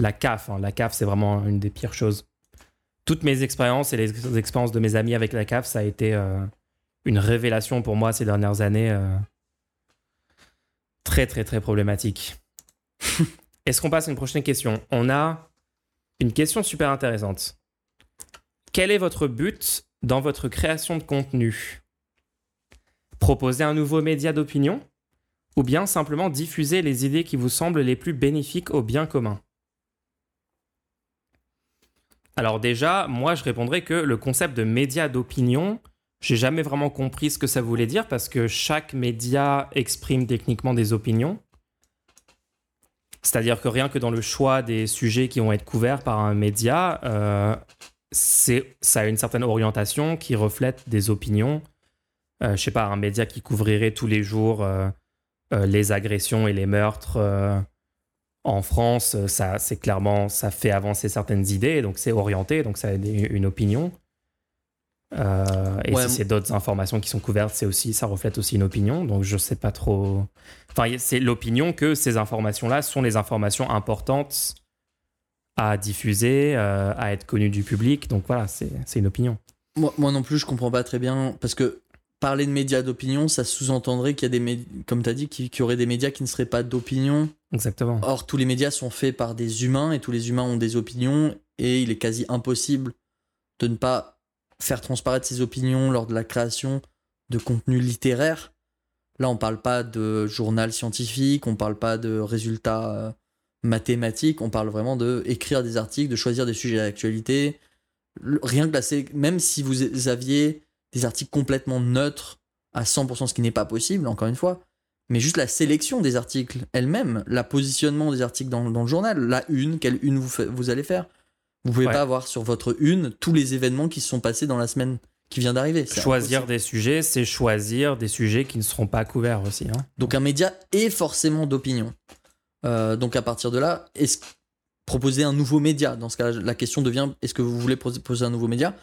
La CAF, hein, la CAF, c'est vraiment une des pires choses. Toutes mes expériences et les expériences de mes amis avec la CAF, ça a été euh, une révélation pour moi ces dernières années. euh, très, très, très problématique. [laughs] Est-ce qu'on passe à une prochaine question? On a une question super intéressante. Quel est votre but dans votre création de contenu? Proposer un nouveau média d'opinion? Ou bien simplement diffuser les idées qui vous semblent les plus bénéfiques au bien commun Alors déjà, moi je répondrais que le concept de média d'opinion, j'ai jamais vraiment compris ce que ça voulait dire parce que chaque média exprime techniquement des opinions. C'est-à-dire que rien que dans le choix des sujets qui vont être couverts par un média, euh, ça a une certaine orientation qui reflète des opinions. Euh, je sais pas, un média qui couvrirait tous les jours euh, euh, les agressions et les meurtres euh, en France, euh, ça, c'est clairement, ça fait avancer certaines idées, donc c'est orienté, donc ça a une opinion. Euh, et Ouais, si c'est d'autres informations qui sont couvertes, c'est aussi, ça reflète aussi une opinion. Donc je sais pas trop. Enfin, c'est l'opinion que ces informations-là sont les informations importantes à diffuser, euh, à être connues du public. Donc voilà, c'est c'est une opinion. Moi, moi non plus, je comprends pas très bien. Parce que parler de médias d'opinion, ça sous-entendrait qu'il y a des médias, comme tu as dit, qu'il y aurait des médias qui ne seraient pas d'opinion. Exactement. Or, tous les médias sont faits par des humains et tous les humains ont des opinions. Et il est quasi impossible de ne pas faire transparaître ces opinions lors de la création de contenu littéraire. Là, on parle pas de journal scientifique, on parle pas de résultats euh, mathématiques, on parle vraiment de des articles, de choisir des sujets d'actualité. Rien que là, même si vous aviez des articles complètement neutres à 100%, ce qui n'est pas possible, encore une fois, mais juste la sélection des articles elle-même, la positionnement des articles dans, dans le journal, la une, quelle une vous, vous allez faire. Vous pouvez Ouais. pas avoir sur votre une tous les événements qui se sont passés dans la semaine qui vient d'arriver. Choisir impossible. des sujets, c'est choisir des sujets qui ne seront pas couverts aussi. hein. Donc un média est forcément d'opinion. Euh, donc à partir de là, est-ce proposer un nouveau média Dans ce cas, la question devient est-ce que vous voulez proposer un nouveau média?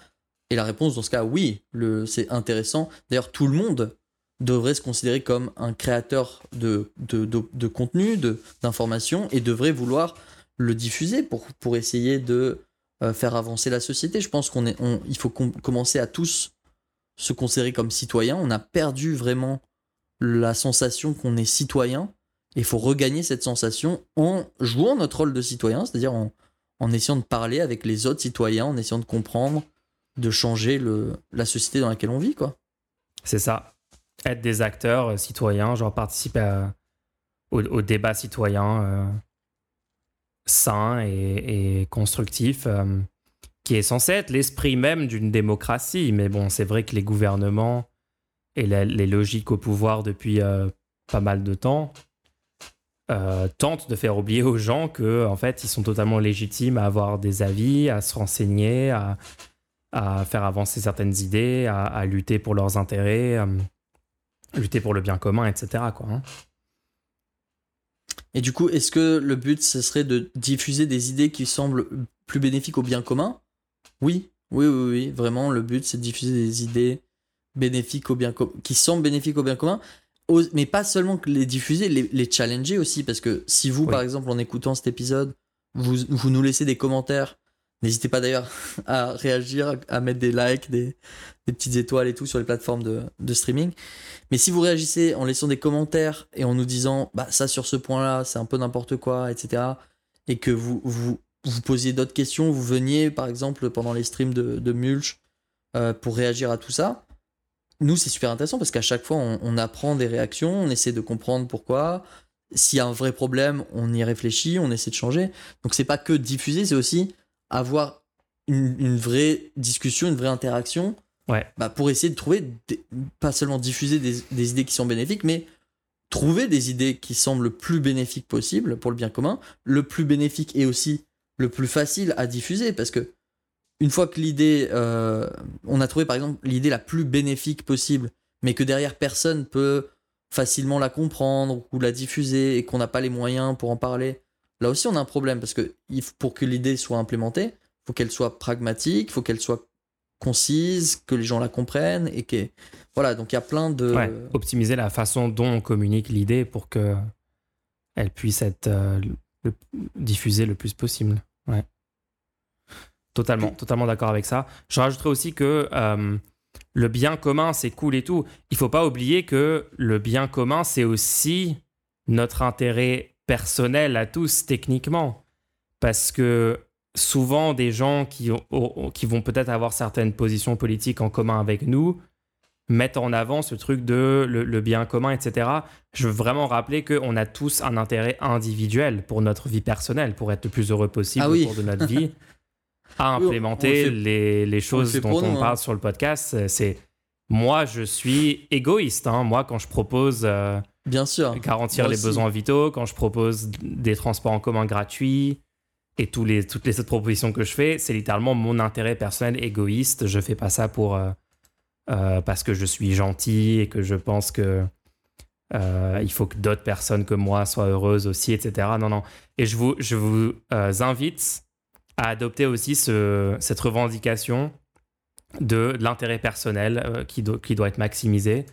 Et la réponse dans ce cas, oui, le, c'est intéressant. D'ailleurs, tout le monde devrait se considérer comme un créateur de, de, de, de contenu, de, d'informations, et devrait vouloir le diffuser pour, pour essayer de euh, faire avancer la société. Je pense qu'on est, faut com- commencer à tous se considérer comme citoyens. On a perdu vraiment la sensation qu'on est citoyen. Et il faut regagner cette sensation en jouant notre rôle de citoyen, c'est-à-dire en, en essayant de parler avec les autres citoyens, en essayant de comprendre, de changer le, la société dans laquelle on vit, quoi. C'est ça. Être des acteurs euh, citoyens, genre participer au, débat citoyen. euh, sain et, constructif, qui est censé être l'esprit même d'une démocratie. Mais bon, c'est vrai que les gouvernements et les logiques au pouvoir depuis pas mal de temps euh, tente de faire oublier aux gens que en fait ils sont totalement légitimes à avoir des avis, à se renseigner, à, faire avancer certaines idées, à, lutter pour leurs intérêts, lutter pour le bien commun, etc. Quoi, hein. Et du coup, est-ce que le but ce serait de diffuser des idées qui semblent plus bénéfiques au bien commun? Oui, oui, oui, oui, vraiment. Le but c'est de diffuser des idées bénéfiques au bien qui semblent bénéfiques au bien commun mais pas seulement les diffuser, les, challenger aussi, parce que si vous, par exemple, en écoutant cet épisode, vous, vous nous laissez des commentaires, n'hésitez pas d'ailleurs [laughs] à réagir, à mettre des likes, des, petites étoiles et tout sur les plateformes de, streaming. Mais si vous réagissez en laissant des commentaires et en nous disant, bah ça sur ce point-là, c'est un peu n'importe quoi, etc., et que vous vous, vous posiez d'autres questions, vous veniez par exemple pendant les streams de, Mulch euh, pour réagir à tout ça, nous, c'est super intéressant parce qu'à chaque fois, on, apprend des réactions, on essaie de comprendre pourquoi. S'il y a un vrai problème, on y réfléchit, on essaie de changer. Donc, c'est pas que diffuser, c'est aussi avoir une, vraie discussion, une vraie interaction. Ouais. Bah, pour essayer de trouver, pas seulement diffuser des, idées qui sont bénéfiques, mais trouver des idées qui semblent le plus bénéfiques possible pour le bien commun, le plus bénéfique et aussi le plus facile à diffuser parce que une fois que l'idée, euh, on a trouvé par exemple l'idée la plus bénéfique possible, mais que derrière personne peut facilement la comprendre ou la diffuser et qu'on n'a pas les moyens pour en parler, là aussi on a un problème parce que pour que l'idée soit implémentée, il faut qu'elle soit pragmatique, il faut qu'elle soit concise, que les gens la comprennent et que voilà donc il y a plein de optimiser la façon dont on communique l'idée pour que elle puisse être euh, diffusée le plus possible. Ouais. Totalement, totalement d'accord avec ça. Je rajouterais aussi que euh, le bien commun, c'est cool et tout. Il faut pas oublier que le bien commun, c'est aussi notre intérêt personnel à tous, techniquement. Parce que souvent, des gens qui, qui vont peut-être avoir certaines positions politiques en commun avec nous mettent en avant ce truc de le, bien commun, etc. Je veux vraiment rappeler qu'on a tous un intérêt individuel pour notre vie personnelle, pour être le plus heureux possible ah au cours de notre vie. [laughs] à implémenter les, les, choses dont on parle hein. sur le podcast. C'est moi, je suis égoïste. Hein. Moi, quand je propose euh, Bien sûr. garantir les besoins vitaux, quand je propose des transports en commun gratuits et tous les, toutes les autres propositions que je fais, c'est littéralement mon intérêt personnel égoïste. Je fais pas ça pour euh, euh, parce que je suis gentil et que je pense que il faut que d'autres personnes que moi soient heureuses aussi, etc. Non, non. Et je vous, je vous invite à adopter aussi ce, cette revendication de, l'intérêt personnel euh, qui, doit être maximisé.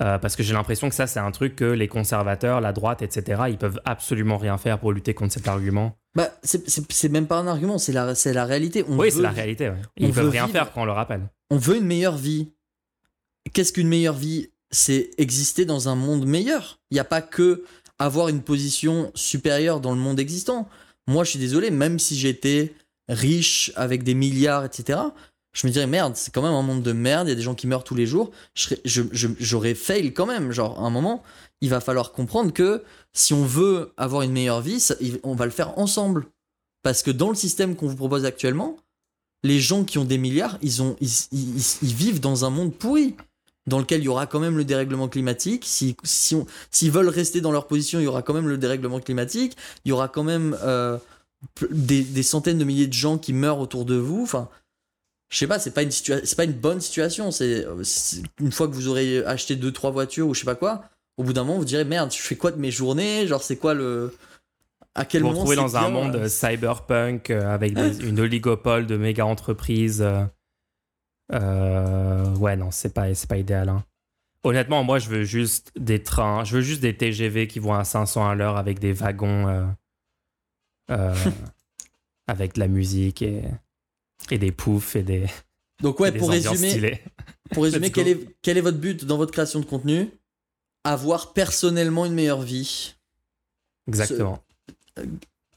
Euh, parce que j'ai l'impression que ça, c'est un truc que les conservateurs, la droite, etc., ils peuvent absolument rien faire pour lutter contre cet argument. Bah, c'est même pas un argument, c'est la, la réalité. On oui, c'est la réalité. Ils peuvent rien faire quand on le rappelle. On veut une meilleure vie. Qu'est-ce qu'une meilleure vie? C'est exister dans un monde meilleur. Il n'y a pas que avoir une position supérieure dans le monde existant. Moi, je suis désolé, même si j'étais riche avec des milliards, etc., je me dirais merde, c'est quand même un monde de merde, il y a des gens qui meurent tous les jours, j'aurais fail quand même. Genre, à un moment, il va falloir comprendre que si on veut avoir une meilleure vie, on va le faire ensemble. Parce que dans le système qu'on vous propose actuellement, les gens qui ont des milliards, ils, vivent dans un monde pourri, dans lequel il y aura quand même le dérèglement climatique. Si, si s'ils veulent rester dans leur position, il y aura quand même le dérèglement climatique. Il y aura quand même euh, des, des, centaines de milliers de gens qui meurent autour de vous. Enfin, je sais pas, c'est pas une c'est pas une bonne situation. C'est une fois que vous aurez acheté deux trois voitures ou je sais pas quoi, au bout d'un moment vous direz merde, je fais quoi de mes journées? Genre c'est quoi le à quel vous moment vous dans un monde euh, cyberpunk euh, avec [laughs] une oligopole de méga entreprises. Euh, ouais non, c'est pas c'est pas idéal. Hein. Honnêtement, moi je veux juste des trains, je veux juste des TGV qui vont à 500 à l'heure avec des wagons [laughs] avec de la musique et et des poufs et des. Donc, ouais, pour résumer, pour résumer quel, est, quel est votre but dans votre création de contenu? Avoir personnellement une meilleure vie. Exactement. Euh,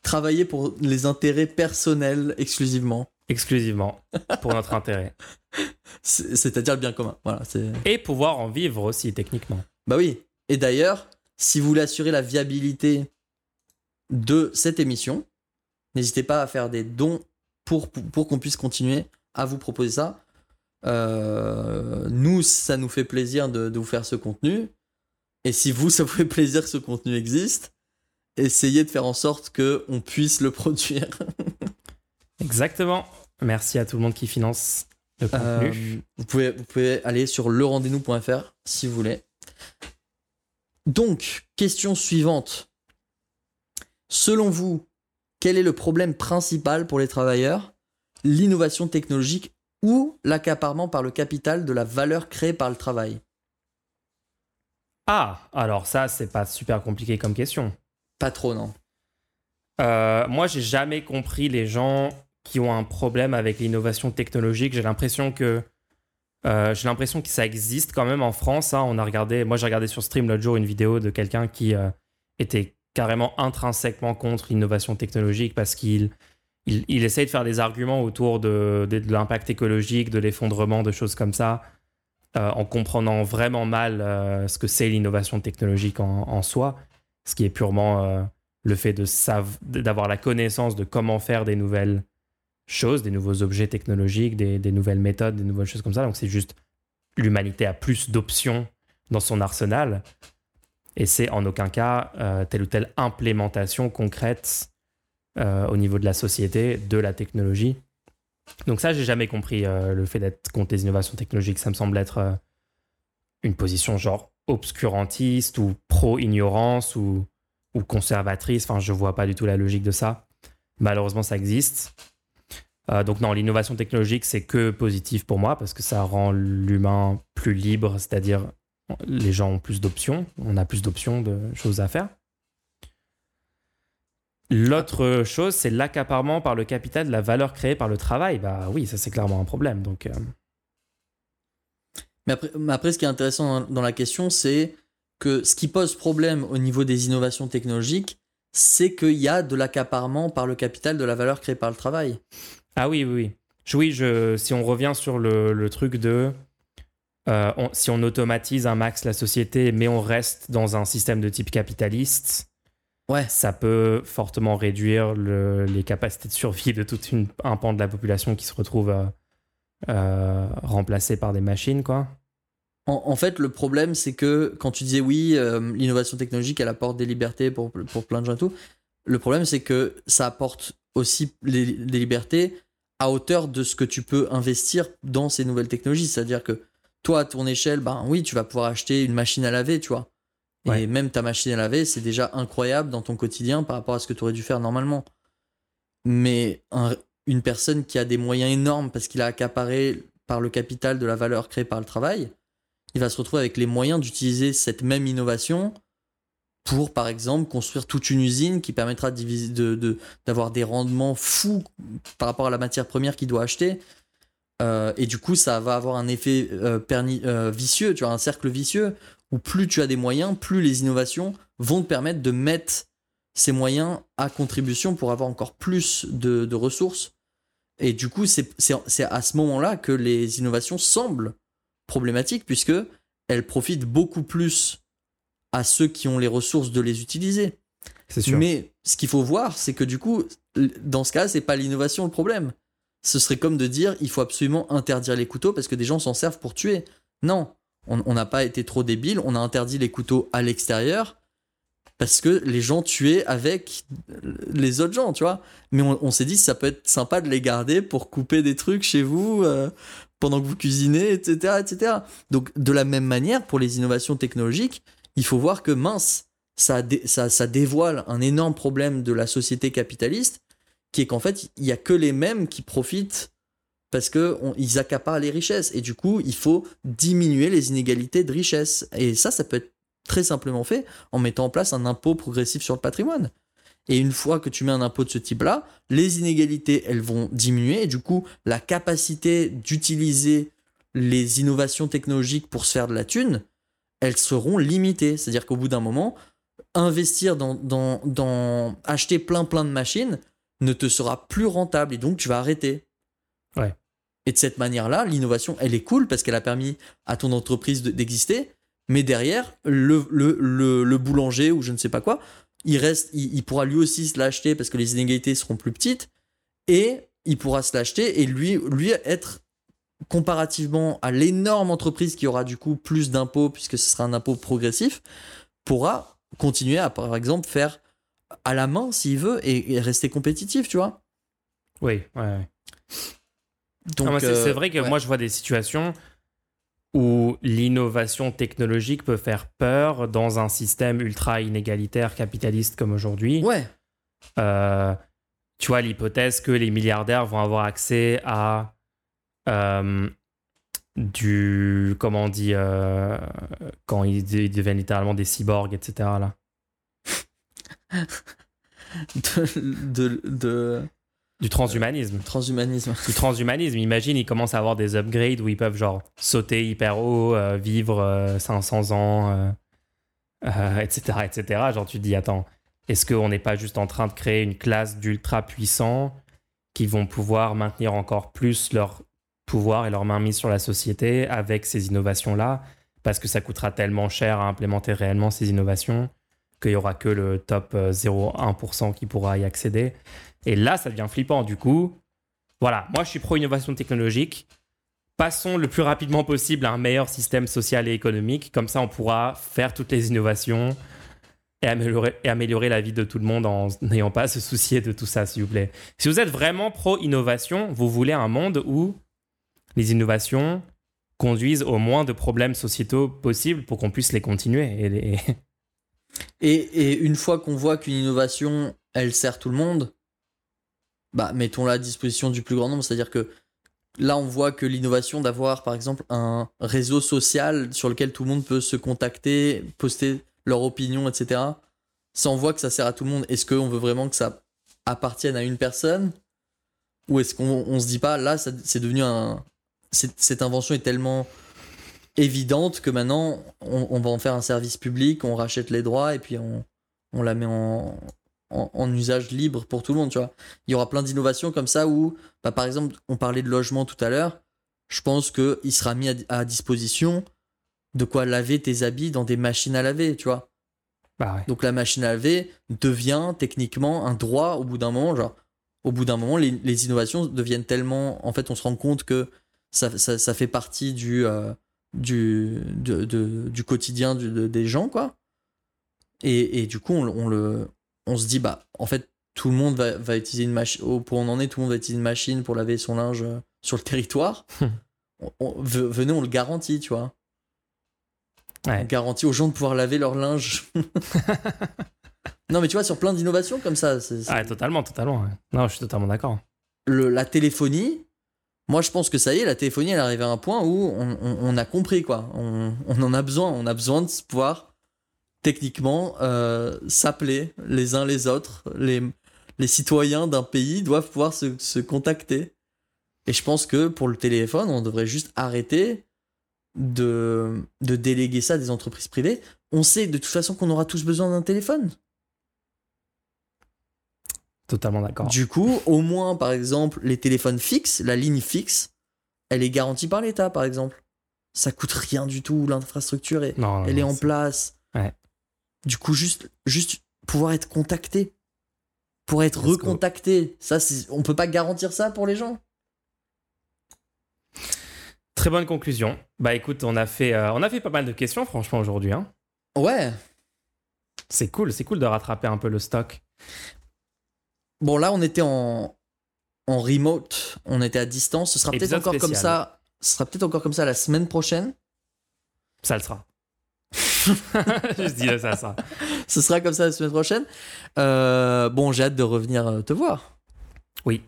travailler pour les intérêts personnels exclusivement. Exclusivement, pour notre intérêt. [laughs] C'est-à-dire le bien commun. Voilà, et pouvoir en vivre aussi, techniquement. Bah oui. Et d'ailleurs, si vous voulez assurer la viabilité de cette émission, N'hésitez pas à faire des dons pour, pour, pour qu'on puisse continuer à vous proposer ça. Euh, nous, ça nous fait plaisir de, de vous faire ce contenu. Et si vous, [laughs] ça vous fait plaisir que ce contenu existe, essayez de faire en sorte que on puisse le [laughs] produire. Exactement. Merci à tout le monde qui finance le contenu. Euh, vous, pouvez, vous pouvez aller sur lerendez-nous.fr si vous voulez. Donc, question suivante. Selon vous, quel est le problème principal pour les travailleurs? L'innovation technologique ou l'accaparement par le capital de la valeur créée par le travail? Ah, alors ça, c'est pas super compliqué comme question. Pas trop, non. Euh, moi, j'ai jamais compris les gens qui ont un problème avec l'innovation technologique. J'ai l'impression que euh, j'ai l'impression que ça existe quand même en France. hein. On a regardé, moi j'ai regardé sur stream l'autre jour une vidéo de quelqu'un qui euh, était carrément intrinsèquement contre l'innovation technologique parce qu'il il, essaye de faire des arguments autour de, l'impact écologique, de l'effondrement, de choses comme ça, euh, en comprenant vraiment mal euh, ce que c'est l'innovation technologique en, soi, ce qui est purement euh, le fait d'avoir la connaissance de comment faire des nouvelles choses, des nouveaux objets technologiques, des nouvelles méthodes, des nouvelles choses comme ça. Donc c'est juste l'humanité a plus d'options dans son arsenal et c'est en aucun cas euh, telle ou telle implémentation concrète euh, au niveau de la société de la technologie. Donc ça, j'ai jamais compris euh, le fait d'être contre les innovations technologiques. Ça me semble être une position genre obscurantiste ou pro-ignorance ou, ou conservatrice. Enfin, je vois pas du tout la logique de ça. Malheureusement, ça existe. Donc non, l'innovation technologique, c'est que positif pour moi parce que ça rend l'humain plus libre, c'est-à-dire les gens ont plus d'options, on a plus d'options de choses à faire. L'autre chose, c'est l'accaparement par le capital de la valeur créée par le travail. Bah oui, ça c'est clairement un problème. Donc euh, Mais après, mais après, ce qui est intéressant dans- la question, c'est que ce qui pose problème au niveau des innovations technologiques, c'est qu'il y a de l'accaparement par le capital de la valeur créée par le travail. ah oui, oui, oui. Oui, je, si on revient sur le, le truc de euh, on- si on automatise un max la société, mais on reste dans un système de type capitaliste, Ouais. ça peut fortement réduire le- les capacités de survie de tout un pan de la population qui se retrouve euh, euh, remplacé par des machines, quoi. En, en fait, le problème, c'est que quand tu disais oui, l'innovation technologique, elle apporte des libertés pour, pour plein de gens et tout, le problème, c'est que ça apporte aussi des libertés à hauteur de ce que tu peux investir dans ces nouvelles technologies. C'est-à-dire que toi, à ton échelle, ben oui, tu vas pouvoir acheter une machine à laver, tu vois. Et même ta machine à laver, c'est déjà incroyable dans ton quotidien par rapport à ce que tu aurais dû faire normalement. Mais un- une personne qui a des moyens énormes parce qu'il a accaparé par le capital de la valeur créée par le travail, il va se retrouver avec les moyens d'utiliser cette même innovation pour, par exemple, construire toute une usine qui permettra de- de- d'avoir des rendements fous par rapport à la matière première qu'il doit acheter. Euh, et du coup, ça va avoir un effet euh, perni- euh, vicieux, tu vois, un cercle vicieux, où plus tu as des moyens, plus les innovations vont te permettre de mettre ces moyens à contribution pour avoir encore plus de, de ressources. Et du coup, c'est à ce moment-là que les innovations semblent problématiques, puisque elles profitent beaucoup plus à ceux qui ont les ressources de les utiliser. C'est sûr. Mais ce qu'il faut voir, c'est que du coup, dans ce cas, c'est pas l'innovation le problème. Ce serait comme de dire il faut absolument interdire les couteaux parce que des gens s'en servent pour tuer. Non, on n'a pas été trop débile, on a interdit les couteaux à l'extérieur parce que les gens tuaient avec les autres gens, tu vois. Mais on, s'est dit ça peut être sympa de les garder pour couper des trucs chez vous euh, pendant que vous cuisinez, etc., etc. Donc de la même manière, pour les innovations technologiques, il faut voir que mince, ça dévoile un énorme problème de la société capitaliste, qui est qu'en fait, il y a que les mêmes qui profitent parce que on- ils accaparent les richesses. Et du coup, il faut diminuer les inégalités de richesse. Et ça, ça peut être très simplement fait en mettant en place un impôt progressif sur le patrimoine. Et une fois que tu mets un impôt de ce type-là, les inégalités, elles vont diminuer. Et du coup, la capacité d'utiliser les innovations technologiques pour se faire de la thune, elles seront limitées. C'est-à-dire qu'au bout d'un moment, investir dans, dans acheter plein plein de machines ne te sera plus rentable et donc tu vas arrêter. Ouais. Et de cette manière-là, l'innovation, elle est cool parce qu'elle a permis à ton entreprise de- d'exister, mais derrière, le, le, le, le boulanger ou je ne sais pas quoi il reste, il, il pourra lui aussi se l'acheter parce que les inégalités seront plus petites et il pourra se l'acheter et lui, lui être comparativement à l'énorme entreprise qui aura du coup plus d'impôts puisque ce sera un impôt progressif, pourra continuer à par exemple faire à la main s'il veut et, et rester compétitif, tu vois. Oui, ouais, ouais. Donc c'est euh, vrai que ouais. moi, je vois des situations où l'innovation technologique peut faire peur dans un système ultra inégalitaire capitaliste comme aujourd'hui. ouais, Euh, tu vois, l'hypothèse que les milliardaires vont avoir accès à euh, du. Comment on dit euh, Quand ils, ils deviennent littéralement des cyborgs, etc. Là. [laughs] de, de, de Du transhumanisme. transhumanisme. Du transhumanisme. Imagine, ils commencent à avoir des upgrades où ils peuvent, genre, sauter hyper haut, euh, vivre euh, 500 ans, euh, euh, etc., etc. Genre, tu te dis, attends, est-ce qu'on n'est pas juste en train de créer une classe d'ultra puissants qui vont pouvoir maintenir encore plus leur pouvoir et leur mainmise sur la société avec ces innovations-là? Parce que ça coûtera tellement cher à implémenter réellement ces innovations qu'il y aura que le top euh, 0,1% qui pourra y accéder. Et là, ça devient flippant. Du coup, voilà, moi je suis pro-innovation technologique. Passons le plus rapidement possible à un meilleur système social et économique. Comme ça, on pourra faire toutes les innovations et améliorer, et améliorer la vie de tout le monde en n'ayant pas à se soucier de tout ça, s'il vous plaît. Si vous êtes vraiment pro-innovation, vous voulez un monde où les innovations conduisent au moins de problèmes sociétaux possibles pour qu'on puisse les continuer. Et les- Et, une fois qu'on voit qu'une innovation, elle sert tout le monde, bah mettons-la à disposition du plus grand nombre. C'est-à-dire que là, on voit que l'innovation d'avoir, par exemple, un réseau social sur lequel tout le monde peut se contacter, poster leur opinion, etc. Ça, on voit que ça sert à tout le monde. Est-ce qu'on veut vraiment que ça appartienne à une personne? Ou est-ce qu'on on se dit pas, là, c'est devenu un. Cette invention est tellement évidente que maintenant on, on va en faire un service public, on rachète les droits et puis on, on la met en, en, en usage libre pour tout le monde, tu vois. Il y aura plein d'innovations comme ça où, bah, par exemple, on parlait de logement tout à l'heure, je pense qu'il sera mis à, à disposition de quoi laver tes habits dans des machines à laver, tu vois. Bah ouais. Donc la machine à laver devient techniquement un droit au bout d'un moment. Genre, au bout d'un moment, les, les innovations deviennent tellement. En fait, on se rend compte que ça, ça, ça fait partie du, euh, du, de- de- du quotidien du- de- des gens, quoi. Et, et du coup, on, le- on le, on se dit, bah, en fait, tout le monde va, va utiliser une machine. Où on en est, tout le monde va utiliser une machine pour laver son linge euh, sur le territoire. [laughs] On- on- ve- venez, on le garantit, tu vois. Ouais. On garantit aux gens de pouvoir laver leur linge. [laughs] non, mais tu vois, sur plein d'innovations comme ça, c'est- c'est- Ah, totalement, totalement. ouais. Non, je suis totalement d'accord. le- la téléphonie, moi je pense que ça y est, la téléphonie, elle arrive à un point où on, a compris, quoi. On, en a besoin. On a besoin de pouvoir, techniquement, euh, s'appeler les uns les autres. Les, les citoyens d'un pays doivent pouvoir se, se contacter. Et je pense que pour le téléphone, on devrait juste arrêter de, de déléguer ça à des entreprises privées. On sait de toute façon qu'on aura tous besoin d'un téléphone. Totalement d'accord. Du coup, au moins, par exemple, les téléphones fixes, la ligne fixe, elle est garantie par l'État, par exemple. Ça coûte rien du tout, l'infrastructure, est, Non, non, elle est en place. Ouais. Du coup, juste, juste pouvoir être contacté. Pour être recontacté. Ça, on peut pas garantir ça pour les gens. Très bonne conclusion. Bah écoute, on a fait, euh, on a fait pas mal de questions, franchement, aujourd'hui. Hein. Ouais. C'est cool, c'est cool de rattraper un peu le stock. Bon, là, on était en, en remote. On était à distance. Ce sera peut-être encore comme ça. Ce sera peut-être encore comme ça la semaine prochaine. Ça le sera. [laughs] je dis ça, ça. Ce sera comme ça la semaine prochaine. Euh, bon, j'ai hâte de revenir euh, te voir. Oui.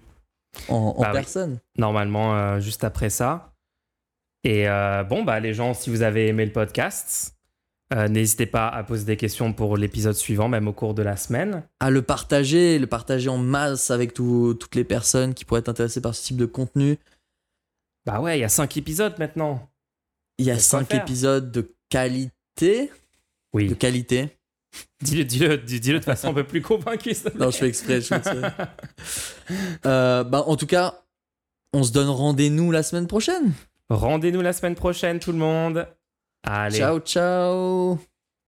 En, en Bah oui. personne. Normalement, euh, juste après ça. Et euh, bon, bah les gens, si vous avez aimé le podcast, euh, n'hésitez pas à poser des questions pour l'épisode suivant, même au cours de la semaine. À le partager, le partager en masse avec tout- toutes les personnes qui pourraient être intéressées par ce type de contenu. Bah ouais, il y a cinq épisodes maintenant. Il y a Y a de quoi cinq faire. épisodes de qualité. De Oui. qualité. Dis-le, dis-le, dis- dis-le de façon un peu plus convaincue. Non, je fais exprès. je fais exprès. [laughs] Euh, bah, en tout cas, on se donne rendez-vous la semaine prochaine. Rendez-nous la semaine prochaine, tout le monde. Allez. Ciao, ciao.